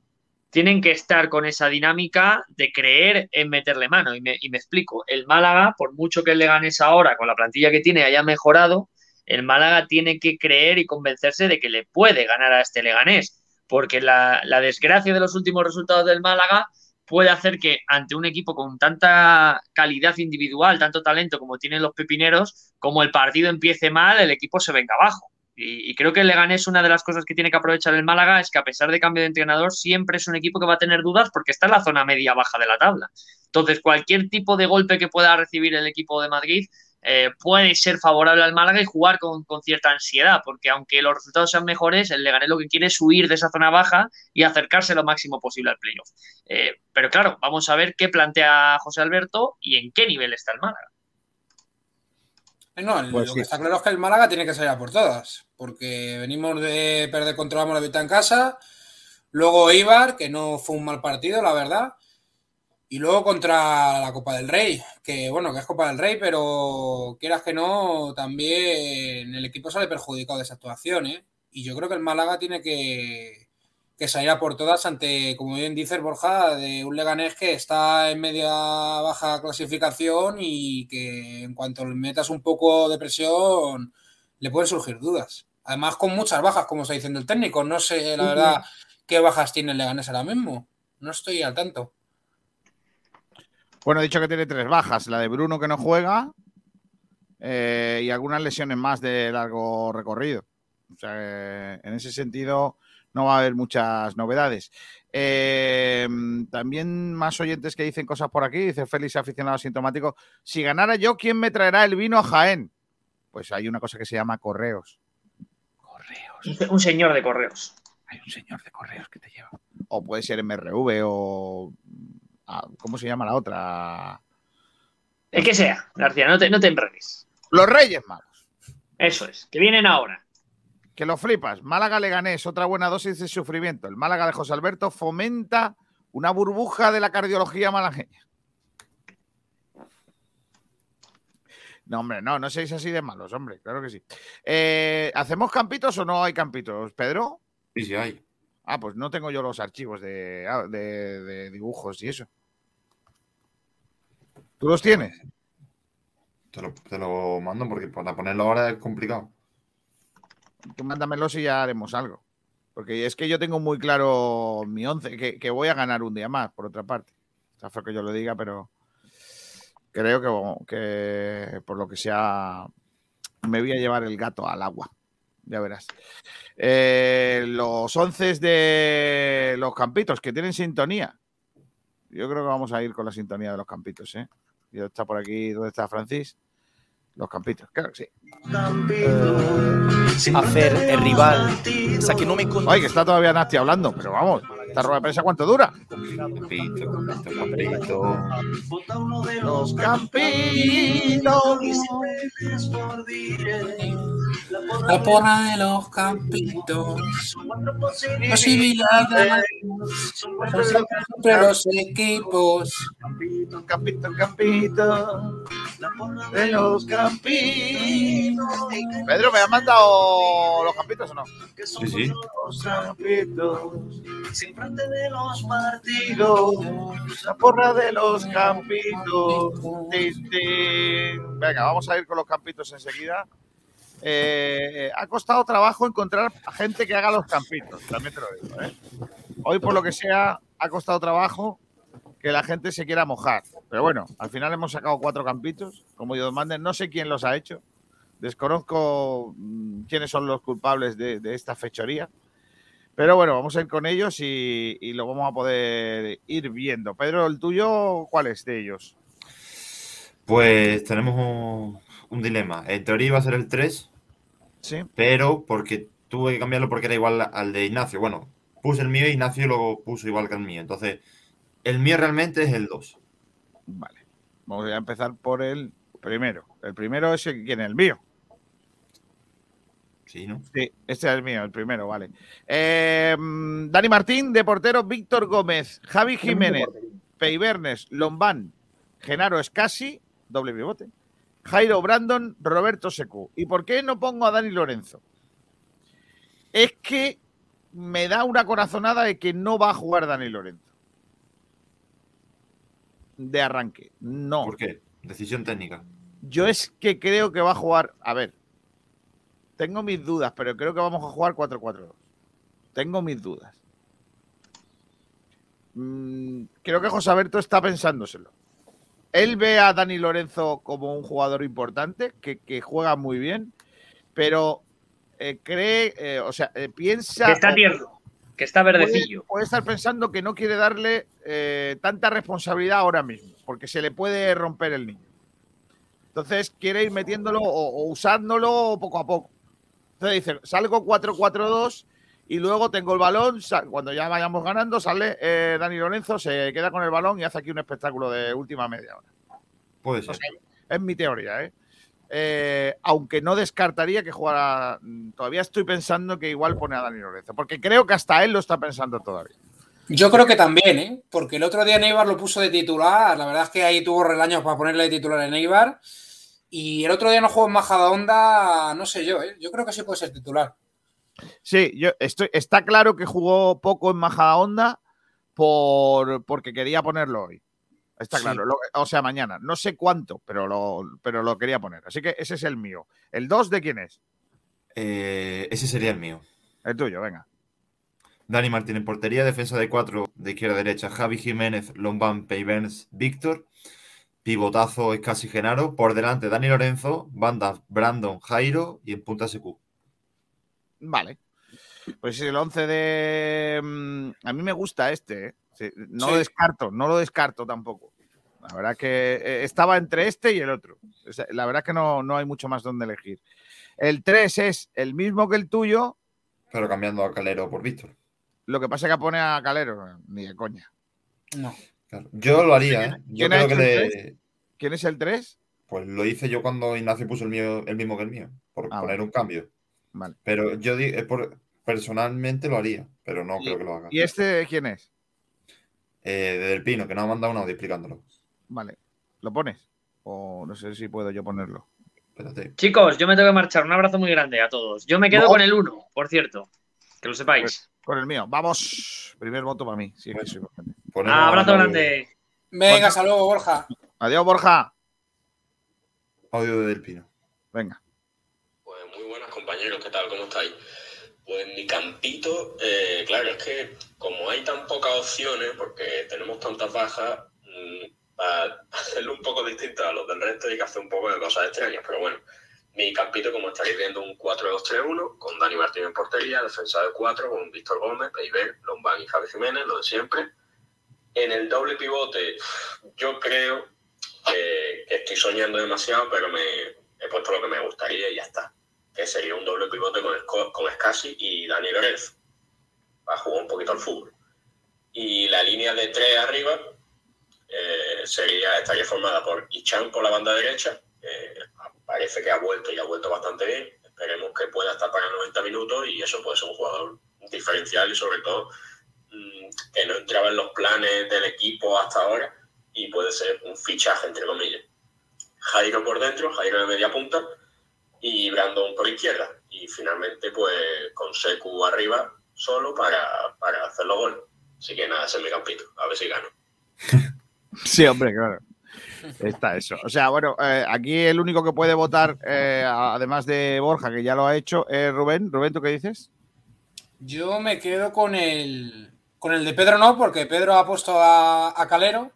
tienen que estar con esa dinámica de creer en meterle mano. Y me, y me explico, el Málaga, por mucho que el Leganés ahora, con la plantilla que tiene, haya mejorado, el Málaga tiene que creer y convencerse de que le puede ganar a este Leganés, porque la, la desgracia de los últimos resultados del Málaga puede hacer que ante un equipo con tanta calidad individual, tanto talento como tienen los pepineros, como el partido empiece mal, el equipo se venga abajo. Y, y creo que el Leganés, una de las cosas que tiene que aprovechar el Málaga es que a pesar de cambio de entrenador, siempre es un equipo que va a tener dudas porque está en la zona media-baja de la tabla. Entonces, cualquier tipo de golpe que pueda recibir el equipo de Madrid eh, puede ser favorable al Málaga y jugar con, con, cierta ansiedad, porque aunque los resultados sean mejores, el Leganés lo que quiere es huir de esa zona baja y acercarse lo máximo posible al playoff. Eh, pero claro, vamos a ver qué plantea José Alberto y en qué nivel está el Málaga. Eh, No, Pues lo sí. que está claro es que el Málaga tiene que salir a por todas, porque venimos de perder contra la en casa, luego Ibar, que no fue un mal partido, la verdad, y luego contra la Copa del Rey, que bueno, que es Copa del Rey, pero quieras que no, también el equipo sale perjudicado de esa actuación, ¿eh? Y yo creo que el Málaga tiene que, que salir a por todas ante, como bien dice Borja, de un Leganés que está en media baja clasificación y que en cuanto le metas un poco de presión le pueden surgir dudas. Además con muchas bajas, como está diciendo el técnico. No sé, la verdad, qué bajas tiene el Leganés ahora mismo. No estoy al tanto. Bueno, he dicho que tiene tres bajas. La de Bruno que no juega eh, y algunas lesiones más de largo recorrido. O sea, que en ese sentido no va a haber muchas novedades. Eh, también más oyentes que dicen cosas por aquí. Dice Félix, aficionado asintomático. Si ganara yo, ¿quién me traerá el vino a Jaén? Pues hay una cosa que se llama correos. Un- Un señor de correos. Hay un señor de correos que te lleva. O puede ser MRV o... ah, ¿Cómo se llama la otra? El que sea, García, no te, no te enredes. Los Reyes Magos. Eso es, que vienen ahora. Que lo flipas. Málaga Leganés, otra buena dosis de sufrimiento. El Málaga de José Alberto fomenta una burbuja de la cardiología malagueña. No, hombre, no, no seáis así de malos, hombre, claro que sí. Eh, ¿Hacemos campitos o no hay campitos, Pedro? Sí, sí hay. Ah, pues no tengo yo los archivos de, ah, de- de dibujos y eso. ¿Tú los tienes? Te lo, te lo mando porque para ponerlo ahora es complicado. Tú mándamelos y ya haremos algo. Porque es que yo tengo muy claro mi once, que, que voy a ganar un día más, por otra parte. Está feo que yo lo diga, pero creo que, que por lo que sea, me voy a llevar el gato al agua. Ya verás. Eh, los once de los campitos que tienen sintonía. Yo creo que vamos a ir con la sintonía de los campitos, ¿eh? Y está por aquí, ¿dónde está Francis? Los campitos, claro que sí. hacer el rival. O sea, que no me Ay, que está todavía Nasti hablando, pero vamos, ¿esta rueda de prensa cuánto dura? Campito, campito, campito. Los campitos. La porra de los campitos. Posibilidades. Son siempre los equipos. Campito, campito, campito. De los campitos. Pedro, ¿me has mandado los campitos o no? Sí, sí. Los campitos. Siempre antes de los partidos. La porra de los campitos. Venga, vamos a ir con los campitos enseguida. Eh, ha costado trabajo encontrar a gente que haga los campitos, también te lo digo. ¿eh? Hoy, por lo que sea, ha costado trabajo que la gente se quiera mojar. Pero bueno, al final hemos sacado cuatro campitos, como Dios mande. No sé quién los ha hecho. Desconozco mm, quiénes son los culpables de, de esta fechoría. Pero bueno, vamos a ir con ellos y, y lo vamos a poder ir viendo. Pedro, ¿el tuyo cuál es de ellos? Pues tenemos un, un dilema. En teoría iba a ser el 3, Sí. pero porque tuve que cambiarlo porque era igual al de Ignacio. Bueno, puse el mío y Ignacio lo puso igual que el mío. Entonces, el mío realmente es el 2. Vale. Vamos a empezar por el primero. El primero es el, ¿quién? El mío. Sí, ¿no? Sí, este es el mío, el primero, vale. Eh, Dani Martín, de portero, Víctor Gómez, Javi Jiménez, Peibernes, Lombán, Genaro Escasi, doble pivote, Jairo Brandon, Roberto Secu. ¿Y por qué no pongo a Dani Lorenzo? Es que me da una corazonada de que no va a jugar Dani Lorenzo. De arranque. No. ¿Por qué? Decisión técnica. Yo es que creo que va a jugar. A ver, tengo mis dudas, pero creo que vamos a jugar 4-4-2. Tengo mis dudas. Mm, creo que José Alberto está pensándoselo. Él ve a Dani Lorenzo como un jugador importante, que, que juega muy bien, pero eh, cree, eh, o sea, eh, piensa. Que está tierno, que está verdecillo. Puede, puede estar pensando que no quiere darle tanta responsabilidad ahora mismo, porque se le puede romper el niño. Entonces quiere ir metiéndolo o, o usándolo poco a poco. Entonces dice, salgo 4-4-2 y luego tengo el balón, cuando ya vayamos ganando, sale eh, Dani Lorenzo, se queda con el balón y hace aquí un espectáculo de última media hora. Puede ser. O sea, es mi teoría, ¿eh? Eh, aunque no descartaría que jugara. mm, Todavía estoy pensando que igual pone a Dani Lorenzo, porque creo que hasta él lo está pensando todavía. Yo creo que también, ¿eh? Porque el otro día Neibar lo puso de titular. La verdad es que ahí tuvo relaños para ponerle de titular en Neibar. Y el otro día no jugó en Majadahonda, no sé yo, ¿eh? Yo creo que sí puede ser titular. Sí, yo estoy, está claro que jugó poco en Majadahonda por, porque quería ponerlo hoy. Está Sí. claro. Lo- o sea, mañana. No sé cuánto, pero lo, pero lo quería poner. Así que ese es el mío. ¿El 2 de quién es? Eh, ese sería el mío. El tuyo, venga. Dani Martín en portería, defensa de cuatro de izquierda a derecha, Javi Jiménez, Lombán, Peivens, Víctor, pivotazo es casi Genaro, por delante Dani Lorenzo, banda Brandon, Jairo y en punta SQ. Vale. Pues el 11 de. mm, A mí me gusta este, ¿eh? Sí, no Sí. lo descarto, no lo descarto tampoco. La verdad que eh, estaba entre este y el otro. La verdad que no, no hay mucho más donde elegir. El 3 es el mismo que el tuyo, Pero cambiando a Calero por Víctor. lo que pasa es que pone a Calero, ni de coña. No. Claro. Yo lo haría, ¿eh? Yo ¿Quién ha creo que le. tres? ¿Quién es el 3? Pues lo hice yo cuando Ignacio puso el mío, el mismo que el mío, por Ah, poner un cambio. Vale. Pero yo di- es por, personalmente lo haría, pero no creo que lo haga. ¿Y este quién es? Eh, de Del Pino, que nos ha mandado un audio explicándolo. Vale. ¿Lo pones? O no sé si puedo yo ponerlo. Espérate. Chicos, yo me tengo que marchar. Un abrazo muy grande a todos. Yo me quedo No. con el 1, por cierto. Que lo sepáis. Con el mío. Vamos. Primer voto para mí. Sí, soy. Ah, abrazo grande. Venga, hasta luego, Borja. Adiós, Borja. Audio de Del Pino. Venga. Pues muy buenas compañeros, ¿qué tal? ¿Cómo estáis? Pues mi campito, eh, claro, es que como hay tan pocas opciones, porque tenemos tantas bajas, mm, para hacerlo un poco distinto a los del resto hay que hacer un poco de cosas extrañas, pero bueno, mi campito, como estaréis viendo, un 4-2-3-1, con Dani Martín en portería, defensa de 4, con Víctor Gómez, Peiber, Lombán y Javi Jiménez, lo de siempre. En el doble pivote, yo creo que, que estoy soñando demasiado, pero me he puesto lo que me gustaría y ya está. Que sería un doble pivote con, con Scassi y Dani Lorenzo, para jugar un poquito al fútbol. Y la línea de tres arriba eh, sería, estaría formada por Ichan por la banda derecha, eh, parece que ha vuelto y ha vuelto bastante bien. Esperemos que pueda estar para 90 minutos y eso puede ser un jugador diferencial y sobre todo mm, que no entraba en los planes del equipo hasta ahora y puede ser un fichaje entre comillas. Jairo por dentro, Jairo de media punta y Brandon por izquierda. Y finalmente, pues con Secu arriba solo para, para hacer los goles. Así que nada, ese es mi campito. A ver si gano. Sí, hombre, claro. Está eso. O sea, bueno, eh, aquí el único que puede votar, eh, además de Borja, que ya lo ha hecho, es Rubén. Rubén, ¿tú qué dices? Yo me quedo con el, con el de Pedro, no, porque Pedro ha puesto a, a Calero.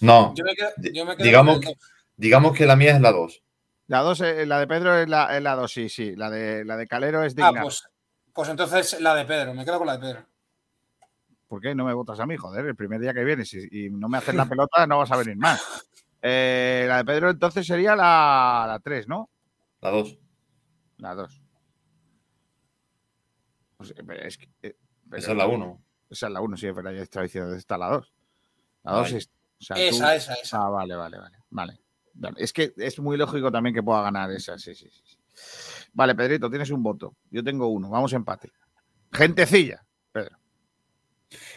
No. Yo me quedo, yo me quedo digamos, con el digamos que la mía es la 2. La dos, eh, la de Pedro es la, es la dos, sí, sí. La de, la de Calero es Ah, digna. pues, pues entonces la de Pedro. Me quedo con la de Pedro. ¿Por qué no me votas a mí? Joder, el primer día que vienes y, y no me haces la pelota, no vas a venir más. Eh, la de Pedro entonces sería la, la 3, ¿no? La 2. La 2. Pues, eh, pero es que, eh, pero- Esa es la 1. Esa es la 1, sí, es verdad, ya estaba diciendo, ¿dónde está la 2? La 2 Ahí. es... o sea, Esa, esa, esa. Ah, vale, vale, vale, vale. Es que es muy lógico también que pueda ganar esa, sí, sí, sí. sí. Vale, Pedrito, tienes un voto. Yo tengo uno, vamos a empate. Gentecilla, Pedro.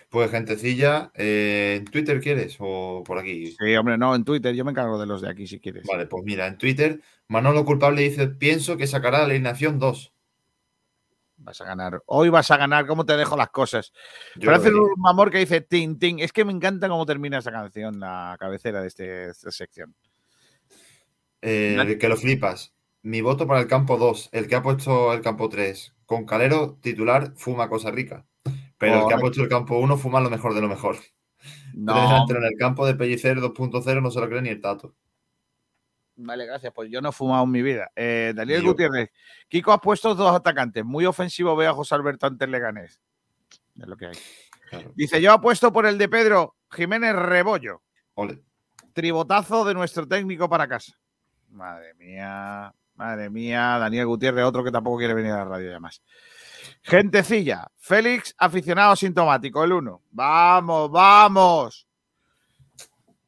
Pues gentecilla, eh, ¿en Twitter quieres o por aquí? Sí, hombre, no, en Twitter, yo me encargo de los de aquí si quieres. Vale, pues mira, en Twitter, Manolo Culpable dice, pienso que sacará la alineación 2. Vas a ganar. Hoy vas a ganar. ¿Cómo te dejo las cosas? Yo Parece un amor que dice tin, tin. Es que me encanta cómo termina esa canción, la cabecera de este- esta sección. Eh, que lo flipas. Mi voto para el campo 2, el que ha puesto el campo 3. Con Calero titular, fuma cosa rica. Pero el que ha puesto el campo 1 fuma lo mejor de lo mejor. No. Delanteros en el campo de Pellicer 2.0 no se lo cree ni el tato. Vale, gracias. Pues yo no he fumado en mi vida. Eh, Daniel yo. Gutiérrez. Kiko ha puesto dos atacantes. Muy ofensivo veo a José Alberto ante el Leganés. Es lo que hay. Dice, yo apuesto por el de Pedro Jiménez Rebollo. Ole. Tribotazo de nuestro técnico para casa. Madre mía, madre mía. Daniel Gutiérrez, otro que tampoco quiere venir a la radio ya más. Gentecilla, Félix, aficionado sintomático, el uno. Vamos, vamos.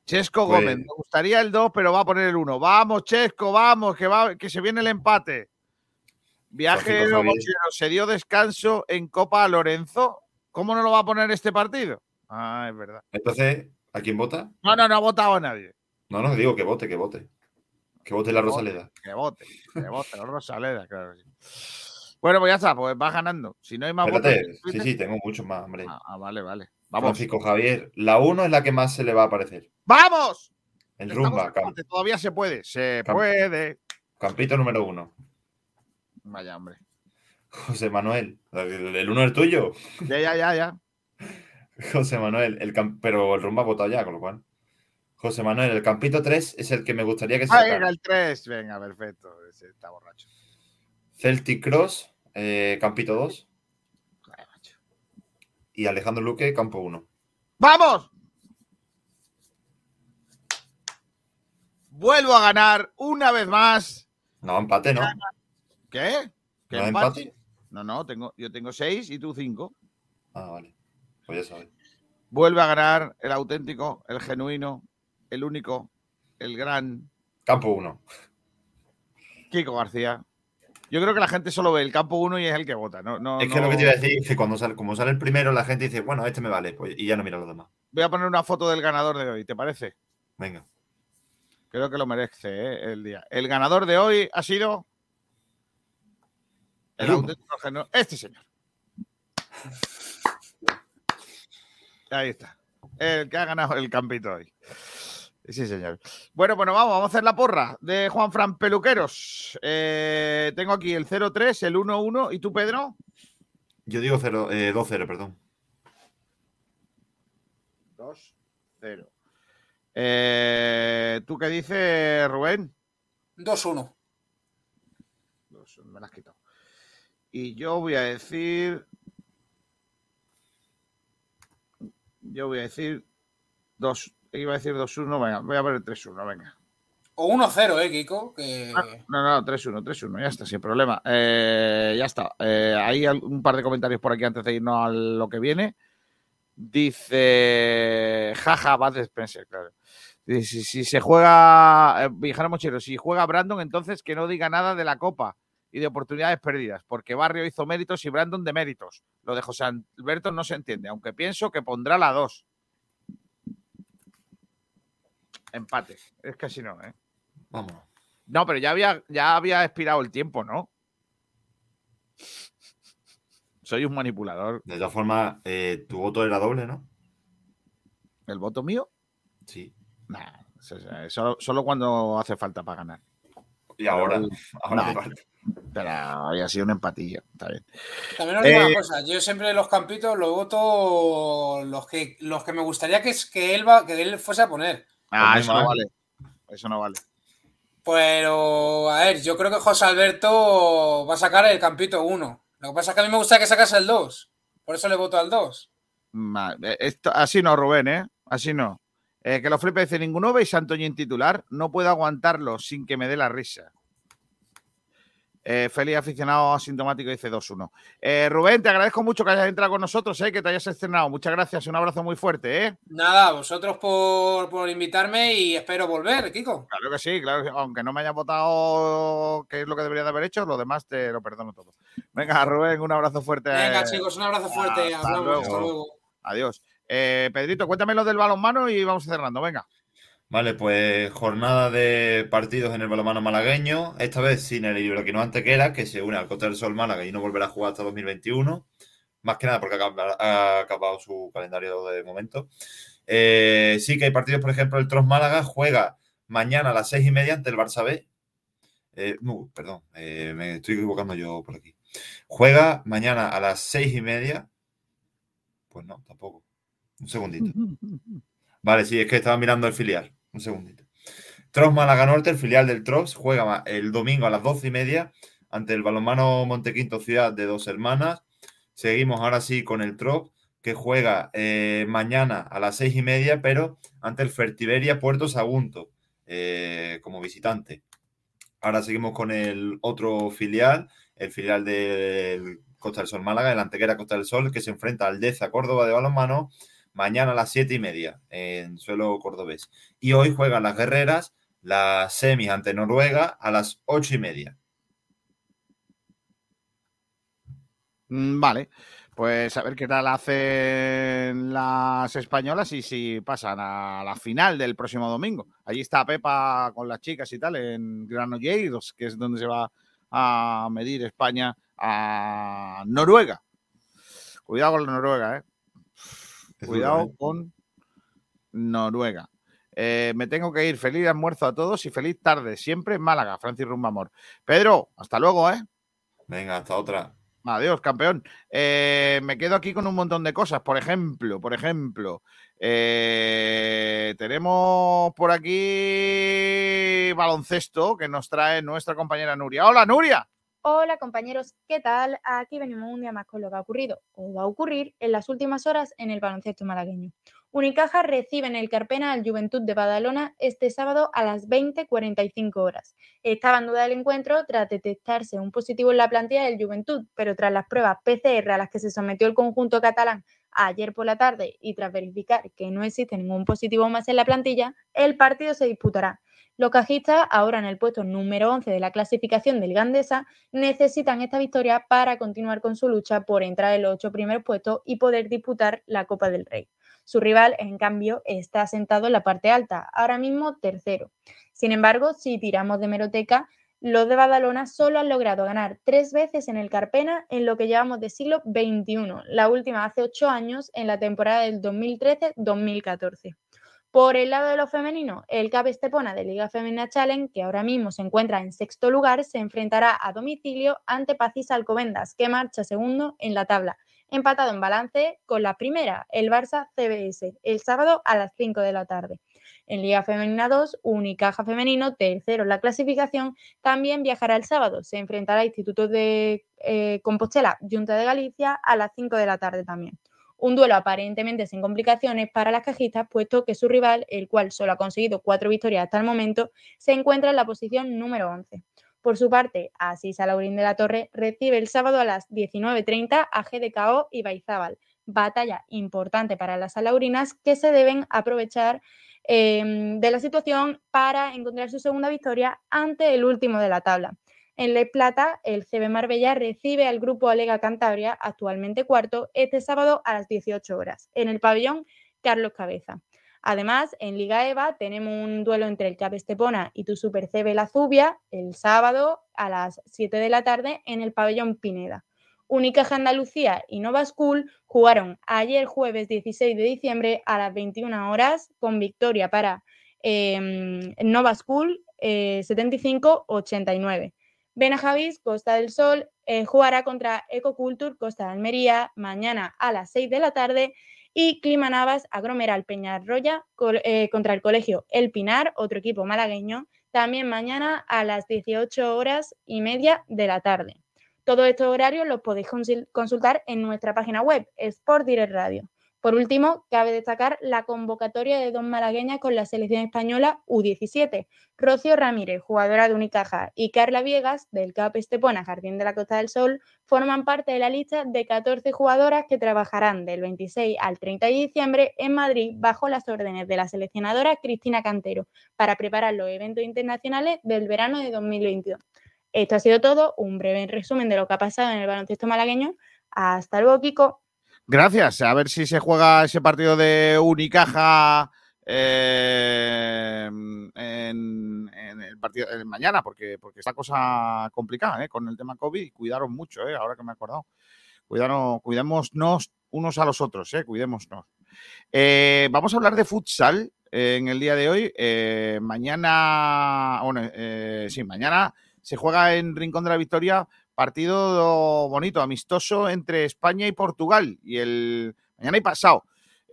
Chesco Pues- Gómez, me gustaría el 2, pero va a poner el 1. Vamos, Chesco, vamos, que, va, que se viene el empate. Viaje se dio descanso en Copa a Lorenzo. ¿Cómo no lo va a poner este partido? Ah, es verdad. Entonces, ¿a quién vota? No, no, no ha votado a nadie. No, no, digo que vote, que vote. Que vote la. Rosaleda. Que vote, que vote, la Rosaleda, claro. Bueno, pues ya está, pues va ganando. Si no hay más. Espérate, sí, sí, tengo muchos más, hombre. Ah, vale, vale. Vamos. Francisco Javier, la 1 es la que más se le va a aparecer. ¡Vamos! El Estamos rumba, empate, todavía se puede. Se puede. campito número 1. Vaya, hombre. José Manuel, el, el uno es tuyo. Ya, ya, ya, ya. José Manuel, el pero el rumbo ha votado ya, con lo cual. José Manuel, el campito 3 es el que me gustaría que se Ah, venga, el 3. Venga, perfecto. Ese está borracho. Celtic Cross, eh, campito 2. Y Alejandro Luque, campo 1. ¡Vamos! Vuelvo a ganar una vez más. No, empate, ¿no? ¿Qué? ¿Qué ¿No empate? empate? No, no, tengo, yo tengo 6 y tú 5. Ah, vale. Pues ya sabes. Vuelve a ganar el auténtico, el genuino, el único, el gran Campo 1. Kiko García. Yo creo que la gente solo ve el campo 1 y es el que vota. No, no, es que no- lo que te iba a decir es que cuando sale, como sale el primero, la gente dice, bueno, este me vale, pues, y ya no mira los demás. Voy a poner una foto del ganador de hoy, ¿te parece? Venga. Creo que lo merece ¿eh? el día. El ganador de hoy ha sido el El uno. auténtico este señor. Ahí está. El que ha ganado el campito hoy. Sí, señor. Bueno, bueno, vamos, vamos a hacer la porra de Juan Fran Peluqueros. Eh, tengo aquí el 0-3, el 1-1. ¿Y tú, Pedro? Yo digo 0, eh, 2-0, perdón. 2-0. Eh, ¿Tú qué dices, Rubén? 2-1. Dos, me la has quitado. Y yo voy a decir. Yo voy a decir. Dos. Iba a decir 2-1. Venga, voy a poner 3-1. Venga. O 1-0, ¿eh, Kiko? Que... No, no, 3-1, 3-1. Ya está, sin problema. Eh, ya está. Eh, hay un par de comentarios por aquí antes de irnos a lo que viene. Dice. Jaja, Bad Spencer, claro. Dice, si, si se juega. Eh, Mochero, si juega Brandon, entonces que no diga nada de la Copa y de oportunidades perdidas, porque Barrio hizo méritos y Brandon de méritos. Lo de José Alberto no se entiende, aunque pienso que pondrá la 2. Empate. Es que así no, ¿eh? Vamos. No, pero ya había, ya había expirado el tiempo, ¿no? Soy un manipulador. De todas formas, eh, tu voto era doble, ¿no? ¿El voto mío? Sí. Nah, solo, solo cuando hace falta para ganar. Y ahora, Pero- ahora no, te falta. pero había sido un empatillo. Está bien. También os digo Eh, una cosa, yo siempre los campitos los voto los que, los que me gustaría que, es- que, él va, que él fuese a poner. Ah, Pues eso muy no vale. Eso no vale. Pero, a ver, yo creo que José Alberto va a sacar el campito 1. Lo que pasa es que a mí me gustaría que sacase el 2. Por eso le voto al 2. Ma- eh, esto- así no, Rubén, ¿eh? Así no. Eh, que lo flipe dice, ninguno veis a Antoñín titular. No puedo aguantarlo sin que me dé la risa. Eh, feliz aficionado asintomático dice 2-1. Eh, Rubén, te agradezco mucho que hayas entrado con nosotros, ¿eh? que te hayas estrenado. Muchas gracias, un abrazo muy fuerte. ¿eh? Nada, vosotros por, por invitarme y espero volver, Kiko. Claro que sí, claro que. Aunque no me hayas votado qué es lo que debería de haber hecho, lo demás te lo perdono todo. Venga, Rubén, un abrazo fuerte. Venga, chicos, un abrazo fuerte. hasta Hablamos, luego. hasta luego. Adiós. Eh, Pedrito, cuéntame lo del balonmano y vamos cerrando. Venga. Vale, pues jornada de partidos en el balonmano malagueño, esta vez sin el Iberquino Antequera, que se une al Costa del Sol Málaga y no volverá a jugar hasta 2021, más que nada porque ha acab- ha acabado su calendario de momento. Eh, sí que hay partidos, por ejemplo, el Tros Málaga juega mañana a las seis y media ante el Barça B. Eh, no, perdón, eh, me estoy equivocando yo por aquí. Juega mañana a las seis y media. Pues no, tampoco. Un segundito. Vale, sí, es que estaba mirando el filial. Un segundito. Trops Málaga Norte, el filial del Trops, juega el domingo a las doce y media ante el balonmano Montequinto Ciudad de Dos Hermanas. Seguimos ahora sí con el Trops, que juega eh, mañana a las seis y media, pero ante el Fertiberia Puerto Sagunto, eh, como visitante. Ahora seguimos con el otro filial, el filial del Costa del Sol Málaga, el Antequera Costa del Sol, que se enfrenta al Deza Córdoba de balonmano mañana a las siete y media en suelo cordobés. Y hoy juegan las guerreras, las semis ante Noruega a las ocho y media. Mm, Vale, pues a ver qué tal hacen las españolas y si pasan a la final del próximo domingo. Allí está Pepa con las chicas y tal en Granollers, que es donde se va a medir España a Noruega. Cuidado con la Noruega, ¿eh? Cuidado ¿eh? con Noruega. Eh, me tengo que ir. Feliz almuerzo a todos y feliz tarde. Siempre en Málaga, Francis Rumbamor. Pedro, hasta luego, ¿eh? Venga, hasta otra. Adiós, campeón. Eh, me quedo aquí con un montón de cosas. Por ejemplo, por ejemplo, eh, tenemos por aquí baloncesto que nos trae nuestra compañera Nuria. Hola, Nuria. Hola compañeros, ¿qué tal? Aquí venimos un día más con lo que ha ocurrido o va a ocurrir en las últimas horas en el baloncesto malagueño. Unicaja recibe en el Carpena al Juventud de Badalona este sábado a las 20.45 horas. Estaba en duda el encuentro tras detectarse un positivo en la plantilla del Juventud, pero tras las pruebas PCR a las que se sometió el conjunto catalán ayer por la tarde y tras verificar que no existe ningún positivo más en la plantilla, el partido se disputará. Los cajistas, ahora en el puesto número 11 de la clasificación del Gandesa, necesitan esta victoria para continuar con su lucha por entrar en los ocho primeros puestos y poder disputar la Copa del Rey. Su rival, en cambio, está sentado en la parte alta, ahora mismo tercero. Sin embargo, si tiramos de meroteca, los de Badalona solo han logrado ganar tres veces en el Carpena en lo que llevamos de siglo XXI, la última hace ocho años en la temporada del 2013-2014. Por el lado de los femeninos, el CAP Estepona de Liga Femenina Challenge, que ahora mismo se encuentra en sexto lugar, se enfrentará a domicilio ante Pacis Alcobendas, que marcha segundo en la tabla, empatado en balance con la primera, el Barça CBS, el sábado a las 5 de la tarde. En Liga Femenina 2, Unicaja Femenino, tercero en la clasificación, también viajará el sábado. Se enfrentará a Instituto de eh, Compostela, Junta de Galicia, a las 5 de la tarde también. Un duelo aparentemente sin complicaciones para las cajistas, puesto que su rival, el cual solo ha conseguido cuatro victorias hasta el momento, se encuentra en la posición número 11. Por su parte, Asís Alaurín de la Torre recibe el sábado a las 19.30 a GDKO y Baizábal. Batalla importante para las alaurinas que se deben aprovechar eh, de la situación para encontrar su segunda victoria ante el último de la tabla. En Le Plata, el CB Marbella recibe al grupo Alega Cantabria, actualmente cuarto, este sábado a las 18 horas, en el pabellón Carlos Cabeza. Además, en Liga EVA tenemos un duelo entre el CAP Estepona y tu Super CB La Zubia el sábado a las 7 de la tarde en el pabellón Pineda. Unicaja Andalucía y Nova School jugaron ayer jueves 16 de diciembre a las 21 horas con victoria para eh, Nova School eh, 75-89. Benajavis, Costa del Sol, eh, jugará contra Ecoculture, Costa de Almería, mañana a las 6 de la tarde. Y Climanavas, Agromeral Peñarroya eh, contra el Colegio El Pinar, otro equipo malagueño, también mañana a las 18 horas y media de la tarde. Todos estos horarios los podéis consultar en nuestra página web, Sport Direct Radio. Por último, cabe destacar la convocatoria de dos malagueñas con la selección española U17. Rocío Ramírez, jugadora de Unicaja, y Carla Viegas, del CAP Estepona Jardín de la Costa del Sol, forman parte de la lista de 14 jugadoras que trabajarán del 26 al 30 de diciembre en Madrid bajo las órdenes de la seleccionadora Cristina Cantero para preparar los eventos internacionales del verano de 2022. Esto ha sido todo, un breve resumen de lo que ha pasado en el baloncesto malagueño. Hasta luego, Kiko. Gracias. A ver si se juega ese partido de Unicaja eh, en, el partido mañana, porque, porque está cosa complicada ¿eh? con el tema COVID. Cuidaron mucho, ¿eh? ahora que me he acordado. Cuidaron, cuidémonos unos a los otros, ¿eh? cuidémonos. Eh, vamos a hablar de futsal en el día de hoy. Eh, mañana, bueno, eh, sí, mañana se juega en Rincón de la Victoria partido bonito, amistoso entre España y Portugal. Y el mañana y pasado.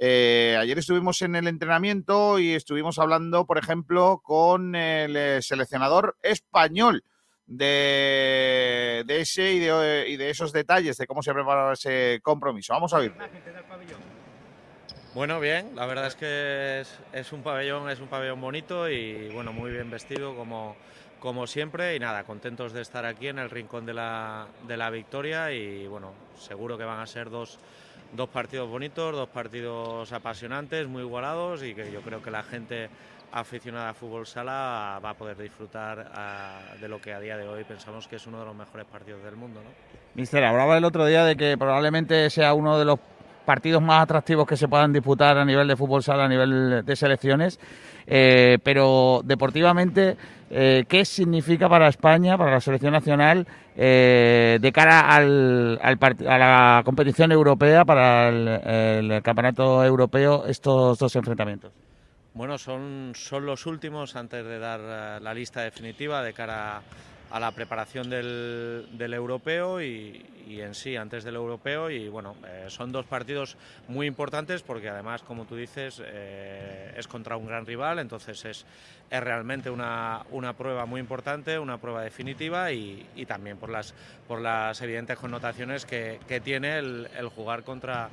Eh, ayer estuvimos en el entrenamiento y estuvimos hablando, por ejemplo, con el eh, seleccionador español de, de ese y de, esos detalles de cómo se prepara ese compromiso. Vamos a ver. Bueno, bien, la verdad es que es, es, un pabellón, es un pabellón bonito y bueno, muy bien vestido como, como siempre y nada, contentos de estar aquí en el rincón de la, de la victoria y bueno, seguro que van a ser dos, dos partidos bonitos, dos partidos apasionantes, muy igualados y que yo creo que la gente aficionada a fútbol sala va a poder disfrutar uh, de lo que a día de hoy pensamos que es uno de los mejores partidos del mundo. ¿no? Mister, hablaba el otro día de que probablemente sea uno de los partidos más atractivos que se puedan disputar a nivel de fútbol sala, a nivel de selecciones, eh, pero deportivamente, eh, ¿qué significa para España, para la selección nacional, eh, de cara al, a la competición europea, para el, campeonato europeo, estos dos enfrentamientos? Bueno, son, son los últimos antes de dar la lista definitiva de cara la preparación del, europeo y, en sí antes del europeo. Y bueno, eh, son dos partidos muy importantes porque además, como tú dices, eh, es contra un gran rival, entonces es, es realmente una, una prueba muy importante, una prueba definitiva y, también por las, por las evidentes connotaciones que, tiene el jugar contra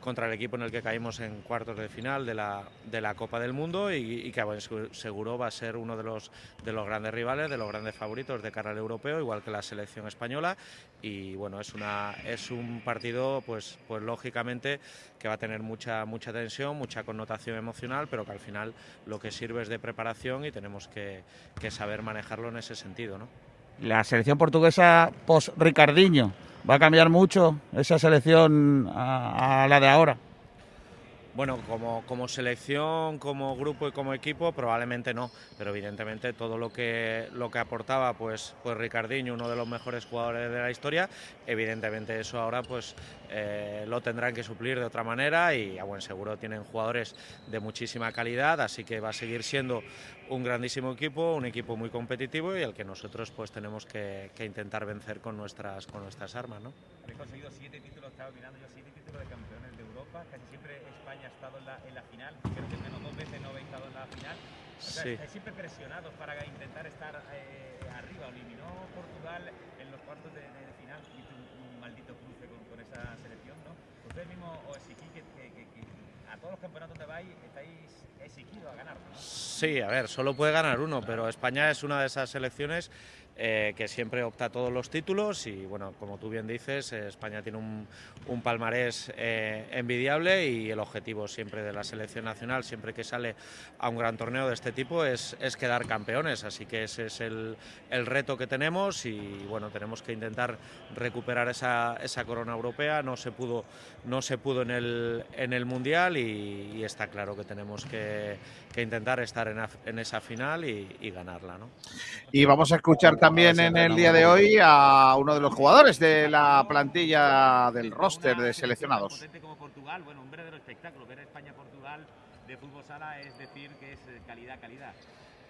contra el equipo en el que caímos en cuartos de final de la, de la Copa del Mundo y, que seguro va a ser uno de los, de los grandes rivales, de los grandes favoritos de cara al europeo, igual que la selección española. Y bueno, es, una, es un partido, pues, pues lógicamente, que va a tener mucha, mucha tensión, mucha connotación emocional, pero que al final lo que sirve es de preparación y tenemos que, que saber manejarlo en ese sentido. ¿no? La selección portuguesa post-Ricardiño, ¿va a cambiar mucho esa selección a, a la de ahora? Bueno, como, como selección, como grupo y como equipo, probablemente no, pero evidentemente todo lo que, lo que aportaba pues, pues Ricardinho, uno de los mejores jugadores de la historia, evidentemente eso ahora pues eh, lo tendrán que suplir de otra manera y a buen seguro tienen jugadores de muchísima calidad, así que va a seguir siendo un grandísimo equipo, un equipo muy competitivo y al que nosotros pues tenemos que, intentar vencer con nuestras, con nuestras armas. ¿no? Conseguido siete títulos, mirando yo, siete títulos de campeones de Europa. Casi siempre España ha estado en la, en la final. Creo que menos dos veces no habéis estado en la final. O sea, Sí. estáis siempre presionados para intentar estar eh, arriba. Eliminó Portugal en los cuartos de, de- de final. Un, un maldito cruce con, con esa selección, ¿no? Ustedes mismos os exigís que, que- que- que a todos los campeonatos donde vais estáis exigidos a ganar, ¿no? Sí, a ver, solo puede ganar uno, pero España es una de esas selecciones eh, que siempre opta a todos los títulos y bueno, como tú bien dices, eh, España tiene un, un palmarés eh, envidiable y el objetivo siempre de la selección nacional, siempre que sale a un gran torneo de este tipo, es, es quedar campeones, así que ese es el, el reto que tenemos y bueno, tenemos que intentar recuperar esa, esa corona europea, no se pudo, no se pudo en el, en el Mundial y, está claro que tenemos que, que intentar estar en, en esa final y, y ganarla. ¿no? Y vamos a escuchar también en el día de hoy a uno de los jugadores de la plantilla del roster de seleccionados. como Portugal, bueno, un verdadero espectáculo. Ver España-Portugal de fútbol sala es decir que es eh, calidad, calidad.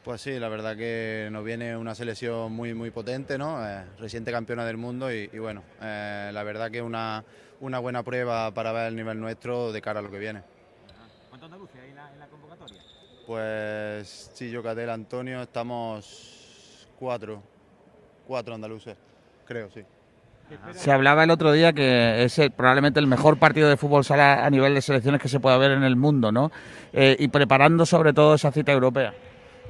Pues sí, la verdad que nos viene una selección muy muy potente, ¿no? Eh, reciente campeona del mundo y, y bueno, eh, la verdad que una, una buena prueba para ver el nivel nuestro de cara a lo que viene. ¿Cuántos andaluces hay en la, en la convocatoria? Pues sí, yo, Catel, Antonio, estamos cuatro, cuatro andaluces, creo, sí. Se hablaba el otro día que es el- probablemente el mejor partido de fútbol sala a nivel de selecciones que se pueda ver en el mundo, ¿no? Eh, y preparando sobre todo esa cita europea.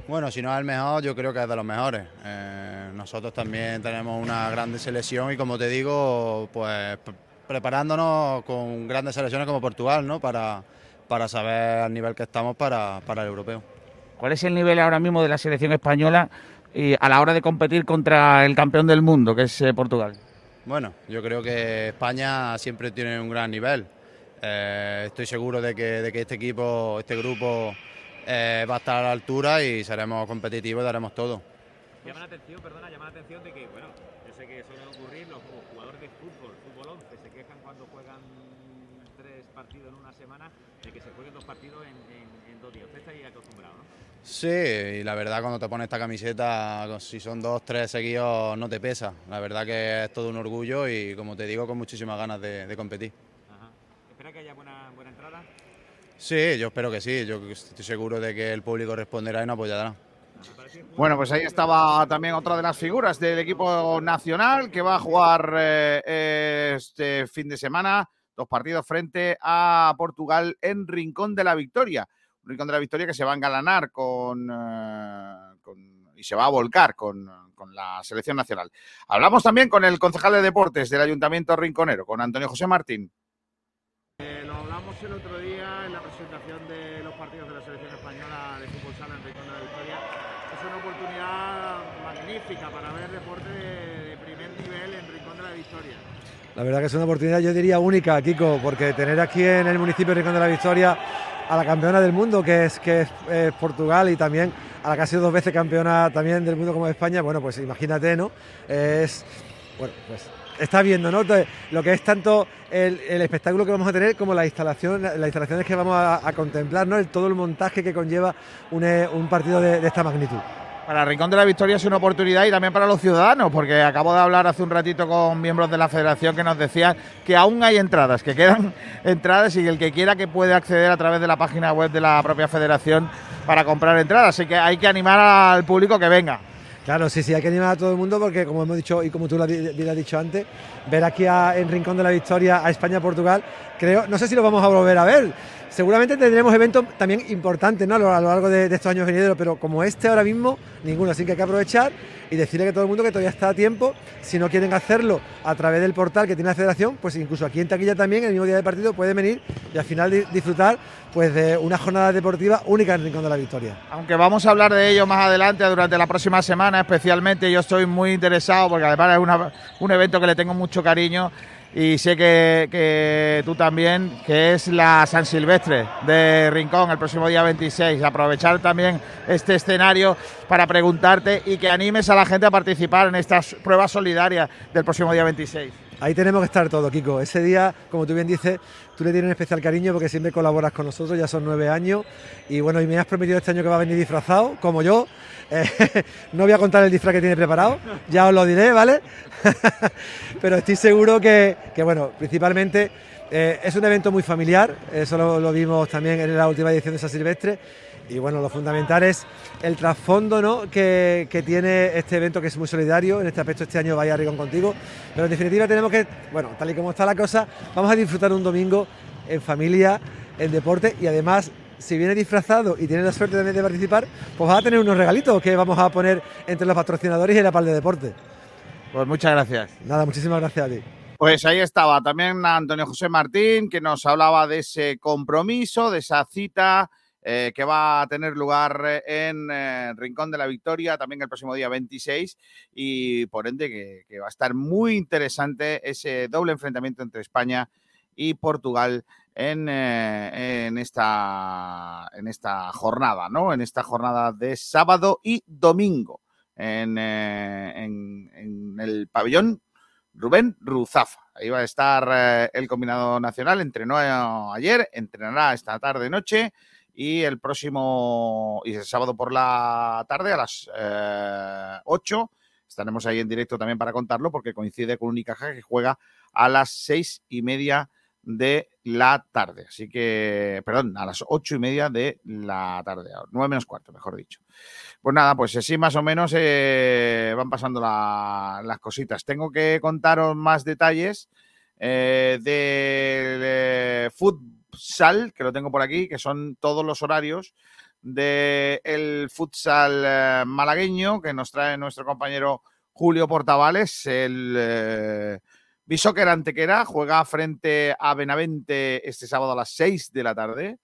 Bueno, si no es el mejor, yo creo que es de los mejores. Eh, nosotros también tenemos una grande selección y como te digo, pues pre- preparándonos con grandes selecciones como Portugal, ¿no? Para, para saber al nivel que estamos para, para el europeo. ¿Cuál es el nivel ahora mismo de la selección española y a la hora de competir contra el campeón del mundo, que es eh, Portugal? Bueno, yo creo que España siempre tiene un gran nivel. Eh, estoy seguro de que, de que este equipo, este grupo eh, va a estar a la altura y seremos competitivos y daremos todo. Llama la atención, perdona, llama la atención de que, bueno, yo sé que suele ocurrir, los jugadores de fútbol, fútbol 11, se quejan cuando juegan tres partidos en una semana, de que se jueguen dos partidos en, en- en dos días. Usted está ahí acostumbrado. Sí, y la verdad cuando te pones esta camiseta, si son dos, tres seguidos, no te pesa. La verdad que es todo un orgullo y como te digo, con muchísimas ganas de, de competir. Ajá. ¿Espera que haya buena, buena entrada? Sí, yo espero que sí. Yo estoy seguro de que el público responderá y nos apoyará. Bueno, pues ahí estaba también otra de las figuras del equipo nacional que va a jugar eh, este fin de semana dos partidos frente a Portugal en Rincón de la Victoria. Rincón de la Victoria que se va a engalanar con, eh, con- y se va a volcar con, con la selección nacional. Hablamos también con el concejal de deportes del Ayuntamiento Rinconero, con Antonio José Martín. Eh, lo hablamos el otro día en la presentación de los partidos de la selección española de fútbol sala en Rincón de la Victoria. Es una oportunidad magnífica para ver deporte de, de primer nivel en Rincón de la Victoria. La verdad que es una oportunidad, yo diría única, Kiko, porque tener aquí en el municipio de de la Victoria a la campeona del mundo, que es, que es Portugal, y también a la que ha sido dos veces campeona también del mundo como España, bueno, pues imagínate, ¿no? Es, bueno, pues está viendo, ¿no? Lo que es tanto el, espectáculo que vamos a tener como la instalación, las instalaciones que vamos a, contemplar, ¿no? El, todo el montaje que conlleva un, eh, partido de esta magnitud. Para Rincón de la Victoria es una oportunidad y también para los ciudadanos, porque acabo de hablar hace un ratito con miembros de la federación que nos decían que aún hay entradas, que quedan entradas y el que quiera que puede acceder a través de la página web de la propia federación para comprar entradas. Así que hay que animar al público que venga. Claro, sí, sí, hay que animar a todo el mundo porque, como hemos dicho y como tú lo has dicho antes, ver aquí en Rincón de la Victoria a España-Portugal, creo, no sé si lo vamos a volver a ver. Seguramente tendremos eventos también importantes ¿no? a, lo, a largo de, de estos años venideros, pero como este ahora mismo, ninguno. Así que hay que aprovechar y decirle que todo el mundo que todavía está a tiempo, si no quieren hacerlo a través del portal que tiene la federación, pues incluso aquí en Taquilla también, el mismo día del partido, pueden venir y al final di- disfrutar pues de una jornada deportiva única en Rincón de la Victoria. Aunque vamos a hablar de ello más adelante durante la próxima semana, especialmente yo estoy muy interesado porque además es un evento que le tengo mucho cariño y sé que, que tú también, que es la San Silvestre de Rincón el próximo día 26. Aprovechar también este escenario para preguntarte y que animes a la gente a participar en estas pruebas solidarias del próximo día 26. Ahí tenemos que estar todo, Kiko. Ese día, como tú bien dices, tú le tienes un especial cariño porque siempre colaboras con nosotros, ya son nueve años. Y bueno, y me has prometido este año que va a venir disfrazado, como yo. Eh, no voy a contar el disfraz que tiene preparado, ya os lo diré, ¿vale? Pero estoy seguro que, que, bueno, principalmente eh, es un evento muy familiar, eso lo, lo vimos también en la última edición de San Silvestre. Y bueno, lo fundamental es el trasfondo ¿no? que, que tiene este evento que es muy solidario. En este aspecto este año vaya a Ricón contigo. Pero en definitiva tenemos que, bueno, tal y como está la cosa, vamos a disfrutar un domingo en familia, en deporte y además si vienes disfrazado y tienes la suerte también de participar, pues vas a tener unos regalitos que vamos a poner entre los patrocinadores y la PAL de Deporte. Pues muchas gracias. Nada, muchísimas gracias a ti. Pues ahí estaba también Antonio José Martín, que nos hablaba de ese compromiso, de esa cita eh, que va a tener lugar en eh, Rincón de la Victoria también el próximo día 26 y por ende que, va a estar muy interesante ese doble enfrentamiento entre España y Portugal en, eh, esta, jornada, ¿no? En esta jornada de sábado y domingo en, eh, el pabellón Rubén Ruzafa. Ahí va a estar eh, el combinado nacional, entrenó eh, ayer, entrenará esta tarde noche y el próximo, y el sábado por la tarde a las eh, 8 estaremos ahí en directo también para contarlo porque coincide con Unicaja que juega a las seis y media de la tarde. Así que, perdón, a las ocho y media de la tarde, nueve menos cuarto, mejor dicho. Pues nada, pues así más o menos eh, van pasando la- las cositas. Tengo que contaros más detalles eh, del eh, futsal, que lo tengo por aquí, que son todos los horarios del futsal eh, malagueño que nos trae nuestro compañero Julio Portavales, el eh, Bisóquer Antequera, juega frente a Benavente este sábado a las 6 de la tarde,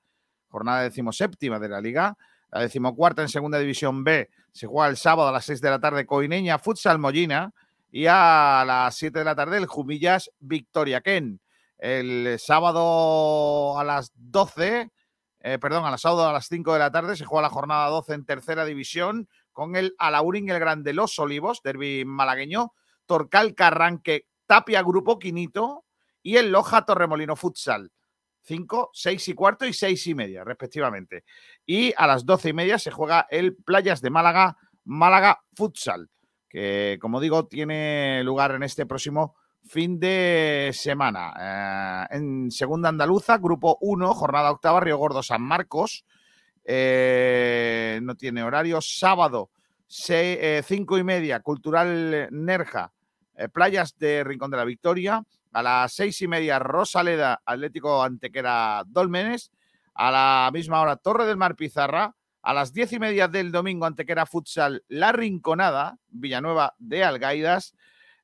jornada decimoséptima de la liga. La decimocuarta en segunda división B se juega el sábado a las 6 de la tarde Coineña Futsal Mollina y a las 7 de la tarde el Jumillas Victoria Ken. El sábado a las 12, eh, perdón, a las sábado a las 5 de la tarde se juega la jornada 12 en tercera división con el Alaurín el Grande Los Olivos, derby malagueño, Torcal Carranque Tapia Grupo Quinito y el Loja Torremolino Futsal. 5, 6 y cuarto y 6 y media, respectivamente. Y a las 12 y media se juega el Playas de Málaga, Málaga Futsal, que como digo tiene lugar en este próximo fin de semana. Eh, en segunda andaluza, grupo 1, jornada octava, Río Gordo San Marcos. Eh, no tiene horario. Sábado, 5 y media, Cultural Nerja, eh, Playas de Rincón de la Victoria. A las seis y media, Rosaleda, Atlético Antequera Dolmenes. A la misma hora, Torre del Mar Pizarra. A las diez y media del domingo, Antequera Futsal La Rinconada, Villanueva de Algaidas.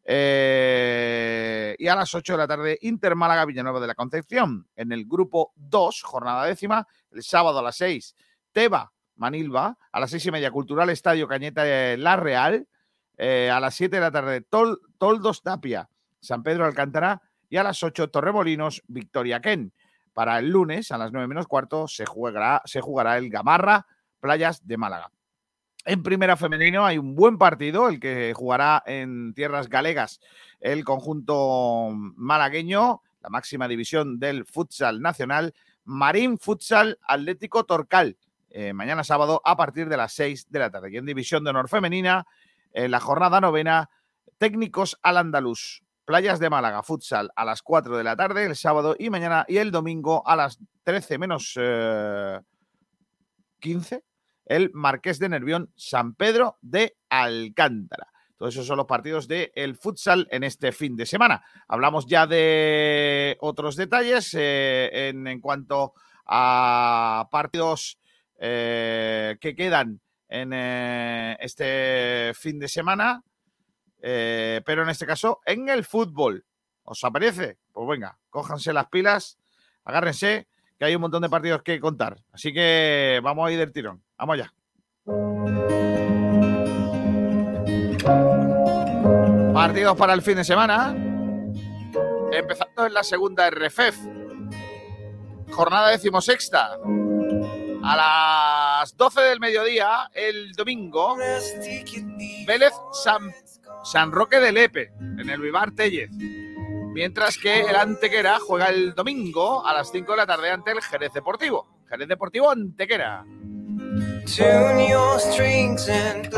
Eh, y a las 8 de la tarde, Inter Málaga Villanueva de la Concepción. En el grupo 2, jornada décima, el sábado a las 6, Teba Manilva. A las 6 y media, Cultural Estadio Cañeta de La Real. Eh, a las 7 de la tarde, Tol- Toldos Tapia, San Pedro Alcántara. Y a las 8, Torremolinos, Victoria Ken. Para el lunes, a las 9 menos cuarto, se jugará, se jugará el Gamarra, Playas de Málaga. En primera femenino hay un buen partido, el que jugará en tierras galegas el conjunto malagueño, la máxima división del futsal nacional, Marín Futsal Atlético Torcal. eh, mañana sábado a partir de las 6 de la tarde. Y en División de Honor Femenina, en la jornada novena, técnicos al andaluz. Playas de Málaga, futsal a las 4 de la tarde el sábado y mañana y el domingo a las 13 menos eh, 15, el Marqués de Nervión, San Pedro de Alcántara. Todos esos son los partidos del el futsal en este fin de semana. Hablamos ya de otros detalles eh, en, cuanto a partidos eh, que quedan en eh, este fin de semana, pero en este caso en el fútbol. ¿Os aparece? Pues venga, cójanse las pilas, agárrense, que hay un montón de partidos que contar. Así que vamos a ir del tirón. Vamos allá. Partidos para el fin de semana. Empezando en la segunda RFEF. Jornada decimosexta. A las 12 del mediodía, el domingo, Vélez San, San Roque de Lepe, en el Vivar Tellez. Mientras que el Antequera juega el domingo a las 5 de la tarde ante el Jerez Deportivo. Jerez Deportivo Antequera.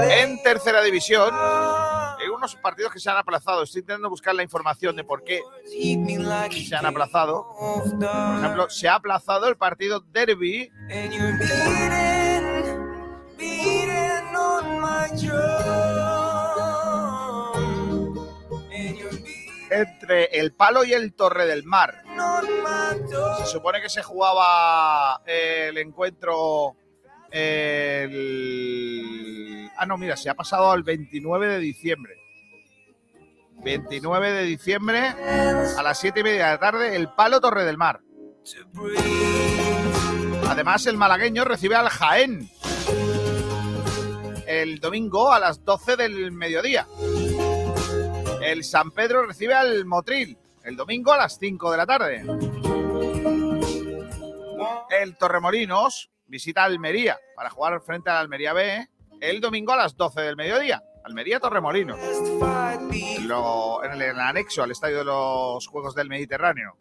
En tercera división, hay unos partidos que se han aplazado. Estoy intentando buscar la información de por qué se han aplazado. Por ejemplo, se ha aplazado el partido Derby entre el Palo y el Torre del Mar. Se supone que se jugaba el encuentro. Ah, no, mira, se ha pasado al 29 de diciembre. 29 de diciembre a las 7 y media de la tarde, el Palo Torre del Mar. Además, el malagueño recibe al Jaén el domingo a las 12 del mediodía. El San Pedro recibe al Motril el domingo a las 5 de la tarde. El Torremolinos visita Almería para jugar frente al Almería B el domingo a las 12 del mediodía. Almería Torremolinos. En el anexo al estadio de los Juegos del Mediterráneo.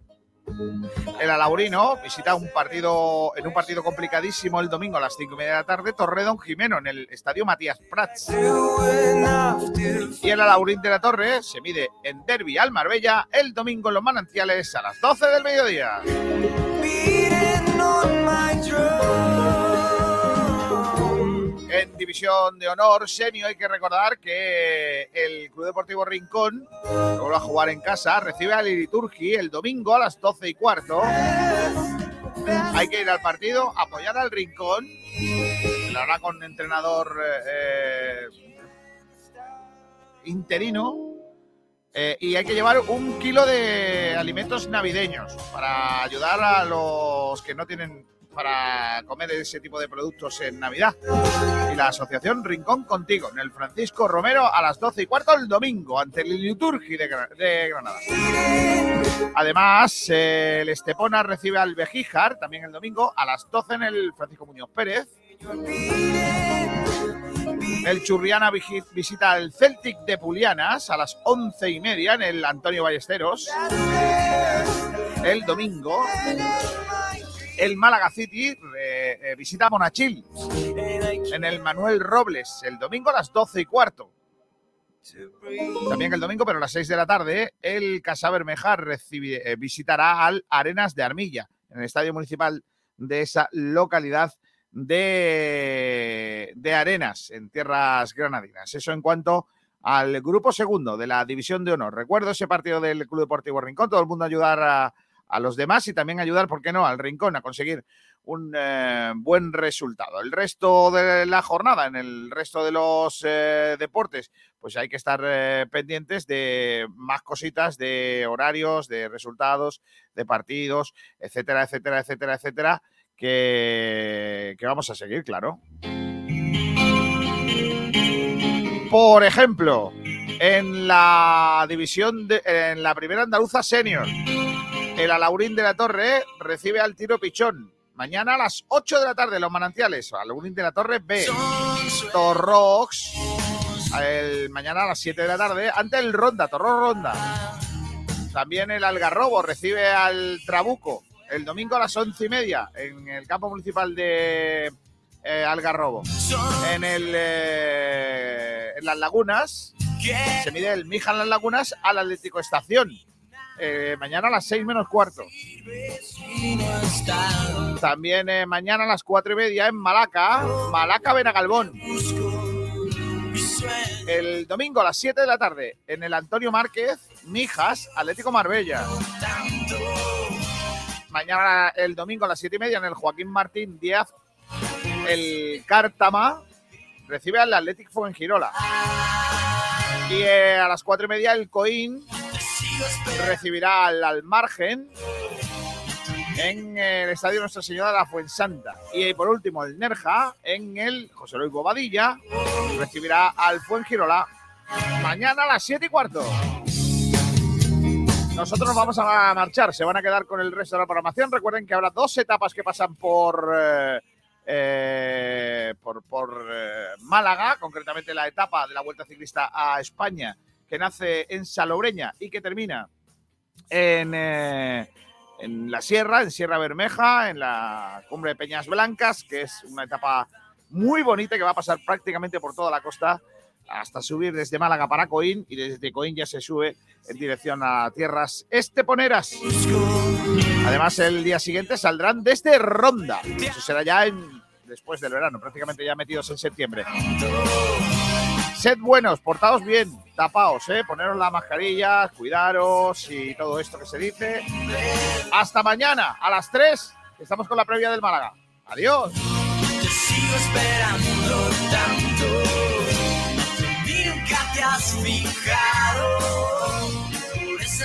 El Alaurino visita un partido en un partido complicadísimo el domingo a las 5 y media de la tarde, Torredón Jimeno en el estadio Matías Prats. Y el Alaurín de la Torre se mide en Derby al Marbella el domingo en los manantiales a las 12 del mediodía. División de Honor Senior hay que recordar que el Club Deportivo Rincón, que vuelve a jugar en casa, recibe al Iriturgi el domingo a las 12 y cuarto. Hay que ir al partido, apoyar al Rincón, lo hará con entrenador eh, interino. eh, y hay que llevar un kilo de alimentos navideños para ayudar a los que no tienen para comer ese tipo de productos en Navidad. Y la asociación Rincón Contigo, en el Francisco Romero, a las 12 y cuarto el domingo, ante el Liturgi de, Gra- de Granada. Además, el Estepona recibe al Bejíjar, también el domingo, a las 12 en el Francisco Muñoz Pérez. El Churriana visita al Celtic de Pulianas a las once y media en el Antonio Ballesteros. El domingo, el Málaga City eh, eh, visita a Monachil en el Manuel Robles el domingo a las doce y cuarto. También el domingo, pero a las 6 de la tarde, el Casa Bermeja recibe- eh, visitará al Arenas de Armilla, en el Estadio Municipal de esa localidad de, de Arenas, en tierras granadinas. Eso en cuanto al grupo segundo de la División de Honor. Recuerdo ese partido del Club Deportivo Rincón, todo el mundo ayudar a, a los demás y también ayudar, ¿por qué no?, al Rincón a conseguir un eh, buen resultado. El resto de la jornada, en el resto de los eh, deportes, pues hay que estar eh, pendientes de más cositas, de horarios, de resultados, de partidos, etcétera, etcétera, etcétera, etcétera, que, que vamos a seguir, claro. Por ejemplo, en la división de, en la primera andaluza senior, el Alaurín de la Torre recibe al tiro pichón. Mañana a las 8 de la tarde, los manantiales. Alaurín de la Torre B. Torrox. El, mañana a las 7 de la tarde, ante el Ronda, Torro Ronda. También el Algarrobo recibe al Trabuco el domingo a las once y media en el campo municipal de, eh, Algarrobo. En, el, eh, en las lagunas se mide el Mija en las lagunas al Atlético Estación. Eh, mañana a las 6 menos cuarto. También eh, mañana a las 4 y media en Malaca, Malaca Benagalbón. El domingo a las 7 de la tarde en el Antonio Márquez, Mijas, Atlético Marbella. Mañana el domingo a las 7 y media en el Joaquín Martín Díaz, el Cártama recibe al Atlético Fuengirola. Y eh, a las 4 y media el Coín recibirá al, al margen en el estadio Nuestra Señora de la Fuensanta. Y por último, el Nerja en el José Luis Bobadilla recibirá al Fuengirola mañana a las 7 y cuarto. Nosotros nos vamos a marchar, se van a quedar con el resto de la programación. Recuerden que habrá dos etapas que pasan por, eh, eh, por, por eh, Málaga, concretamente la etapa de la Vuelta Ciclista a España, que nace en Salobreña y que termina en, eh, en la Sierra, en Sierra Bermeja, en la cumbre de Peñas Blancas, que es una etapa muy bonita que va a pasar prácticamente por toda la costa hasta subir desde Málaga para Coín y desde Coín ya se sube en dirección a tierras esteponeras. Además, el día siguiente saldrán desde Ronda. Eso será ya después del verano, prácticamente ya metidos en septiembre. Sed buenos, portaos bien, tapaos, ¿eh? poneros la mascarilla, cuidaros y todo esto que se dice. Hasta mañana a las 3, que estamos con la previa del Málaga. Adiós. Nunca te has fijado. Por eso